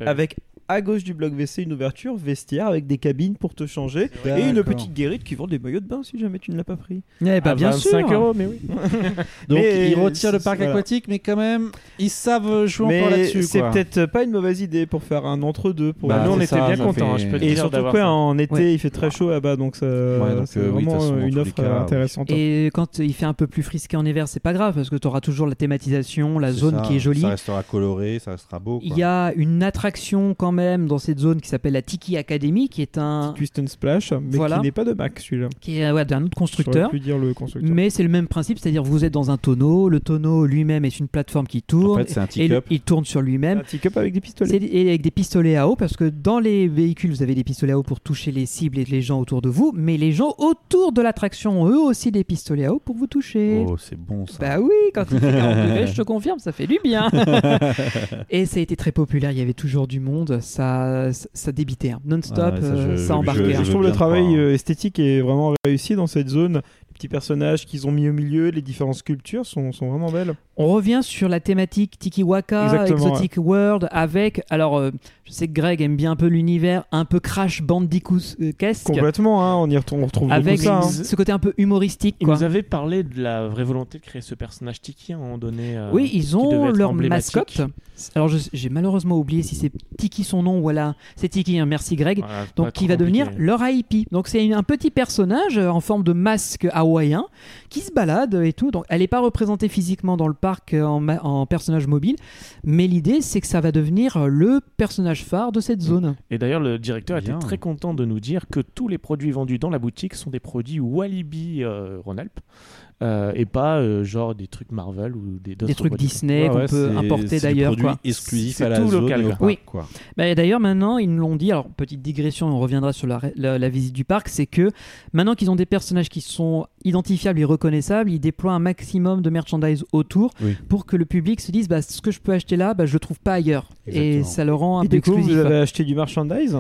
Ah, vu. À gauche du bloc WC une ouverture vestiaire avec des cabines pour te changer et une petite guérite qui vend des maillots de bain si jamais tu ne l'as pas pris. Eh ben, bien 25 sûr. euros, mais oui. Donc Mais ils retirent le parc voilà. aquatique, mais quand même, ils savent jouer encore là-dessus. c'est peut-être pas une mauvaise idée pour faire un entre-deux. Pour Bah, nous, on était ça, bien ça contents. fait- hein, je peux te et dire surtout quoi, en été, Ouais. il fait très chaud là-bas, donc ça, donc, c'est euh, vraiment façon, une offre cas, euh, intéressante. Et quand il fait un peu plus frisqué en hiver, c'est pas grave parce que tu auras toujours la thématisation, la zone qui est jolie. Ça restera coloré, ça restera beau. Il y a une attraction quand même dans cette zone qui s'appelle la Tiki Academy, qui est un, Twist and Splash, mais Voilà. qui n'est pas de Mac celui-là. qui est ouais, d'un autre constructeur. Pu dire le constructeur. Mais c'est le même principe, c'est-à-dire vous êtes dans un tonneau, le tonneau lui-même est une plateforme qui En tourne fait, c'est un et il tourne sur lui-même. un teacup avec des pistolets. C'est et avec des pistolets à eau parce que dans les véhicules vous avez des pistolets à eau pour toucher les cibles et les gens autour de vous, mais les gens autour de l'attraction ont eux aussi des pistolets à eau pour vous toucher. Oh, c'est bon ça. Bah oui, quand il fait 40 degrés, je te confirme, ça fait du bien. et ça a été très populaire, il y avait toujours du monde, ça, ça, ça débitait, hein. non-stop, Ah ouais, ça, euh, je- ça je- embarquait. je hein. je trouve le travail croire. euh, esthétique est vraiment réussi dans cette zone. Les petits personnages qu'ils ont mis au milieu, les différentes sculptures sont, sont vraiment belles. On revient sur la thématique Tiki Waka, Exactement, Exotic World, avec, alors euh, je sais que Greg aime bien un peu l'univers, un peu Crash Bandicoot-esque, Complètement, hein, on y retrouve, on retrouve avec ça. hein. ce côté un peu humoristique. Ils Quoi. nous avaient parlé de la vraie volonté de créer ce personnage Tiki à un moment donné. euh, Oui, ils ont leur mascotte. Alors j'ai malheureusement oublié si c'est Tiki son nom ou voilà, c'est Tiki, hein, merci Greg. Voilà, Donc, qui va devenir leur IP. Donc, c'est un petit personnage euh, en forme de masque hawaïen qui se balade et tout. Donc, elle n'est pas représentée physiquement dans le parc en, personnage mobile, mais l'idée, c'est que ça va devenir le personnage phare de cette zone. Et d'ailleurs, le directeur était très content de nous dire que tous les produits vendus dans la boutique sont des produits Walibi euh, Rhône-Alpes euh, et pas euh, genre des trucs Marvel ou des, Des trucs produits. Disney Ouais, qu'on ouais, peut importer d'ailleurs. produit quoi. exclusif C'est à la tout zone local, et au quoi. parc, Oui. quoi. Bah, D'ailleurs, maintenant, ils nous l'ont dit. Alors, petite digression, on reviendra sur la, la- la visite du parc. C'est que maintenant qu'ils ont des personnages qui sont identifiables et reconnaissables, ils déploient un maximum de merchandise autour Oui. pour que le public se dise bah, ce que je peux acheter là, bah, je le trouve pas ailleurs. Et ça le rend un Et peu du coup, exclusif. vous avez acheté du merchandise?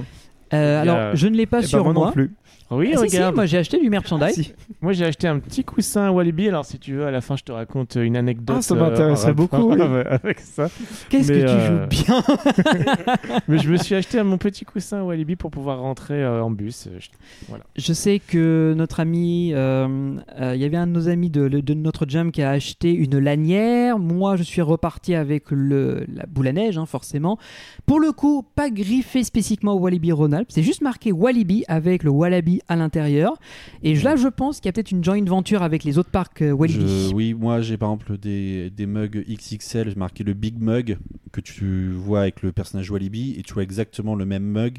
Euh, a- alors, je ne l'ai pas Eh ben, sur moi moi. non plus. Oui, Ah, si, si, regarde. moi j'ai acheté du merchandise. Si. Moi, j'ai acheté un petit coussin Walibi. Alors, si tu veux, à la fin, je te raconte une anecdote. Ah, ça m'intéresserait rapport beaucoup, oui. Avec ça. Qu'est-ce que tu euh, joues bien? Mais je me suis acheté mon petit coussin Walibi pour pouvoir rentrer euh, en bus. Euh, je- Voilà. Je sais que notre ami, euh, euh, il y avait un de nos amis de, de notre jam qui a acheté une lanière. Moi, je suis reparti avec le, la boule à neige, hein, forcément. Pour le coup, pas griffé spécifiquement au Walibi Ronald. C'est juste marqué Walibi avec le Wallaby à l'intérieur. Et là, je pense qu'il y a peut-être une joint venture avec les autres parcs euh, Walibi. Je- oui, moi j'ai par exemple des, des mugs XXL, j'ai marqué le Big Mug que tu vois avec le personnage Walibi et tu vois exactement le même mug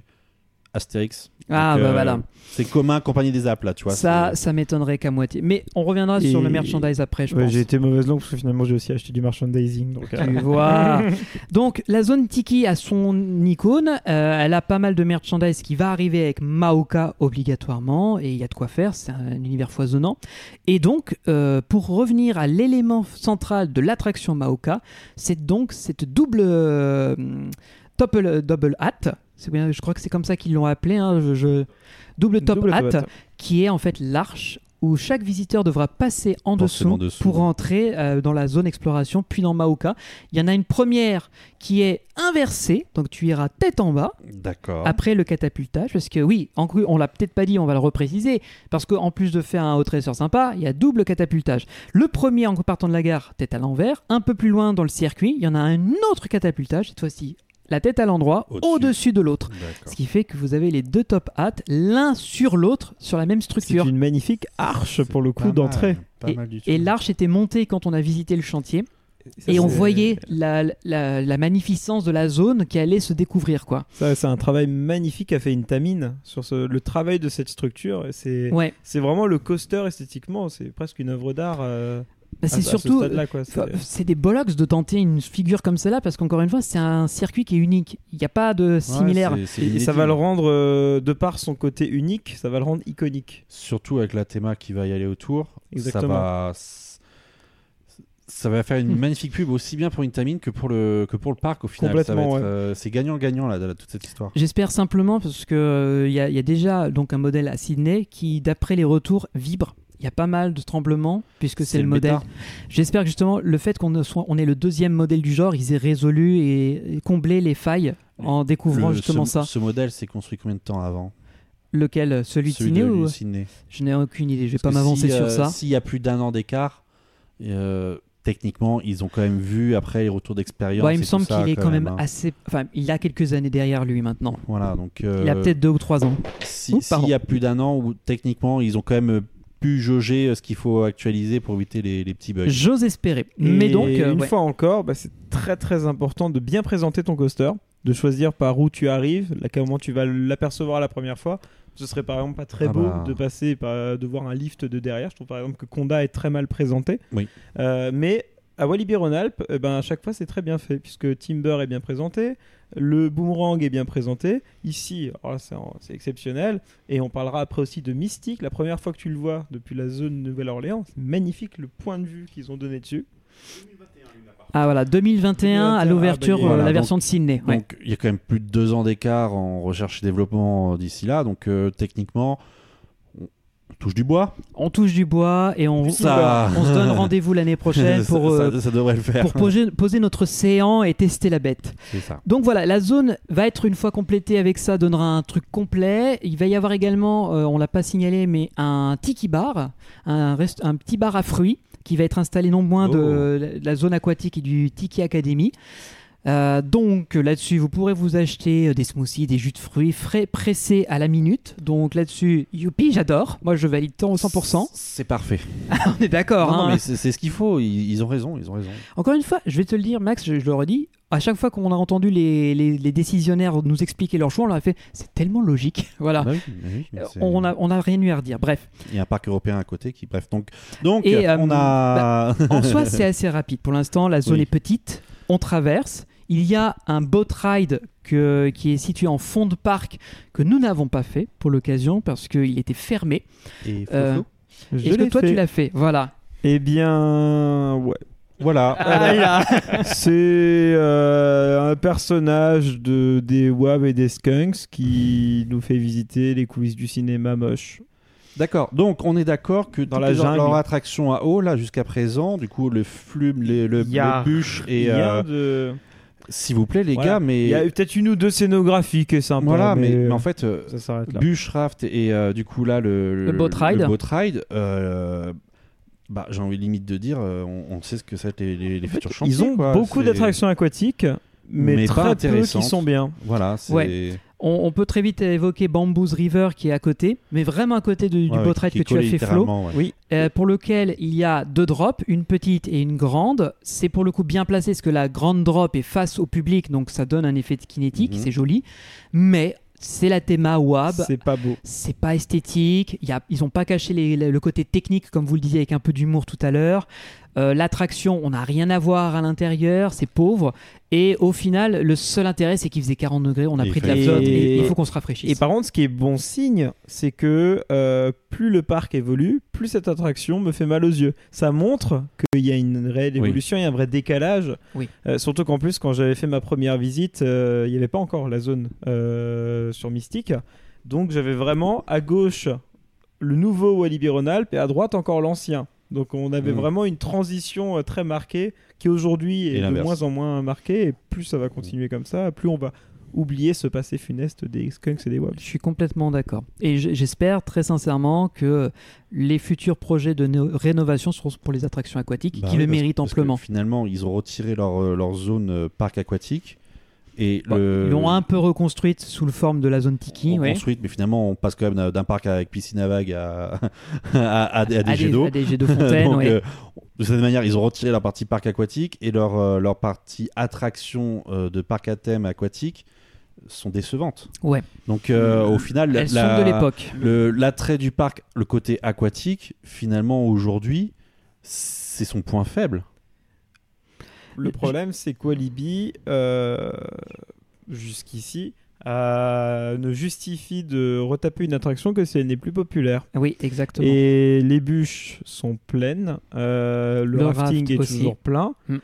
Astérix. Ah, Donc, bah euh, voilà. C'est commun, compagnie des apps là, tu vois. Ça, ça m'étonnerait qu'à moitié. Mais on reviendra sur le merchandise après, je Ouais, pense. J'ai été mauvaise langue parce que finalement j'ai aussi acheté du merchandising. Donc, euh, Tu vois. Donc la zone Tiki a son icône, euh, elle a pas mal de merchandise qui va arriver avec Maoka obligatoirement, et il y a de quoi faire, c'est un univers foisonnant. Et donc, euh, pour revenir à l'élément central de l'attraction Maoka, c'est donc cette double euh, double, double hat, c'est bien, je crois que c'est comme ça qu'ils l'ont appelé, hein, je, je- double top Double hat, top hat. qui est en fait l'arche où chaque visiteur devra passer en dessous, dessous, pour entrer euh, dans la zone exploration, puis dans Maoka. Il y en a une première qui est inversée, donc tu iras tête en bas D'accord. après le catapultage, parce que oui, en, on l'a peut-être pas dit, on va le repréciser, parce qu'en plus de faire un haut trésor sympa, il y a double catapultage. Le premier en partant de la gare, tête à l'envers, un peu plus loin dans le circuit, il y en a un autre catapultage, cette fois-ci la tête à l'endroit, Au-dessus. de l'autre. Ce qui fait que vous avez les deux top hats, l'un sur l'autre, sur la même C'est structure. une magnifique arche pour le coup d'entrée. Et l'arche était montée quand on a visité le chantier. Ça, Et on c'est- voyait la, la, la magnificence de la zone qui allait se découvrir, quoi. Ça, c'est un travail magnifique qu'a fait Intamin sur ce- le travail de cette structure. C'est Ouais. c'est vraiment le coaster esthétiquement. C'est presque une œuvre d'art. euh, Bah, c'est surtout. C'est- des bollocks de tenter une figure comme celle-là parce qu'encore une fois, c'est un circuit qui est unique. Il n'y a pas de similaire. Ouais, Et, et ça va le rendre, euh, de par son côté unique, ça va le rendre iconique. Surtout avec la théma qui va y aller autour. Exactement. Ça va, ça va faire une magnifique pub aussi bien pour Intamin que pour le, que pour le parc au final. Ouais. euh, c'est gagnant-gagnant là, de- toute cette histoire. J'espère simplement parce que euh, il y, y a déjà donc un modèle à Sydney qui, d'après les retours, vibre. Il y a pas mal de tremblements puisque c'est le, modèle. J'espère que justement le fait qu'on ne soit- on est le deuxième modèle du genre, ils aient résolu et, et comblé les failles en découvrant Le- justement ce, ça. Ce modèle s'est construit combien de temps avant? Lequel? Celui de Celui Sydney de ou Sydney. Je n'ai aucune idée. Je vais Parce pas m'avancer si, sur euh, ça. S'il y a plus d'un an d'écart, euh, techniquement, ils ont quand même vu après les retours d'expérience. Ouais, il me semble qu'il est quand même hein. assez. Enfin, il a quelques années derrière lui maintenant. Voilà, donc. Il a euh, peut-être deux ou trois ans. Si- S'il y a plus d'un an où techniquement ils ont quand même pu jauger euh, ce qu'il faut actualiser pour éviter les, les petits bugs. J'ose espérer. Mais Et donc, euh, une ouais. fois encore, bah, c'est très très important de bien présenter ton coaster, de choisir par où tu arrives, là, comment tu vas l'apercevoir la première fois. Ce serait par exemple pas très Ah beau bah. de passer par, de voir un lift de derrière. Je trouve par exemple que Conda est très mal présenté. Oui. Euh, mais à Walibi Rhône-Alpes, eh ben, à chaque fois c'est très bien fait puisque Timber est bien présenté, le boomerang est bien présenté. Ici, là, c'est exceptionnel. Et on parlera après aussi de Mystique. La première fois que tu le vois depuis la zone Nouvelle-Orléans, c'est magnifique le point de vue qu'ils ont donné dessus. Ah voilà, 2021 à 2021, l'ouverture, ah, bah, euh, voilà, la donc- version de Sydney. ouais. Donc il y a quand même plus de deux ans d'écart en recherche et développement euh, d'ici là. Donc euh, techniquement, touche du bois. On touche du bois et on, Ça- on se donne rendez-vous l'année prochaine pour, ça, euh, ça devrait le faire. pour poser, poser notre séant et tester la bête. Ça. Donc voilà, la zone va être une fois complétée avec ça, donnera un truc complet. Il va y avoir également, euh, on l'a pas signalé, mais un tiki bar, un, rest- un petit bar à fruits qui va être installé non moins de Oh. la- la zone aquatique et du Tiki Academy. Euh, donc là-dessus, vous pourrez vous acheter euh, des smoothies, des jus de fruits frais pressés à la minute. Donc là-dessus, youpi, j'adore. Moi, je valide tant au 100%. C'est parfait. On est d'accord. Non, non, hein. mais c'est ce qu'il faut. Ils, ils ont raison. Ils ont raison. Encore une fois, je vais te le dire, Max, je, je le redis. À chaque fois qu'on a entendu les, les- les décisionnaires nous expliquer leur choix, on leur a fait c'est tellement logique. voilà. Bah oui, c'est- on a, on a rien eu à redire. Bref, Il y a un parc européen à côté qui, bref, donc, donc Et, euh, on a. en soi, c'est assez rapide. Pour l'instant, la zone Oui. est petite. On traverse. Il y a un boat ride que- qui est situé en fond de parc que nous n'avons pas fait pour l'occasion parce qu'il était fermé. Et Euh, Est-ce que toi, fait. tu l'as fait Voilà. Eh bien, ouais. Voilà. Ah. C'est euh, un personnage de, des WAB et des Skunks qui nous fait visiter les coulisses du cinéma moche. D'accord. Donc on est d'accord que Dans la jungle. leurs attractions à eau là jusqu'à présent, du coup le flume, les, le, le bûche et rien euh, de... s'il vous plaît les Voilà. gars, mais Il y a peut-être une ou deux scénographies qui est sympa. voilà, mais, mais, mais en fait. euh, ça et euh, du coup là le, Le boat ride. le boat ride, euh, bah, j'ai envie limite de dire euh, on, on sait ce que c'est les, les, les futurs chantiers. Ils ont quoi. beaucoup d'attractions aquatiques, mais, Mais pas très peu qui sont bien. Voilà, c'est Ouais. On, on peut très vite évoquer Bamboo's River qui est à côté, mais vraiment à côté de- du Ouais, ride qui que tu as fait Flo. ouais. Oui. Euh, pour lequel il y a deux drops, une petite et une grande. C'est pour le coup bien placé parce que la grande drop est face au public, donc ça donne un effet kinétique, Mhm. c'est joli. Mais c'est la théma WAB. C'est pas beau. C'est pas esthétique. Y a, ils ont pas caché les- le côté technique, comme vous le disiez, avec un peu d'humour tout à l'heure. Euh, L'attraction, on n'a rien à voir à l'intérieur, c'est pauvre. Et au final, le seul intérêt, c'est qu'il faisait 40 degrés, on a Et pris de la flotte et, Et- il faut qu'on se rafraîchisse. Et par contre, ce qui est bon signe, c'est que euh, plus le parc évolue, plus cette attraction me fait mal aux yeux. Ça montre qu'il y a une réelle évolution, il y a un vrai décalage. Oui. Euh, surtout qu'en plus, quand j'avais fait ma première visite, euh, il n'y avait pas encore la zone euh, sur Mystique. Donc j'avais vraiment à gauche le nouveau Walibi Rhône-Alpes et à droite encore l'ancien. Donc on avait Mhm. vraiment une transition euh, très marquée qui aujourd'hui est de moins en moins marquée. Et plus ça va continuer comme ça, plus on va oublier ce passé funeste des skunks et des wabs. Je suis complètement d'accord. Et j'espère très sincèrement que les futurs projets de no- rénovation seront pour les attractions aquatiques Bah qui oui, le parce- méritent parce que amplement. Finalement, ils ont retiré leur, euh, leur zone euh, parc aquatique et Bon, le, Ils l'ont un peu reconstruite sous le forme de la zone Tiki. ouais. construite, mais finalement, on passe quand même d'un- parc avec piscine à vagues à, à, à des, à des À jets d'eau. à des jets de fontaine, Donc, ouais. euh, de cette manière, ils ont retiré leur partie parc aquatique et leur, euh, leur partie attraction euh, de parc à thème aquatique sont décevantes. Ouais. Donc euh, au final, Elles la- sont de l'époque. le- L'attrait du parc, le côté aquatique, finalement aujourd'hui, c'est son point faible. Le problème, c'est que Walibi, euh, jusqu'ici, euh, ne justifie de retaper une attraction que si elle n'est plus populaire. Oui, exactement. Et les bûches sont pleines, euh, le, Le rafting raft est aussi. toujours plein. Mm.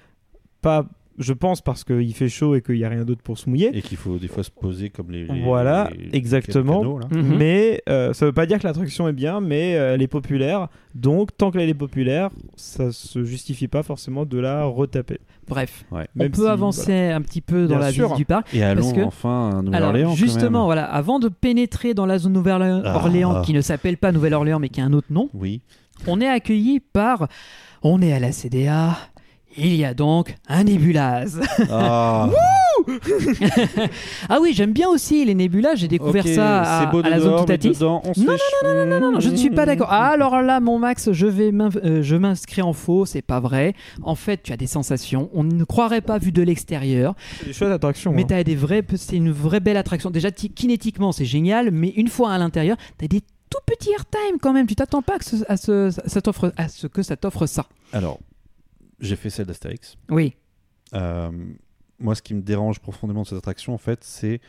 Pas, je pense parce qu'il fait chaud et qu'il n'y a rien d'autre pour se mouiller. Et qu'il faut des fois se poser comme les. les- Voilà, les- exactement. canaux. Mhm. Mais euh, ça veut pas dire que l'attraction est bien, mais euh, elle est populaire. Donc, tant qu'elle est populaire, ça se justifie pas forcément de la retaper. Bref, Ouais. on Même peut si, avancer un petit peu dans Bien la sûr. visite du parc. Et allons Parce que- enfin à Nouvelle-Orléans. Justement, même. voilà, avant de pénétrer dans la zone Nouvelle-Orléans, Ah. qui ne s'appelle pas Nouvelle-Orléans mais qui a un autre nom, Oui. on est accueilli par, on est à la CDA. Il y a donc un nébulase. Ah, ah oui, j'aime bien aussi les nébulas. J'ai découvert ok, ça à, c'est beau à la dehors, zone mais Toutatis. dedans, on se Non, fait non, non, non, non, non, je ne suis pas d'accord. Ah, alors là, mon Max, je vais m'in- euh, je m'inscris en faux, c'est pas vrai. En fait, tu as des sensations. On ne croirait pas vu de l'extérieur, C'est des chouettes attractions. mais hein. des vrais, c'est une vraie belle attraction. Déjà, ti- kinétiquement, c'est génial, mais une fois à l'intérieur, tu as des tout petits airtime quand même. Tu t'attends pas que ce- à, ce, ça t'offre- à ce que ça t'offre ça. Alors, j'ai fait celle d'Astérix. Oui. Euh, moi, ce qui me dérange profondément de cette attraction, en fait, c'est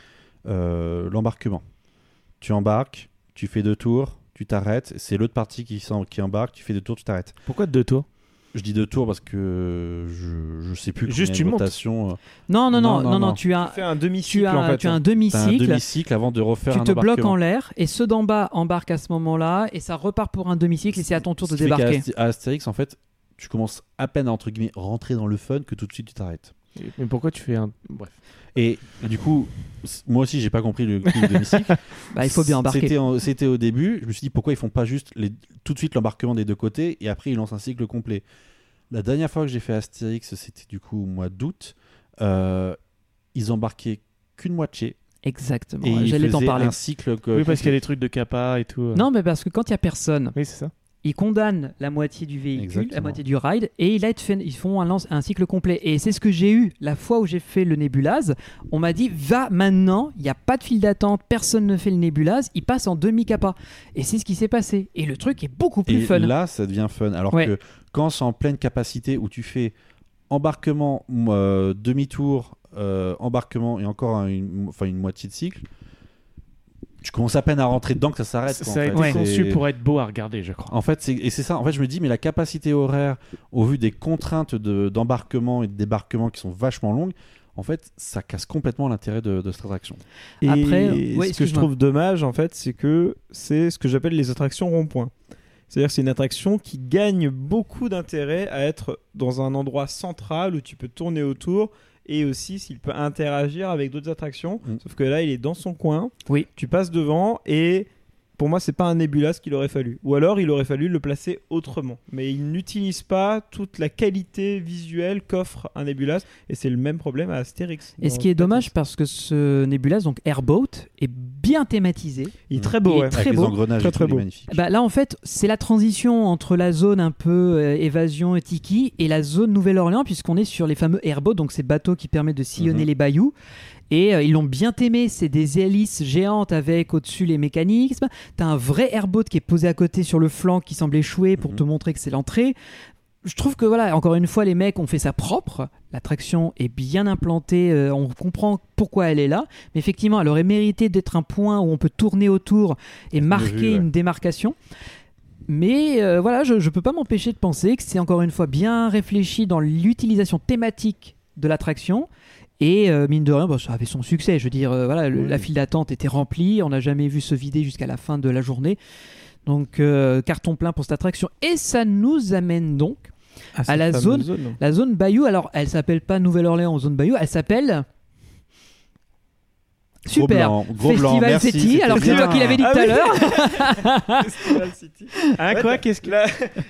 euh, l'embarquement. Tu embarques, tu fais deux tours, tu t'arrêtes. C'est l'autre partie qui, embarque, tu fais deux tours, tu t'arrêtes. Pourquoi deux tours? Je dis deux tours parce que je, je sais plus Juste, tu montes. rotations, euh, Non, non, non, Non, non, non, non, non. tu as, Tu fais un demi-cycle tu as, en fait. tu as un un demi-cycle. avant de refaire Tu un te bloques en l'air et ceux d'en bas embarquent à ce moment-là et ça repart pour un demi-cycle et c'est à ton tour Ce de débarquer. À Astérix, en fait, tu commences à peine à entre guillemets rentrer dans le fun que tout de suite tu t'arrêtes. Mais pourquoi tu fais un. Bref. Et du coup, moi aussi, j'ai pas compris le coup de. Bah, il faut bien embarquer. C'était, au début. Je me suis dit pourquoi ils font pas juste les, tout de suite l'embarquement des deux côtés et après ils lancent un cycle complet. La dernière fois que j'ai fait Astérix, c'était du coup au mois d'août. euh, ils embarquaient qu'une moitié Exactement. et ils J'allais t'en parler. un cycle. que- Oui, parce qu'il y a des trucs de kappa et tout. euh. Non, mais parce que quand il y a personne, Oui, c'est ça. Ils condamnent la moitié du véhicule, la moitié du ride, et ils, ils font un, lance- un cycle complet. Et c'est ce que j'ai eu la fois où j'ai fait le nébulase. On m'a dit, va maintenant, il n'y a pas de file d'attente, personne ne fait le nébulase, il passe en demi-capa. Et c'est ce qui s'est passé. Et le truc est beaucoup plus Et fun. là, ça devient fun. Alors Ouais. que quand c'est en pleine capacité où tu fais embarquement, euh, demi-tour, euh, embarquement et encore un- une, enfin, une moitié de cycle, tu commences à peine à rentrer dedans que ça s'arrête. Ça, a en été conçu pour être beau à regarder, je crois. En fait, c'est- et c'est ça. En fait, je me dis, mais la capacité horaire, au vu des contraintes de- d'embarquement et de débarquement qui sont vachement longues, en fait, ça casse complètement l'intérêt de, de cette attraction. Et Après, ouais, ce que je trouve dommage, en fait, c'est que c'est ce que j'appelle les attractions rond-point. C'est-à-dire que c'est une attraction qui gagne beaucoup d'intérêt à être dans un endroit central où tu peux tourner autour et aussi s'il peut interagir avec d'autres attractions. Mm. Sauf que là, il est dans son coin. Oui. Tu passes devant et pour moi, c'est pas un Nebula ce qu'il aurait fallu. Ou alors, il aurait fallu le placer autrement. Mais il n'utilise pas toute la qualité visuelle qu'offre un Nebulas et c'est le même problème à Astérix. Et ce qui est dommage parce que ce Nebulas, donc Airboat, est bien thématisé. Il est très beau, Il est ouais. très Avec beau. les engrenages, Très, beau. magnifique. Bah, là, en fait, c'est la transition entre la zone un peu euh, évasion et tiki et la zone Nouvelle-Orléans, puisqu'on est sur les fameux airboats, donc ces bateaux qui permettent de sillonner Mhm. les bayous. Et euh, ils l'ont bien aimé, c'est des hélices géantes avec au-dessus les mécanismes. T'as un vrai airboat qui est posé à côté sur le flanc qui semble échouer pour Mhm. te montrer que c'est l'entrée. Je trouve que voilà, encore une fois, les mecs ont fait ça propre. L'attraction est bien implantée, euh, on comprend pourquoi elle est là. Mais effectivement, elle aurait mérité d'être un point où on peut tourner autour et marquer vu, ouais. une démarcation. Mais euh, voilà, je ne peux pas m'empêcher de penser que c'est encore une fois bien réfléchi dans l'utilisation thématique de l'attraction. Et euh, mine de rien, bah, ça avait son succès. Je veux dire, euh, voilà, le- Oui. la file d'attente était remplie. On n'a jamais vu se vider jusqu'à la fin de la journée. Donc, euh, carton plein pour cette attraction. Et ça nous amène donc cette la fameuse zone- la zone Bayou. Alors, elle s'appelle pas Nouvelle-Orléans ou zone Bayou, elle s'appelle. Gros Super. blanc, gros blanc, Festival merci, City. Alors, c'est toi qui l'avais dit Ah tout à oui. l'heure. Festival City. Hein, Ouais, quoi la- Qu'est-ce que. la,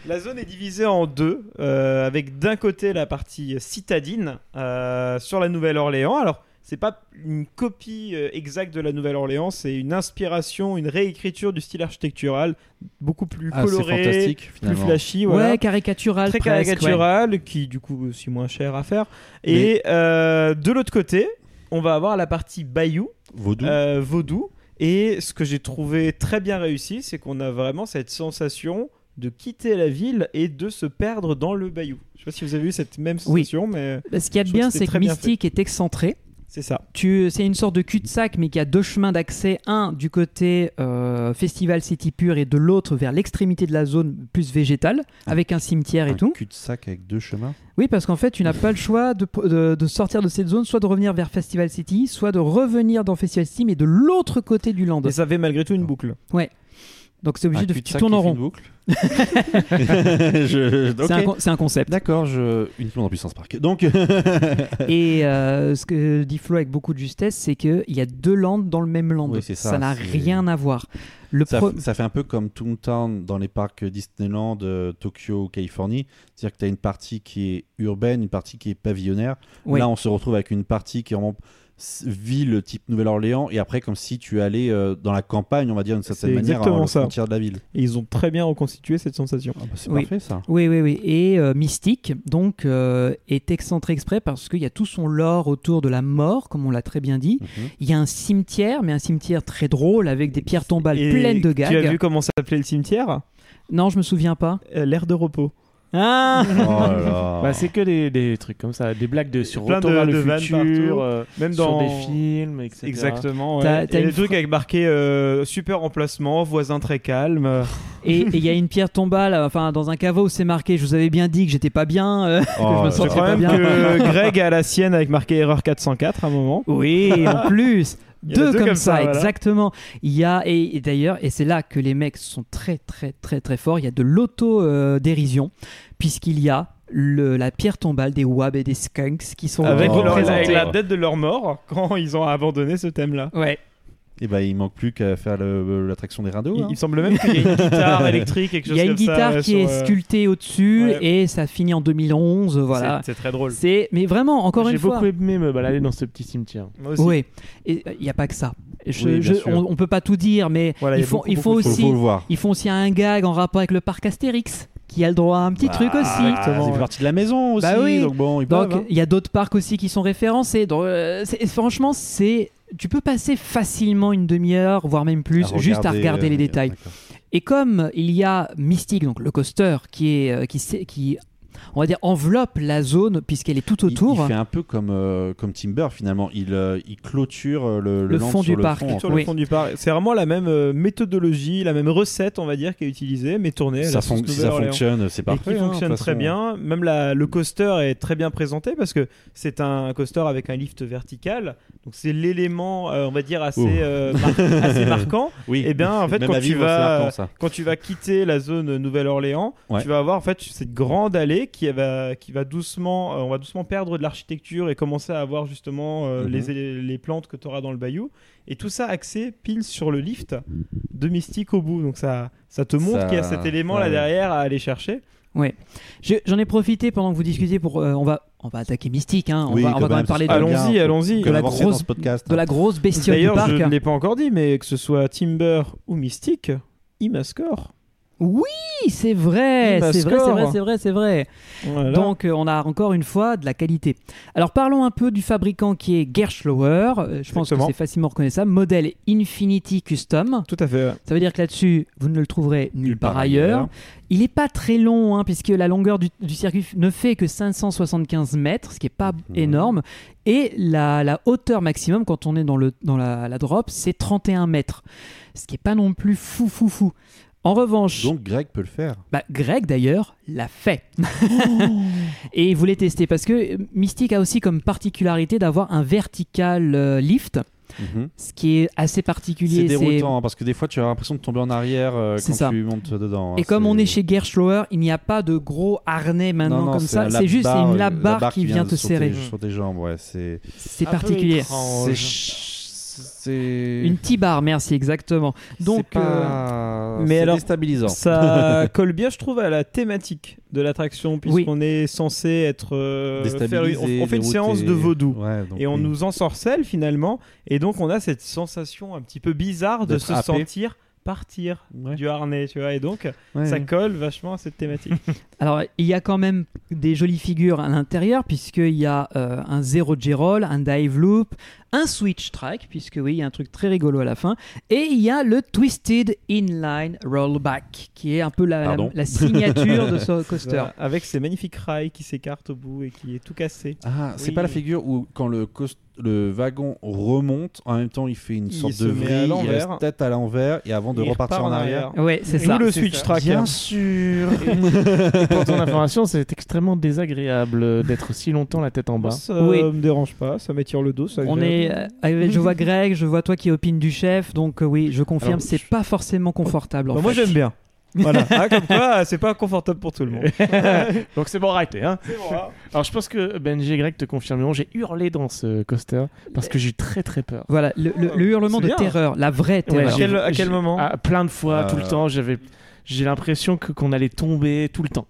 la zone est divisée en deux, euh, avec d'un côté la partie citadine euh, sur la Nouvelle-Orléans. Alors, c'est pas une copie euh, exacte de la Nouvelle-Orléans, c'est une inspiration, une réécriture du style architectural, beaucoup plus Ah, coloré, fantastique, plus flashy. Voilà. Ouais, caricatural. Très presque, ouais. caricatural, qui du coup aussi moins cher à faire. Et euh, de l'autre côté, on va avoir la partie Bayou, Vaudou. euh, vaudou. Et ce que j'ai trouvé très bien réussi, c'est qu'on a vraiment cette sensation de quitter la ville et de se perdre dans le bayou. Je sais pas si vous avez eu cette même Oui. sensation, mais Bah, Ce qu'il y a de bien, c'est que Mystique est excentré. C'est ça. Tu, c'est une sorte de cul-de-sac, mais qui a deux chemins d'accès. Un du côté euh, Festival City Pure et de l'autre vers l'extrémité de la zone plus végétale, Ah. avec un cimetière et un tout. cul-de-sac avec deux chemins. Oui, parce qu'en fait, tu n'as pas le choix de, de- de sortir de cette zone, soit de revenir vers Festival City, soit de revenir dans Festival City, mais de l'autre côté du land. Et ça fait malgré tout une boucle. Donc c'est obligé Un de tu tournes en rond. C'est un, concept. D'accord, je... uniquement dans Puissance Park. Donc, Et euh, ce que dit Flo avec beaucoup de justesse, c'est qu'il y a deux lands dans le même land. Oui, ça, n'a rien à voir. Le ça, pro- ça fait un peu comme Toontown dans les parcs Disneyland, euh, Tokyo, Californie. C'est-à-dire que tu as une partie qui est urbaine, une partie qui est pavillonnaire. Oui. Là, on se retrouve avec une partie qui est vraiment ville type Nouvelle-Orléans et après comme si tu allais euh, dans la campagne on va dire d'une certaine manière exactement à la ça. frontière de la ville Et ils ont très bien reconstitué cette sensation. Ah bah, c'est Oui. parfait ça Oui, oui, oui. Et euh, Mystique, donc, euh, est excentré exprès parce qu'il y a tout son lore autour de la mort, comme on l'a très bien dit. Mhm. Il y a un cimetière, mais un cimetière très drôle avec des pierres tombales Et pleines de Tu as gags. vu comment s'appelait le cimetière? Non, je me souviens pas. Euh, L'air de repos. Ah oh. Bah, c'est que des, des trucs comme ça, des blagues de sur Plein Retour de- vers de le futur, partout. euh, Même sur dans des films, etc. Exactement. Ouais. Et trucs avec marqué euh, super emplacement, voisin très calme. Et il y a une pierre tombale, enfin, dans un caveau où c'est marqué Je vous avais bien dit que j'étais pas bien. euh, Oh je me pas même bien. que Greg a la sienne avec marqué erreur 404 à un moment. Oui, en plus. Deux, deux comme, comme ça, ça, voilà. exactement. Il y a et, et d'ailleurs et c'est là que les mecs sont très très très très forts. Il y a de l'auto dérision puisqu'il y a le, la pierre tombale des wabs et des skunks qui sont Avec, Oh, leur- représentés. avec la dette de leur mort quand ils ont abandonné ce thème-là. Ouais. Et bah il manque plus qu'à faire l'attraction des rindeaux Il, hein. il semble même qu'il y ait une guitare électrique, quelque Il chose y a une comme ça, guitare qui sur, est euh, sculptée au-dessus ouais. et ça finit en 2011. Voilà. C'est c'est très drôle. C'est mais vraiment encore J'ai une fois. beaucoup aimé me balader dans ce petit cimetière. Moi aussi. Oui. Et il n'y a pas que ça. Je- Oui, bien je- sûr. on, on peut pas tout dire, mais Voilà, il ils a font, beaucoup, ils font beaucoup de faut, aussi, faut le voir ils font aussi un gag en rapport avec le parc Astérix, qui a le droit à un petit truc Bah, aussi. ah, ça fait partie de la maison aussi Bah oui. donc bon Donc hein. il y a d'autres parcs aussi qui sont référencés. Donc, euh, c'est- franchement, c'est tu peux passer facilement une demi-heure, voire même plus, À juste à regarder euh, les détails. d'accord. Et comme il y a Mystique, donc le coaster, qui est euh, qui, qui on va dire, enveloppe la zone puisqu'elle est tout autour. Il, fait un peu comme, euh, comme Timber finalement. Il, euh, il clôture euh, le, Le fond du le parc. fond, le fond du parc. C'est vraiment la même méthodologie, la même recette, on va dire, qui est utilisée, mais tournée. Ça fon- si ça fonctionne, c'est Et parfait. qui hein, fonctionne très façon. bien. Même la- le coaster est très bien présenté parce que c'est un coaster avec un lift vertical. Donc c'est l'élément, euh, on va dire, assez, euh, mar- assez marquant. Oui. Et bien, en fait, Même quand tu, vas, marquant, quand tu vas quitter la zone Nouvelle-Orléans, Ouais. tu vas avoir en fait cette grande allée qui va, qui va doucement, euh, on va doucement perdre de l'architecture et commencer à avoir justement euh, Mhm. les, les plantes que tu auras dans le bayou. Et tout ça axé pile sur le lift de Mystique au bout. Donc ça, ça te montre Ça- qu'il y a cet élément ouais, là derrière à aller chercher. Ouais. Je- J'en ai profité pendant que vous discutiez pour. euh, on, va, on va attaquer Mystique, hein. on Oui, va, on va quand quand même même, parler de, Allons-y, allons-y. De la grosse- podcast. de la grosse bestiole du D'ailleurs, parc. je ne l'ai pas encore dit, mais que ce soit Timber ou Mystique, il m'a score. Oui, c'est vrai, c'est vrai, c'est vrai, c'est vrai, c'est vrai. Voilà. Donc euh, on a encore une fois de la qualité. Alors parlons un peu du fabricant qui est Gerschlauer. Euh, je pense que c'est facilement reconnaissable. Modèle Infinity Custom. tout à fait. ouais. Ça veut dire que là-dessus, vous ne le trouverez nulle part part ailleurs. ailleurs. Il n'est pas très long, hein, puisque la longueur du, du circuit ne fait que 575 mètres, ce qui n'est pas Mhm. énorme. Et la, la hauteur maximum, quand on est dans, le, dans la, la drop, c'est 31 mètres. Ce qui n'est pas non plus fou, fou, fou. En revanche, Donc Greg peut le faire. bah, Greg d'ailleurs l'a fait. Et il voulait tester parce que Mystic a aussi comme particularité d'avoir un vertical euh, lift, Mhm. ce qui est assez particulier. c'est- déroutant hein, parce que des fois tu as l'impression de tomber en arrière euh, C'est quand ça. tu montes dedans. hein, Et comme c'est- on est chez Gerschlauer, il n'y a pas de gros harnais maintenant Non, non, comme c'est ça. la C'est juste une euh, la barre qui vient te serrer. sur tes jambes, ouais, c'est particulier. c'est ch- c'est Une T-bar, merci, exactement. Donc, c'est euh, pas- mais alors, déstabilisant. Ça colle bien, je trouve, à la thématique de l'attraction, puisqu'on est censé être. euh, faire on, on fait une séance de vaudou. Ouais, donc Et on oui. nous ensorcelle finalement, et donc on a cette sensation un petit peu bizarre de se sentir partir Ouais. du harnais, tu vois, et donc Ouais. ça colle vachement à cette thématique. Alors, il y a quand même des jolies figures à l'intérieur, puisqu'il y a euh, un zero G-roll, un dive loop, un switch track, puisque oui, il y a un truc très rigolo à la fin, et il y a le Twisted Inline Rollback, qui est un peu la, la, Pardon la signature de ce coaster. Voilà, avec ces magnifiques rails qui s'écartent au bout et qui est tout cassé. Ah, c'est Oui. pas la figure où quand le, cost- le wagon remonte, en même temps il fait une Il sorte de à vrille, il l'envers. reste tête à l'envers et avant de Il repartir repart en arrière. Ouais, c'est ça. le switch ça. track. Bien sûr. Et pour ton information, c'est extrêmement désagréable d'être si longtemps la tête en bas. Ça Oui. me dérange pas, ça m'étire le dos. ça On est, euh, je vois Greg, je vois toi qui opine du chef, donc euh, oui, je confirme, c'est pas forcément confortable. en Bah, moi j'aime bien. Voilà, Ah, comme quoi c'est pas confortable pour tout le monde. Donc c'est bon, arrêtez. Hein. Bon, hein. Alors je pense que Benji et Greg te confirmeront, j'ai hurlé dans ce coaster parce que j'ai eu très très peur. Voilà, le, le- le hurlement de bien. terreur, la vraie terreur. À quel- à j'ai- quel moment ah, Plein de fois, tout le Euh. temps. J'avais, j'ai l'impression que qu'on allait tomber tout le temps.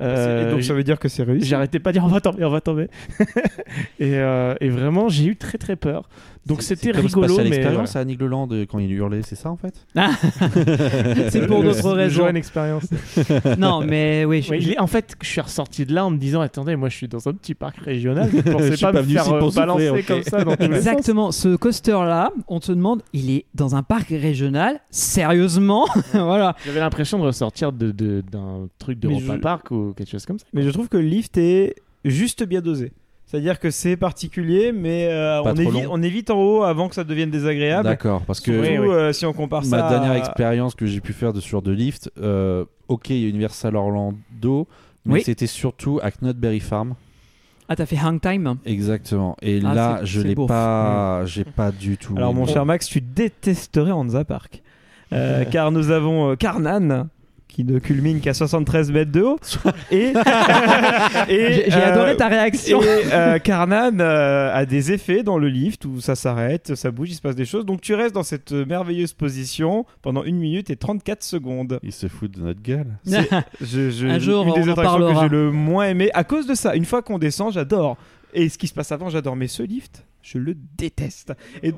Euh, Et donc ça veut dire que c'est réussi. J'arrêtais pas de dire on va tomber, on va tomber. et, euh, et vraiment, j'ai eu très très peur. Donc C'est- c'était c'est rigolo, Spatial mais Experience à Nigloland euh, quand il hurlait, c'est ça en fait? C'est pour d'autres raisons. Johan expérience. Non, mais oui, je- Oui, il est- en fait, je suis ressorti de là en me disant attendez, moi je suis dans un petit parc régional, je pensais suis pas, pas me venu faire ici pour euh, balancer comme ça. Exactement, ce coaster-là, on se demande, il est dans un parc régional, sérieusement Voilà. J'avais l'impression de ressortir de- de- d'un truc de Europa je- Park ou quelque chose comme ça. Mais je trouve que le lift est juste bien dosé. C'est-à-dire que c'est particulier, mais euh, on, évite, long. on évite en haut avant que ça devienne désagréable. D'accord, parce que Surtout Oui, oui. euh, si on compare ça ma à- dernière expérience que j'ai pu faire de ce genre de lift, euh, ok, il y a Universal Orlando, mais Oui. c'était surtout à Knotberry Farm. Ah, t'as fait hang time Exactement. Et Ah, là, c'est- je c'est l'ai beau. pas, j'ai pas du tout. Alors mon cher Max, tu détesterais Hansa Park. Euh, car nous avons euh, Carnan qui ne culmine qu'à 73 mètres de haut. Et, et, J'ai euh, adoré ta réaction. Et euh, Carnan euh, a des effets dans le lift où ça s'arrête, ça bouge, il se passe des choses. Donc tu restes dans cette merveilleuse position pendant 1 minute et 34 secondes. Il se fout de notre gueule. Je, je- Un jour, une des on en attractions parlera. que j'ai le moins aimé à cause de ça. Une fois qu'on descend, j'adore. Et ce qui se passe avant, j'adore. Mais ce lift, je le déteste. Et,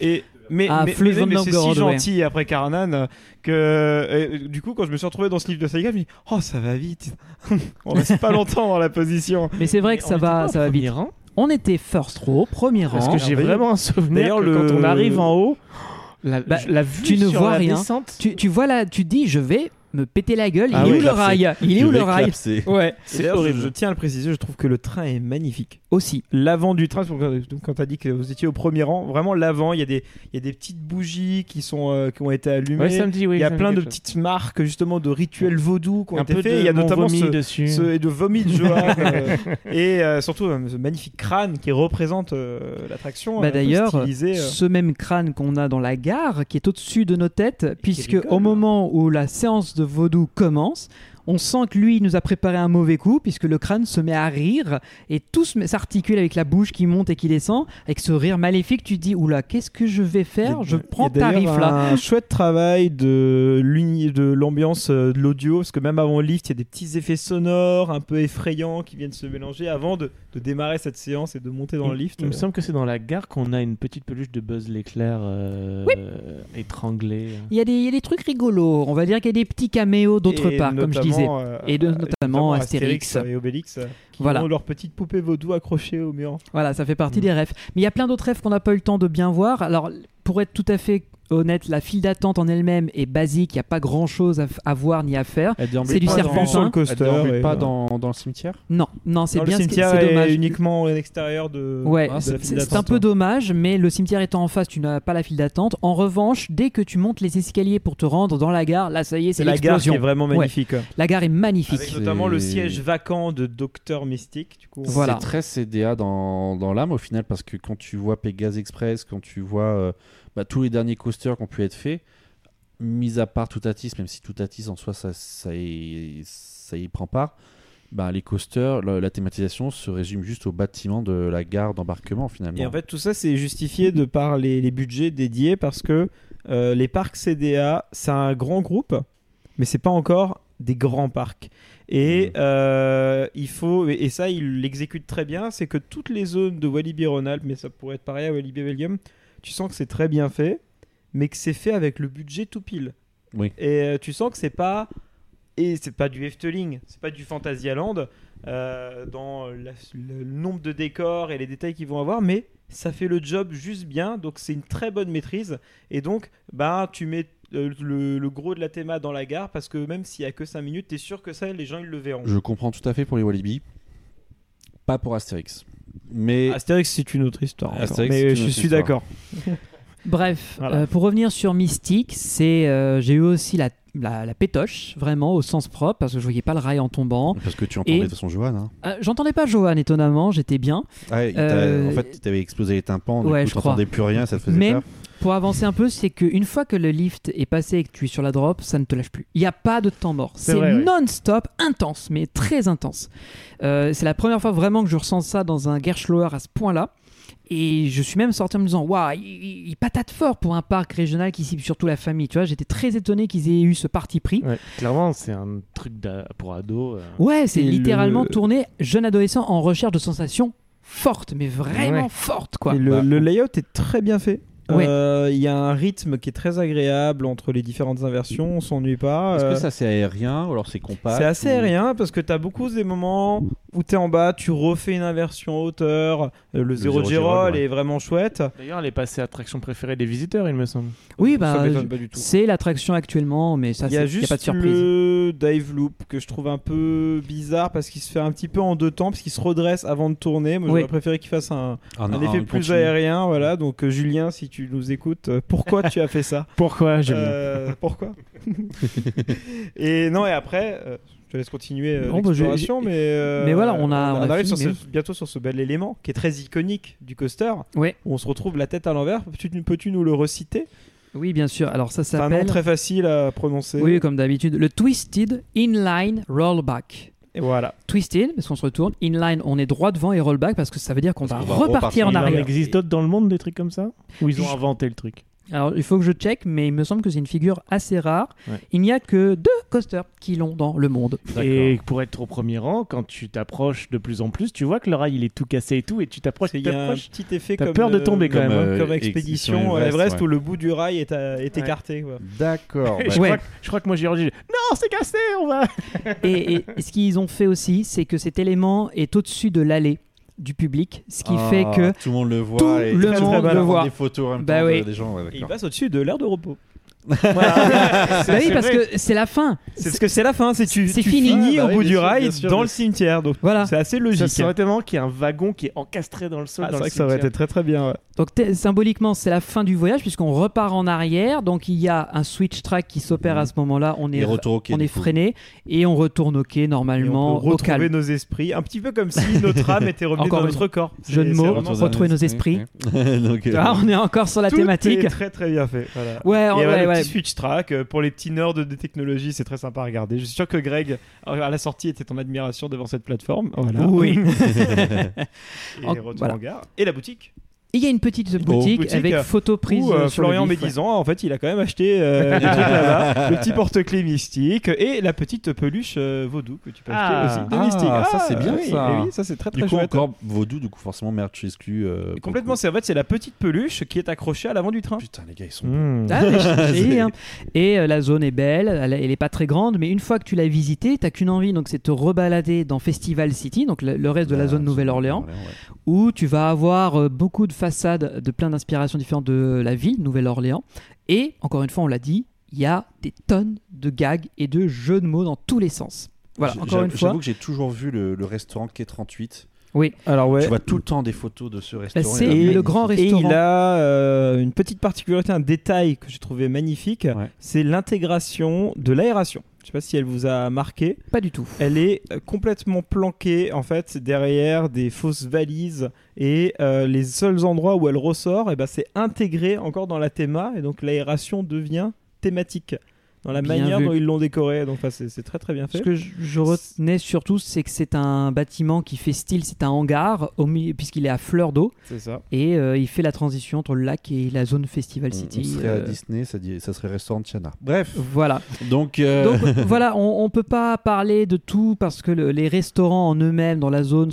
et mais, Ah, mais, c'est si ouais. gentil après Carnan que euh, du coup, quand je me suis retrouvé dans ce lift de Saiga, je me dis oh ça va vite. On reste pas longtemps dans la position. Mais c'est vrai que ça va, ça va vite. rang On était first row, premier Parce rang. que j'ai vraiment un souvenir d'ailleurs, que le- quand on arrive en haut, la, Bah, la vue tu ne sur vois la rien. descente, Tu, tu vois là, tu dis, je vais me péter la gueule. Ah il est oui, où le rail? Il est Je où le rail? Ouais, Et d'ailleurs, je, je tiens à le préciser, je trouve que le train est magnifique. aussi. L'avant du train, quand- quand tu as dit que vous étiez au premier rang, vraiment l'avant, il y, a des- il y a des petites bougies qui, sont, euh, qui ont été allumées. Ouais, oui, il y a plein de chose. petites marques justement de rituels vaudous qui ont Un été faits. Il y a notamment ce, dessus. ce- et de vomi de Johan euh, et euh, surtout euh, ce magnifique crâne qui représente euh, l'attraction. Bah d'ailleurs, euh. ce même crâne qu'on a dans la gare, qui est au-dessus de nos têtes, puisque au moment où la séance de vaudou commence, on sent que lui nous a préparé un mauvais coup, puisque le crâne se met à rire et tout s'articule avec la bouche qui monte et qui descend, avec ce rire maléfique. Tu te dis oula, qu'est-ce que je vais faire? Je prends Il y a d'ailleurs tarif là. un chouette travail de l'ambiance euh, de l'audio, parce que même avant le lift, il y a des petits effets sonores un peu effrayants qui viennent se mélanger avant de, de démarrer cette séance et de monter dans le lift. Il me semble que c'est dans la gare qu'on a une petite peluche de Buzz l'éclair euh, étranglée. Il y, a des, il y a des trucs rigolos. On va dire qu'il y a des petits caméos d'autre part, comme je disais. Euh, Et de- euh, notamment Astérix. et Obélix euh, qui Voilà. ont leurs petites poupées vaudou accrochées au mur. Voilà, ça fait Mm. partie des rêves. Mais il y a plein d'autres rêves qu'on n'a pas eu le temps de bien voir. Alors, pour être tout à fait honnête, la file d'attente en elle-même est basique. Il n'y a pas grand-chose à, voir ni à faire. C'est du serpentin. sur le coaster. et pas voilà. dans, dans le cimetière Non, non, c'est bien le ce qui- cimetière c'est est dommage. uniquement à l'extérieur de, Ouais, de la c'est un peu dommage, mais le cimetière étant en face, tu n'as pas la file d'attente. En revanche, dès que tu montes les escaliers pour te rendre dans la gare, là, ça y est, c'est la gare qui est vraiment Ouais. magnifique. La gare est magnifique. Avec notamment le siège vacant de Docteur Mystique. Du coup, Voilà. C'est très CDA dans, dans l'âme au final parce que quand tu vois Pegasus Express, quand tu vois euh, bah, tous les derniers coasters qui ont pu être faits, mis à part Toutatis, même si Toutatis en soi ça, ça, y, ça y prend part, bah, les coasters, la, la thématisation se résume juste au bâtiment de la gare d'embarquement finalement. Et en fait, tout ça, c'est justifié de par les, les budgets dédiés parce que euh, les parcs CDA, c'est un grand groupe, mais c'est pas encore des grands parcs. Et euh, il faut, et et ça, il l'exécute très bien, c'est que toutes les zones de Walibi Rhône-Alpes, mais ça pourrait être pareil à Walibi Belgium, tu sens que c'est très bien fait, mais que c'est fait avec le budget tout pile. Oui. Et euh, tu sens que c'est pas et c'est pas du Efteling, c'est pas du Fantasyland euh, dans la- le nombre de décors et les détails qu'ils vont avoir, mais ça fait le job juste bien, donc c'est une très bonne maîtrise. Et donc, bah, tu mets euh, le, le gros de la théma dans la gare parce que même s'il y a que 5 minutes, t'es sûr que ça, les gens ils le verront. Je comprends tout à fait pour les Walibi, pas pour Astérix. Mais Astérix, c'est une autre histoire. Astérix, mais une je autre suis d'accord. Bref, Voilà. euh, pour revenir sur Mystique, c'est euh, j'ai eu aussi la, la, la pétoche, vraiment au sens propre, parce que je voyais pas le rail en tombant. parce que tu entendais Et- de toute façon Johan. Hein. Euh, J'entendais pas Johan, étonnamment, j'étais bien. Ah, Euh, En fait, tu avais explosé les tympans, du ouais, coup, je tu n'entendais crois. plus rien, ça te faisait Mais peur. Pour avancer un peu, c'est qu'une fois que le lift est passé et que tu es sur la drop, ça ne te lâche plus. Il n'y a pas de temps mort. C'est non-stop, intense, mais très intense. Euh, c'est la première fois vraiment que je ressens ça dans un Gerschloer à ce point-là. Et je suis même sorti en me disant, waouh, il, il- il patate fort pour un parc régional qui cible surtout la famille. Tu vois, j'étais très étonné qu'ils aient eu ce parti pris. Ouais, clairement, c'est un truc pour ados. euh. Ouais, c'est littéralement le- tourné jeune adolescent en recherche de sensations fortes, mais vraiment Ouais. fortes, quoi. Et le, Bah, le layout est très bien fait. Ouais. Euh, Il y a un rythme qui est très agréable entre les différentes inversions, on s'ennuie pas. Est-ce Euh, que ça c'est aérien ou alors c'est compact C'est assez ou- aérien parce que tu as beaucoup des moments où tu es en bas, tu refais une inversion en hauteur. Euh, Le, zéro zéro G-roll ouais. est vraiment chouette. D'ailleurs, elle est passée attraction préférée des visiteurs, il me semble. Oui, bah, c'est l'attraction actuellement, mais ça, Il y a c'est- y juste a pas de surprise. le dive loop que je trouve un peu bizarre parce qu'il se fait un petit peu en deux temps parce qu'il se redresse avant de tourner. Moi, Oui. j'aurais préféré qu'il fasse un, Ah, un non, effet un plus aérien. Voilà, donc euh, Julien, si tu nous écoutes, euh, pourquoi tu as fait ça Pourquoi Euh, Pourquoi Et non, et après, euh, je te laisse continuer euh, Non, bah, mais, euh, mais voilà, on a- on arrive sur fini. ce- bientôt sur ce bel élément qui est très iconique du coaster. Ouais. Où on se retrouve la tête à l'envers. Peux-tu, peux-tu nous le reciter? Oui, bien sûr. Alors ça C'est un nom s'appelle. très facile à prononcer. Oui, comme d'habitude, le Twisted Inline Rollback. Et voilà. Twisted, parce qu'on se retourne. Inline, on est droit devant et rollback parce que ça veut dire qu'on va, va repartir repartir. en Il en arrière. existe d'autres dans le monde, des trucs comme ça? Ou ils ont inventé le truc? Alors il faut que je check, mais il me semble que c'est une figure assez rare. Ouais. Il n'y a que deux coasters qui l'ont dans le monde. Et pour être au premier rang, quand tu t'approches de plus en plus, tu vois que le rail il est tout cassé et tout, et tu t'approches, Il tu y a un t'approches. petit effet comme peur de euh, tomber quand même. hein. euh, comme Expédition à Everest, Everest ouais. où le bout du rail est, à- est Ouais. écarté. D'accord. Bah, je, Ouais. crois, que- je crois que moi j'ai redit Non, c'est cassé, on va et, et ce qu'ils ont fait aussi, c'est que cet élément est au-dessus de l'allée du public, ce qui ah, fait que tout le monde le voit tout et le très, très monde le voit. des photos en même Bah temps de- oui. des gens. ouais, Et il passe au-dessus de l'aire de repos. Bah oui, parce que c'est la fin. C'est parce que c'est la fin, c'est tu, C'est tu fini. finis Ah, bah au oui, bout du sûr, rail sûr, dans le cimetière. Donc Voilà. c'est assez Ça logique. serait tellement qu'il y ait un wagon qui est encastré dans le sol. Ah, dans c'est le vrai que ça aurait été très très bien. ouais. Donc symboliquement, c'est la fin du voyage puisqu'on repart en arrière. Donc il y a un switch track qui s'opère à ce moment-là. On est, Et retour au quai, on est freiné et on retourne au quai Et normalement on peut au retrouver calme. nos esprits, un petit peu comme si notre âme était revenue dans notre corps. Jeu de mots, ça. retrouver nos esprits. Euh, Ah, on est encore sur la thématique. très très bien fait. Ouais, Et ouais. petit switch track euh, pour les petits nerds de technologie, c'est très sympa à regarder. Je suis sûr que Greg, à la sortie, était en admiration devant cette plateforme. Voilà. Oui. Et En- retour voilà. en gare. Et la boutique. Il y a une petite boutique, boutique, avec euh, photo prise Où, euh, sur Florian ouais. Médisant, en fait, il a quand même acheté euh, des trucs là-bas. Le petit porte-clés mystique et la petite peluche euh, vaudou que tu peux Ah. acheter aussi de Ah, mystique. ça, c'est bien, oui, ça. eh oui, ça c'est très très Du coup, chouette. encore vaudou, du coup, forcément, merch exclu. euh, Complètement, c'est en fait c'est la petite peluche qui est accrochée à l'avant du train. Putain, les gars, ils sont. Mmh. Ah, mais hein. Et euh, la zone est belle, elle, elle est pas très grande, mais une fois que tu l'as visitée, t'as qu'une envie, donc c'est de te rebalader dans Festival City, donc le, le reste de la Ah, zone Nouvelle-Orléans, où tu vas avoir beaucoup de façades de plein d'inspirations différentes de la ville, Nouvelle-Orléans. Et encore une fois, on l'a dit, il y a des tonnes de gags et de jeux de mots dans tous les sens. Voilà, encore une j'avoue- fois. J'avoue que j'ai toujours vu le, le restaurant Quai 38. Oui. Alors ouais. Tu vois tout le temps des photos de ce restaurant. c'est le magnifique. grand Et restaurant. il a euh, une petite particularité, un détail que j'ai trouvé magnifique, Ouais. c'est l'intégration de l'aération. Je sais pas si elle vous a marqué. Pas du tout. Elle est euh, complètement planquée en fait derrière des fausses valises et euh, les seuls endroits où elle ressort, et ben c'est intégré encore dans la théma et donc l'aération devient thématique dans la Bien manière vu. dont ils l'ont décoré. Donc enfin, c'est très très bien fait. Ce que je, je retenais surtout, c'est que c'est un bâtiment qui fait style, c'est un hangar, puisqu'il est à fleur d'eau, C'est ça. et euh, il fait la transition entre le lac et la zone Festival On- City. On serait euh, à Disney, ça, dit- ça serait restaurant Tiana. Bref, Voilà. donc. euh, Donc voilà, on, on peut pas parler de tout parce que le- les restaurants en eux-mêmes dans la zone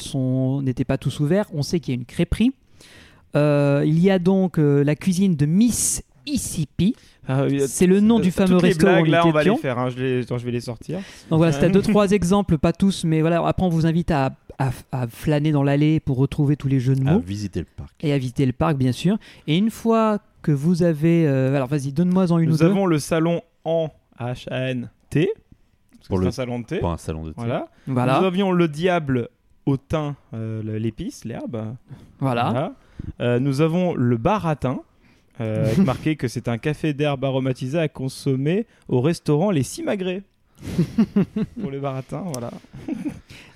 n'étaient pas tous ouverts. On sait qu'il y a une crêperie. Euh, il y a donc euh, la cuisine de Miss Issippi. Ah, oui, C'est le nom du toutes fameux blagues, nous là, on va les faire. hein, je, les, attends, je vais les sortir. Donc voilà, c'était deux trois exemples, pas tous, mais voilà. Après, on vous invite à, à- à flâner dans l'allée pour retrouver tous les jeux de à mots visiter le parc. et à visiter le parc, bien sûr. Et une fois que vous avez, euh, alors vas-y, donne-moi en une ou Nous deux. avons le salon en H-A-N-T. parce que Pour c'est le- un salon de thé. Pour un salon de thé. Voilà. Nous avions le diable au thym, euh, l'épice, l'herbe. voilà. Euh, nous avons le baratin, euh, avec marqué que c'est un café d'herbe aromatisé à consommer au restaurant Les Simagrées. Pour les baratins, voilà.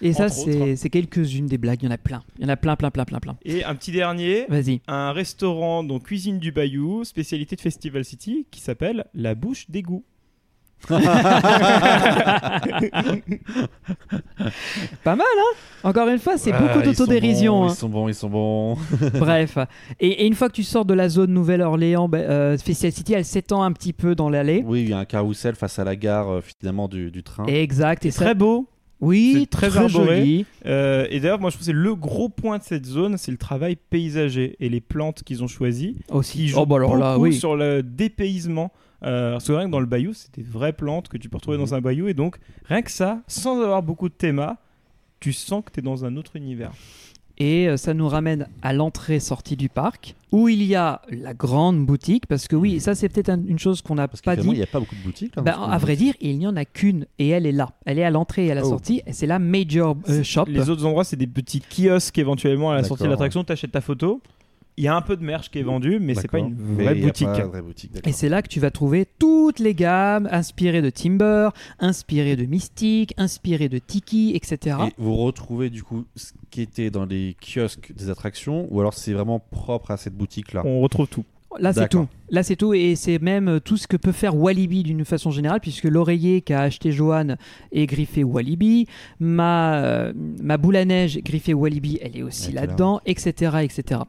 Et ça, Entre c'est quelques-unes des blagues. Il y en a plein. Il y en a plein, plein, plein, plein, plein. Et un petit dernier, Vas-y. un restaurant, donc Cuisine du Bayou, spécialité de Festival City, qui s'appelle La Bouche d'égout. Pas mal, hein Encore une fois, c'est Ah, beaucoup ils sont d'autodérision. bons, hein. Ils sont bons, ils sont bons. Bref. Et, et une fois que tu sors de la zone Nouvelle-Orléans, bah, euh, Festival City, elle s'étend un petit peu dans l'allée. Oui, il y a un carrousel face à la gare euh, finalement du, du train. Exact. Et ça, Très beau. oui, c'est très très, arboré. joli. Euh, et d'ailleurs, moi je trouve que c'est le gros point de cette zone, c'est le travail paysager et les plantes qu'ils ont choisies. Aussi. qui joue Oh, bah alors là, beaucoup oui. sur le dépaysement. Euh, parce que rien que dans le bayou, c'est des vraies plantes que tu peux retrouver Mhm. dans un bayou. Et donc, rien que ça, sans avoir beaucoup de théma, tu sens que tu es dans un autre univers. Et euh, ça nous ramène à l'entrée-sortie du parc, où il y a la grande boutique, parce que oui, ça c'est peut-être un- une chose qu'on n'a pas finalement, il dit. n'y a pas beaucoup de boutiques. là, Bah, dans ce à vrai dire, il n'y en a qu'une, et elle est là. Elle est à l'entrée et à la Oh. sortie, et c'est la Major euh, Shop. Les autres endroits, c'est des petits kiosques éventuellement à la sortie de l'attraction. Tu achètes ta photo. Il y a un peu de merch qui est vendu, mais c'est pas une vraie boutique. pas de vraie boutique, d'accord. Et c'est là que tu vas trouver toutes les gammes inspirées de Timber, inspirées de Mystique, inspirées de Tiki, etc. Et vous retrouvez du coup ce qui était dans les kiosques des attractions ou alors c'est vraiment propre à cette boutique-là? On retrouve tout. Là, c'est tout. Là, c'est tout. Et c'est même euh, tout ce que peut faire Walibi d'une façon générale, puisque l'oreiller qu'a acheté Johan est griffé Walibi. Ma, euh, ma boule à neige griffée Walibi, elle est aussi là. là-dedans, etc., etc.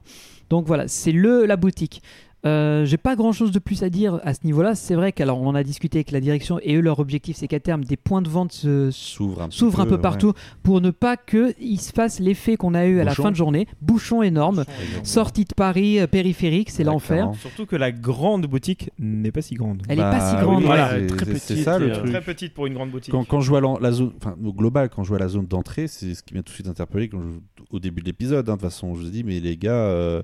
Donc voilà, c'est le la boutique. Euh, J'ai pas grand chose de plus à dire à ce niveau-là. C'est vrai qu'alors on en a discuté avec la direction et eux leur objectif c'est qu'à terme des points de vente un, s'ouvrent un peu ouais. partout pour ne pas qu'il se fasse l'effet qu'on a eu à la Bouchon. fin de journée. Bouchon énorme, sortie de Paris euh, périphérique, c'est l'enfer. Surtout que la grande boutique n'est pas si grande. Elle est pas Bah, si grande. oui, Voilà, c'est- très petite ça le euh, truc. Très petite pour une grande boutique. Quand, quand je vois la, la zone, enfin au global, quand je vois la zone d'entrée, c'est ce qui m'a tout de suite interpellé quand je- au début de l'épisode. hein, de toute façon, je vous ai dit, mais les gars, euh,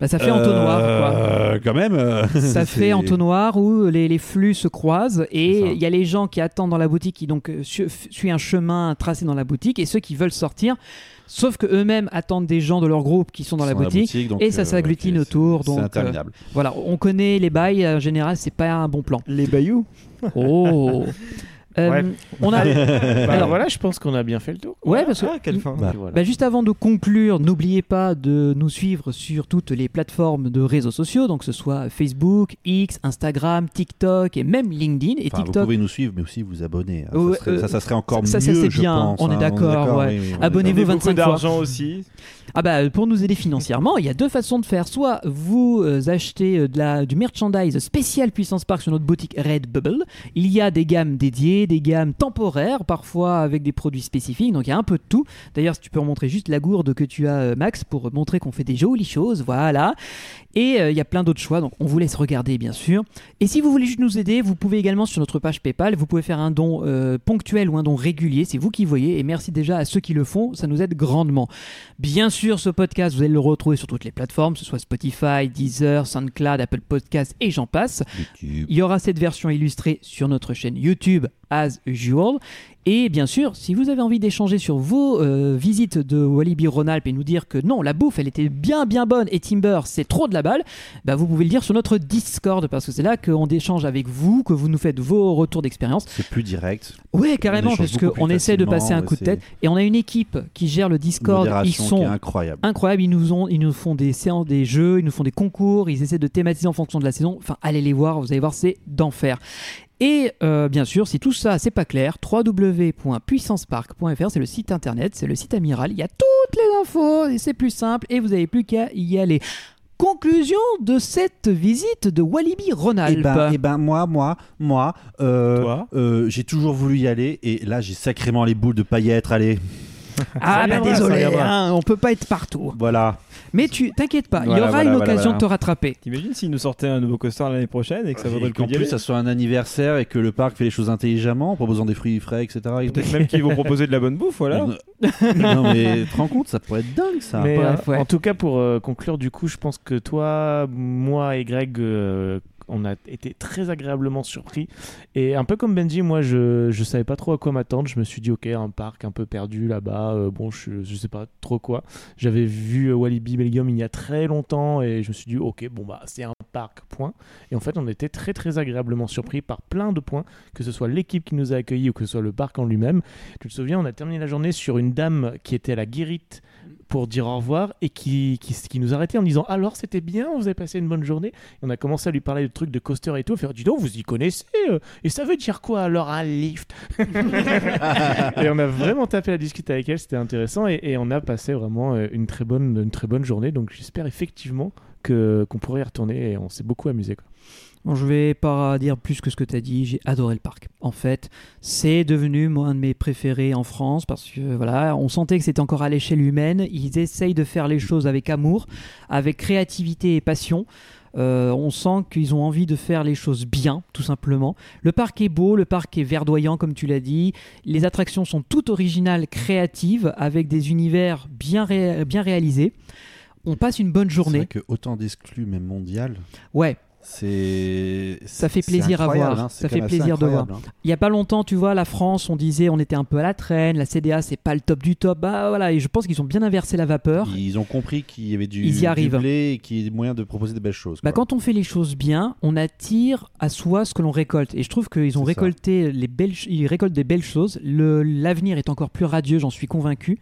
Bah, ça fait entonnoir, quoi. Euh, Quand même. euh, Ça fait entonnoir où les, les flux se croisent et il y a les gens qui attendent dans la boutique qui donc euh, su- suivent un chemin tracé dans la boutique et ceux qui veulent sortir. Sauf que eux-mêmes attendent des gens de leur groupe qui sont dans la Dans la boutique, et ça euh, s'agglutine autour. c'est- Donc c'est euh, interminable. voilà, on connaît les bails. En général, c'est pas un bon plan. Les bayous. Oh. Euh, Ouais. on a. Bah, Alors, voilà, je pense qu'on a bien fait le tour. Ouais, parce que Ah, quelle fin. Bah, voilà. Bah, juste avant de conclure, n'oubliez pas de nous suivre sur toutes les plateformes de réseaux sociaux, donc que ce soit Facebook, X, Instagram, TikTok et même LinkedIn. Et Enfin, vous TikTok, pouvez nous suivre, mais aussi vous abonner. hein. Ouais, ça, serait, euh, ça, ça serait encore ça, mieux, ça, c'est bien, pense, on est hein. d'accord, ouais. oui, oui, on est Abonnez-vous Donnez 25 beaucoup fois. d'argent aussi? Ah bah, pour nous aider financièrement, il y a deux façons de faire. Soit vous euh, achetez de la, du merchandise spécial Puissance Park sur notre boutique Redbubble. Il y a des gammes dédiées, des gammes temporaires, parfois avec des produits spécifiques. Donc il y a un peu de tout. D'ailleurs, si tu peux remontrer juste la gourde que tu as, euh, Max, pour montrer qu'on fait des jolies choses. Voilà. Et euh, il y a plein d'autres choix. Donc on vous laisse regarder, bien sûr. Et si vous voulez juste nous aider, vous pouvez également sur notre page PayPal, vous pouvez faire un don euh, ponctuel ou un don régulier. C'est vous qui voyez. Et merci déjà à ceux qui le font. Ça nous aide grandement. Bien sûr, ce podcast, vous allez le retrouver sur toutes les plateformes, que ce soit Spotify, Deezer, SoundCloud, Apple Podcasts et j'en passe. YouTube. Il y aura cette version illustrée sur notre chaîne YouTube, as usual. Et bien sûr, si vous avez envie d'échanger sur vos euh, visites de Walibi Rhône-Alpes et nous dire que non, la bouffe, elle était bien bien bonne et Timber, c'est trop de la balle, bah, vous pouvez le dire sur notre Discord parce que c'est là qu'on échange avec vous, que vous nous faites vos retours d'expérience. C'est plus direct. Ouais, carrément, parce qu'on essaie de passer un coup de tête. Et on a une équipe qui gère le Discord. Ils sont est incroyable. incroyables. Ils nous, ont, ils nous font des séances, des jeux, ils nous font des concours, ils essaient de thématiser en fonction de la saison. Enfin, allez les voir, vous allez voir, c'est d'enfer. Et euh, bien sûr, si tout ça c'est pas clair, www.puissancepark.fr, c'est le site internet, c'est le site amiral. Il y a toutes les infos et c'est plus simple et vous n'avez plus qu'à y aller. Conclusion de cette visite de Walibi Et Rhône-Alpes. ben, eh ben, moi, moi, moi, euh, euh, j'ai toujours voulu y aller et là j'ai sacrément les boules de paillettes. Allez, ah Ça bah viendra, ça désolé, hein, on peut pas être partout. voilà. Mais tu t'inquiète pas, il y aura voilà, une voilà, occasion voilà. de te rattraper. T'imagines s'ils nous sortaient un nouveau coaster l'année prochaine et que ça vaudrait Et le coup qu'en d'y plus ça soit un anniversaire et que le parc fait les choses intelligemment en proposant des fruits frais, etc. Et Peut-être même qu'ils vont proposer de la bonne bouffe, voilà. non mais tu te rends compte, ça pourrait être dingue ça. Mais Bref, euh, ouais. en tout cas, pour euh, conclure, du coup, je pense que toi, moi et Greg, euh, on a été très agréablement surpris. Et un peu comme Benji, moi, je, je savais pas trop à quoi m'attendre. Je me suis dit, ok, un parc un peu perdu là-bas. euh, bon, je, je sais pas trop quoi. J'avais vu euh, Walibi Belgium il y a très longtemps et je me suis dit, ok, bon, bah, c'est un parc, point. Et en fait, on était très, très agréablement surpris par plein de points, que ce soit l'équipe qui nous a accueillis ou que ce soit le parc en lui-même. Tu te souviens, on a terminé la journée sur une dame qui était à la guérite pour dire au revoir et qui, qui, qui nous arrêtait en disant alors c'était bien, vous avez passé une bonne journée. Et on a commencé à lui parler de trucs de coaster et tout. Faire dis donc, vous y connaissez euh, Et ça veut dire quoi alors un lift Et on a vraiment tapé la discute avec elle, c'était intéressant et, on a passé vraiment euh, une très bonne, une très bonne journée. Donc j'espère effectivement qu'on pourrait y retourner et on s'est beaucoup amusé. Quoi. Bon, je vais pas dire plus que ce que tu as dit, j'ai adoré le parc. En fait, c'est devenu un de mes préférés en France parce que voilà, on sentait que c'était encore à l'échelle humaine. Ils essayent de faire les choses avec amour, avec créativité et passion. Euh, on sent qu'ils ont envie de faire les choses bien, tout simplement. Le parc est beau, le parc est verdoyant, comme tu l'as dit. Les attractions sont toutes originales, créatives, avec des univers bien, ré- bien réalisés. On passe une bonne C'est journée. vrai que autant d'exclus même mondial, Ouais, c'est Ça fait plaisir à voir. hein, Ça fait plaisir de voir. hein. Il y a pas longtemps, tu vois, la France, on disait on était un peu à la traîne, la CDA c'est pas le top du top. Bah voilà, et je pense qu'ils ont bien inversé la vapeur. Ils ont compris qu'il y avait du, Ils y arrivent. et qu'il y a moyen de proposer de belles choses. Bah, quand on fait les choses bien, on attire à soi ce que l'on récolte. Et je trouve qu'ils ont ça. récolté les belles, ils récoltent des belles choses. L'avenir est encore plus radieux, j'en suis convaincu.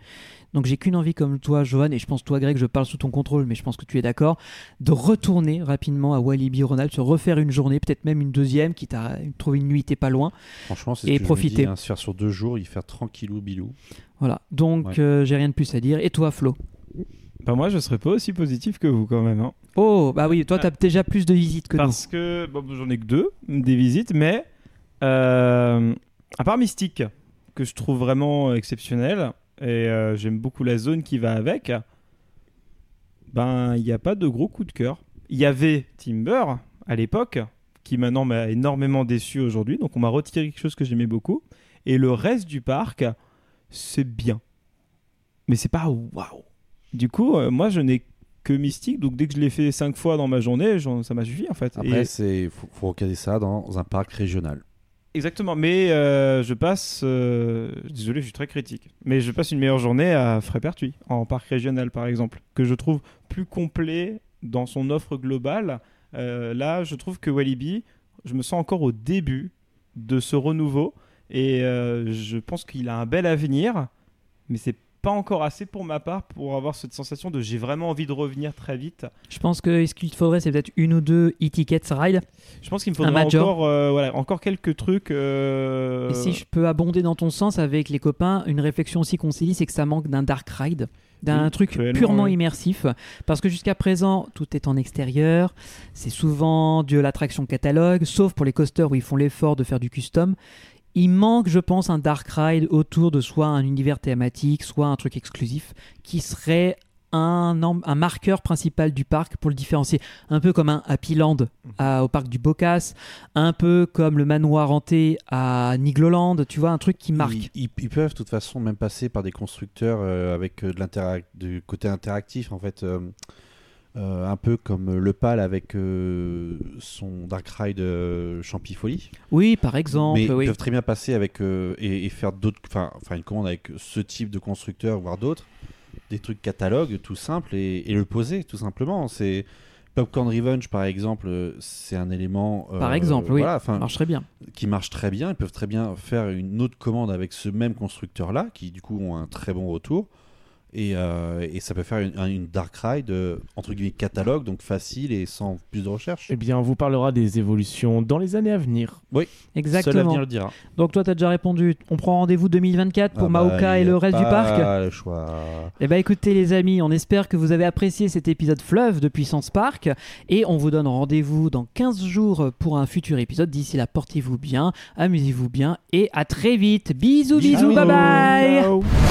Donc j'ai qu'une envie comme toi, Johan, et je pense toi, Greg, je parle sous ton contrôle, mais je pense que tu es d'accord, de retourner rapidement à Walibi Ronald, se refaire une journée, peut-être même une deuxième, quitte à trouver une nuitée pas loin. Franchement, c'est ce et que je me profiter. dis, hein, se faire sur deux jours, y faire tranquillou bilou. Voilà. Donc Ouais. euh, j'ai rien de plus à dire. Et toi, Flo? Bah moi, je serais pas aussi positif que vous quand même. hein. Oh, bah oui, toi, t'as déjà plus de visites que Parce que bon, j'en ai que deux, des visites, mais euh, à part Mystique, que je trouve vraiment exceptionnel, et euh, j'aime beaucoup la zone qui va avec, ben il n'y a pas de gros coup de cœur. Il y avait Timber à l'époque, qui maintenant m'a énormément déçu aujourd'hui, donc on m'a retiré quelque chose que j'aimais beaucoup, et le reste du parc, c'est bien. Mais c'est pas waouh. Du coup, euh, moi je n'ai que Mystique. Donc dès que je l'ai fait 5 fois dans ma journée, ça m'a suffi en fait. Après, Et- c'est faut, faut recaser ça dans un parc régional. Exactement, mais euh, je passe. euh, désolé, je suis très critique. Mais je passe une meilleure journée à Frépertuis, en parc régional par exemple, que je trouve plus complet dans son offre globale. Euh, là, je trouve que Walibi, je me sens encore au début de ce renouveau et je pense qu'il a un bel avenir, mais c'est pas encore assez pour ma part pour avoir cette sensation de j'ai vraiment envie de revenir très vite. Je pense que ce qu'il te faudrait, c'est peut-être une ou deux e-tickets ride. Je pense qu'il me Un faudra major. encore, euh, voilà, encore quelques trucs. euh, Et si je peux abonder dans ton sens avec les copains, une réflexion aussi qu'on s'est dit, c'est que ça manque d'un dark ride, d'un Oui, truc purement oui. immersif. Parce que jusqu'à présent, tout est en extérieur. C'est souvent de l'attraction catalogue, sauf pour les coasters où ils font l'effort de faire du custom. Il manque, je pense, un dark ride autour de soit un univers thématique, soit un truc exclusif, qui serait un, marqueur principal du parc pour le différencier. Un peu comme un Happy Land à- au parc du Bocas, un peu comme le manoir hanté à Nigloland, tu vois, un truc qui marque. Ils, ils- ils peuvent de toute façon même passer par des constructeurs euh, avec euh, de du côté interactif en fait. euh, un peu comme le PAL avec euh, son Dark Ride euh, Champifolie. Oui, par exemple. Mais oui. ils peuvent très bien passer avec euh, et, et faire d'autres, enfin, une commande avec ce type de constructeur, voire d'autres, des trucs catalogues tout simples et, et le poser tout simplement. C'est Popcorn Revenge par exemple, euh, c'est un élément. euh, Par exemple, oui, voilà, marche très bien. Qui marche très bien. Ils peuvent très bien faire une autre commande avec ce même constructeur là, qui du coup ont un très bon retour. Et, euh, et ça peut faire une, un- une dark ride euh, entre guillemets catalogue, donc facile et sans plus de recherche. Eh bien, on vous parlera des évolutions dans les années à venir. Oui, Exactement. Seul l'avenir le dira. Donc toi, tu as déjà répondu. On prend rendez-vous 2024 pour Ah bah, Maoka et le reste du pas parc le choix. Eh ben écoutez les amis, on espère que vous avez apprécié cet épisode fleuve de Puissance Park et on vous donne rendez-vous dans 15 jours pour un futur épisode. D'ici là, portez-vous bien, amusez-vous bien et à très vite. Bisous bisous, Bisous. bye bye Ciao.